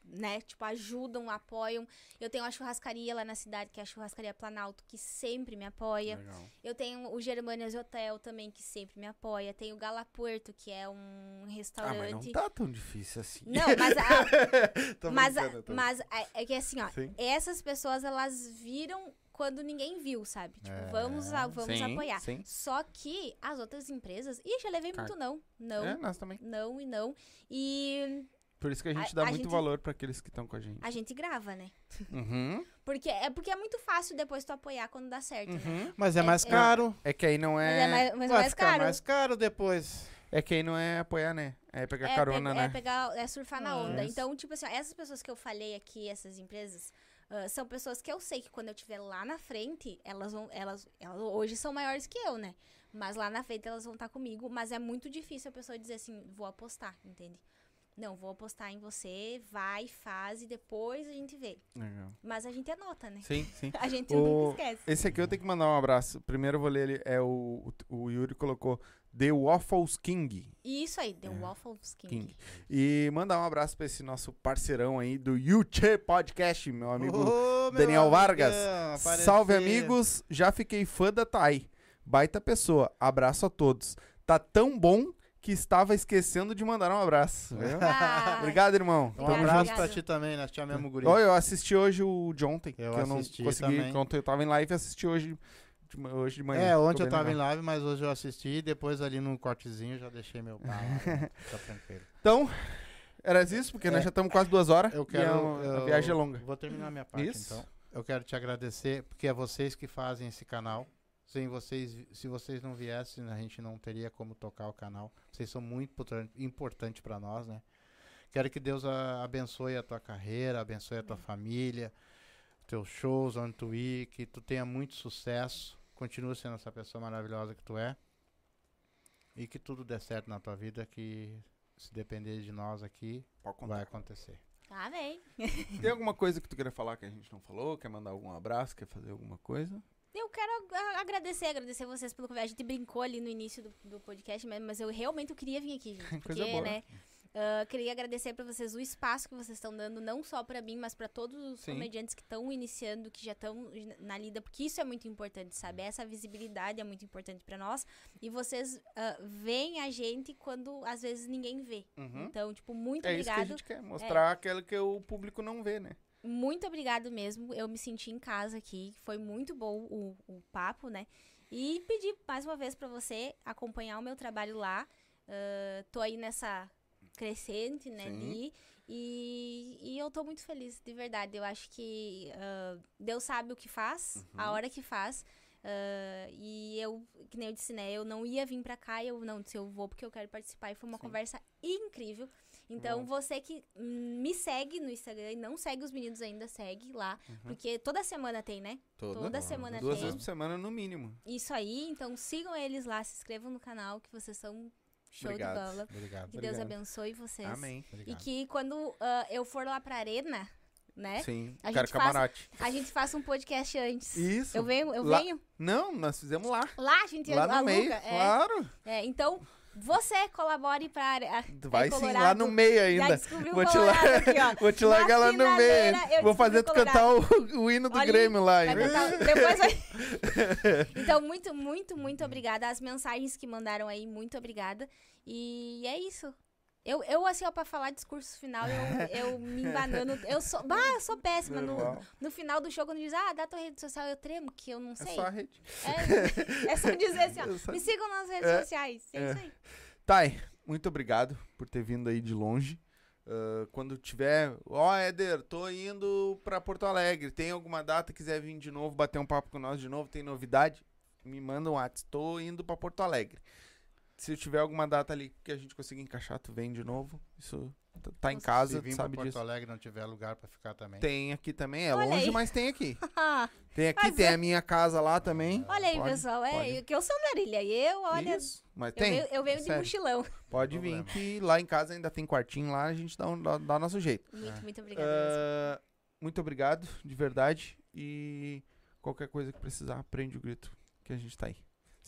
Né, tipo, ajudam, apoiam. Eu tenho a churrascaria lá na cidade, que é a churrascaria Planalto, que sempre me apoia. Legal. Eu tenho o Germanias Hotel também, que sempre me apoia. Tem o Gala Puerto, que é um Ah, mas restaurante. não tá tão difícil assim. Não, mas, a- mas, brincando, tô- mas é, é que assim, ó, Sim. essas pessoas elas viram quando ninguém viu, sabe? Tipo, É, vamos, a- vamos sim, apoiar. sim. Só que as outras empresas. Ih, já levei Cara, muito não. Não, É, nós também. não e não. E Por isso que a gente A- dá a muito gente- valor pra aqueles que estão com a gente. a gente grava, né? Uhum. Porque é porque é muito fácil depois tu apoiar quando dá certo, né? Uhum. Mas é É- mais é- caro. É que aí não Mas é. é mais, mas é Vai mais ficar caro. mais caro depois. É que aí não é apoiar, né? É pegar é, carona, pe- né? é pegar, é surfar na onda. isso. Então, tipo assim, ó, essas pessoas que eu falei aqui, essas empresas, ah, são pessoas que eu sei que quando eu estiver lá na frente, elas vão, elas, elas hoje são maiores que eu, né? Mas lá na frente elas vão estar comigo, mas é muito difícil a pessoa dizer assim, vou apostar, entende? Não, vou apostar em você, vai, faz e depois a gente vê. Legal. Mas a gente anota, né? Sim, sim. A gente O- nunca esquece. Esse aqui eu tenho que mandar um abraço. Primeiro eu vou ler ele. É o, o, Yuri colocou The Waffles King. E isso aí, The É. Waffles King. King. E mandar um abraço pra esse nosso parceirão aí do Yuchê Podcast, meu amigo meu Daniel amigão, Vargas. apareceu. Salve, amigos. Já fiquei fã da Thay. Baita pessoa. Abraço a todos. Tá tão bom que estava esquecendo de mandar um abraço. Ah, Obrigado, irmão. Um Obrigado, abraço obrigado. pra ti também, nós te amamos, guri. Olha, eu assisti hoje o de ontem. Eu que eu não consegui. também. Ontem eu tava em live e assisti hoje de, hoje de manhã. É, ontem eu tava em legal. live, mas hoje eu assisti. Depois ali no cortezinho já deixei meu pau. Tá tranquilo. Então, era isso, porque nós É. já estamos quase duas horas. Eu e quero. a, a eu viagem é longa. Vou terminar minha parte Isso. então. Eu quero te agradecer, porque é vocês que fazem esse canal. Sem vocês, se vocês não viessem, a gente não teria como tocar o canal. Vocês são muito importante- importante para nós, né? Quero que Deus a- abençoe a tua carreira, abençoe a tua família, teus shows, onde tu ir, que tu tenha muito sucesso, continue sendo essa pessoa maravilhosa que tu é. E que tudo dê certo na tua vida, que se depender de nós aqui, vai acontecer. Amém. Tem alguma coisa que tu queria falar que a gente não falou? Quer mandar algum abraço? Quer fazer alguma coisa? Eu quero agradecer, agradecer vocês pelo convite. A gente brincou ali no início do, do podcast, mas, mas eu realmente eu queria vir aqui, gente. Porque, né? ah, queria agradecer pra vocês o espaço que vocês estão dando, não só pra mim, mas pra todos os Sim. comediantes que estão iniciando, que já estão na lida, porque isso é muito importante, sabe? Essa visibilidade é muito importante pra nós. E vocês ah, veem a gente quando às vezes ninguém vê. Uhum. Então, tipo, muito É isso que a obrigado. gente quer, mostrar aquilo que o público não vê, né? Muito obrigado mesmo. Eu me senti em casa aqui. Foi muito bom o, o papo, né? E pedir mais uma vez pra você acompanhar o meu trabalho lá. Ah, tô aí nessa crescente, né? E, e eu tô muito feliz, de verdade. Eu acho que ah, Deus sabe o que faz, Uhum. a hora que faz. Ah, e eu, que nem eu disse, né? Eu não ia vir pra cá, eu não disse, eu vou porque eu quero participar. E foi uma Sim. conversa incrível. Então, você que me segue no Instagram e não segue os meninos ainda, segue lá. Uhum. Porque toda semana tem, né? Toda semana Duas tem. vezes por semana no mínimo. Isso aí, então sigam eles lá, se inscrevam no canal, que vocês são show Obrigado. de bola. Obrigado. Que Deus Obrigado. abençoe vocês. Amém. E Obrigado. que quando ah, eu for lá pra arena, né? Sim, A quero gente camarote. A gente faça um podcast antes. Isso. Eu venho, eu Lá- venho. Não, nós fizemos lá. Lá a gente Lá no aluga. meio, é. claro. É, então, você colabore pra área. Vai é sim, lá no meio ainda. Vou te, lar- aqui. Vou te largar lá no meio. Vou fazer tu cantar o, o hino do Olha, Grêmio lá. Vai depois vai- então, muito, muito, muito obrigada. As mensagens que mandaram aí, muito obrigada. E é isso. Eu, eu assim, ó, pra falar discurso final, eu, eu me embanando. Eu sou, bah, eu sou péssima. No, no final do show, quando diz, ah, dá tua rede social, eu tremo, que eu não É sei. só a rede. É, é só dizer assim, ó, só- me sigam nas redes É, sociais. É, é. isso aí. Thay, muito obrigado por ter vindo aí de longe. Ah, quando tiver, ó, Éder, tô indo pra Porto Alegre. Tem alguma data, quiser vir de novo, bater um papo com nós de novo, tem novidade? Me manda um WhatsApp. Tô indo pra Porto Alegre. Se tiver alguma data ali que a gente conseguir encaixar, tu vem de novo. Isso tá em casa, Se vir pra sabe Porto disso. Alegre não tiver lugar pra ficar também. Tem aqui também, é Olha longe, aí. mas tem aqui. Tem aqui, Mas tem é- a minha casa lá também. olha aí, Pode, pessoal. É, pode. que eu sou Andarilha. E eu, olha. Isso, mas Eu tem. venho, eu venho de sério. mochilão. Pode Problema. vir que lá em casa ainda tem quartinho lá, a gente dá, um, dá, dá nosso jeito. Muito, muito obrigada. mesmo. Ah, muito obrigado, de verdade. E qualquer coisa que precisar, prende o grito, que a gente tá aí.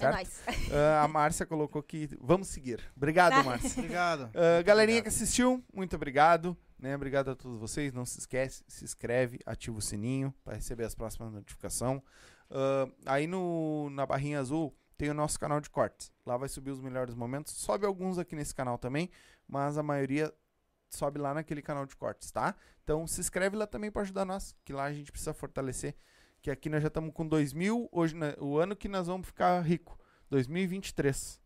É Certo? nóis. Ah, a Márcia colocou que vamos seguir. Obrigado, Márcia. Obrigado. Ah, galerinha Obrigado. que assistiu, muito obrigado. Né? Obrigado a todos vocês. Não se esquece, se inscreve, ativa o sininho para receber as próximas notificações. Ah, aí no, na barrinha azul tem o nosso canal de cortes. Lá vai subir os melhores momentos. Sobe alguns aqui nesse canal também, mas a maioria sobe lá naquele canal de cortes, tá? Então se inscreve lá também para ajudar nós, que lá a gente precisa fortalecer. Que aqui nós já estamos com 2 mil, hoje, né, o ano que nós vamos ficar rico, 2023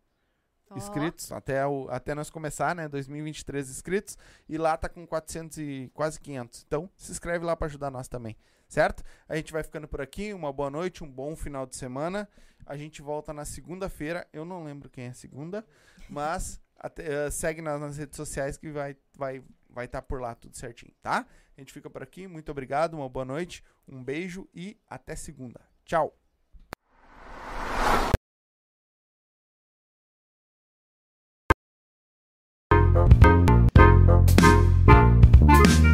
Ó, inscritos até, o, até nós começar, né? 2023 inscritos e lá tá com 400 e quase 500. Então, se inscreve lá para ajudar nós também, certo? A gente vai ficando por aqui. Uma boa noite, um bom final de semana. A gente volta na segunda-feira. Eu não lembro quem é segunda, mas até, eh, segue nas, nas redes sociais que vai vai vai estar por lá tudo certinho, tá? A gente fica por aqui. Muito obrigado, uma boa noite, um beijo e até segunda. Tchau.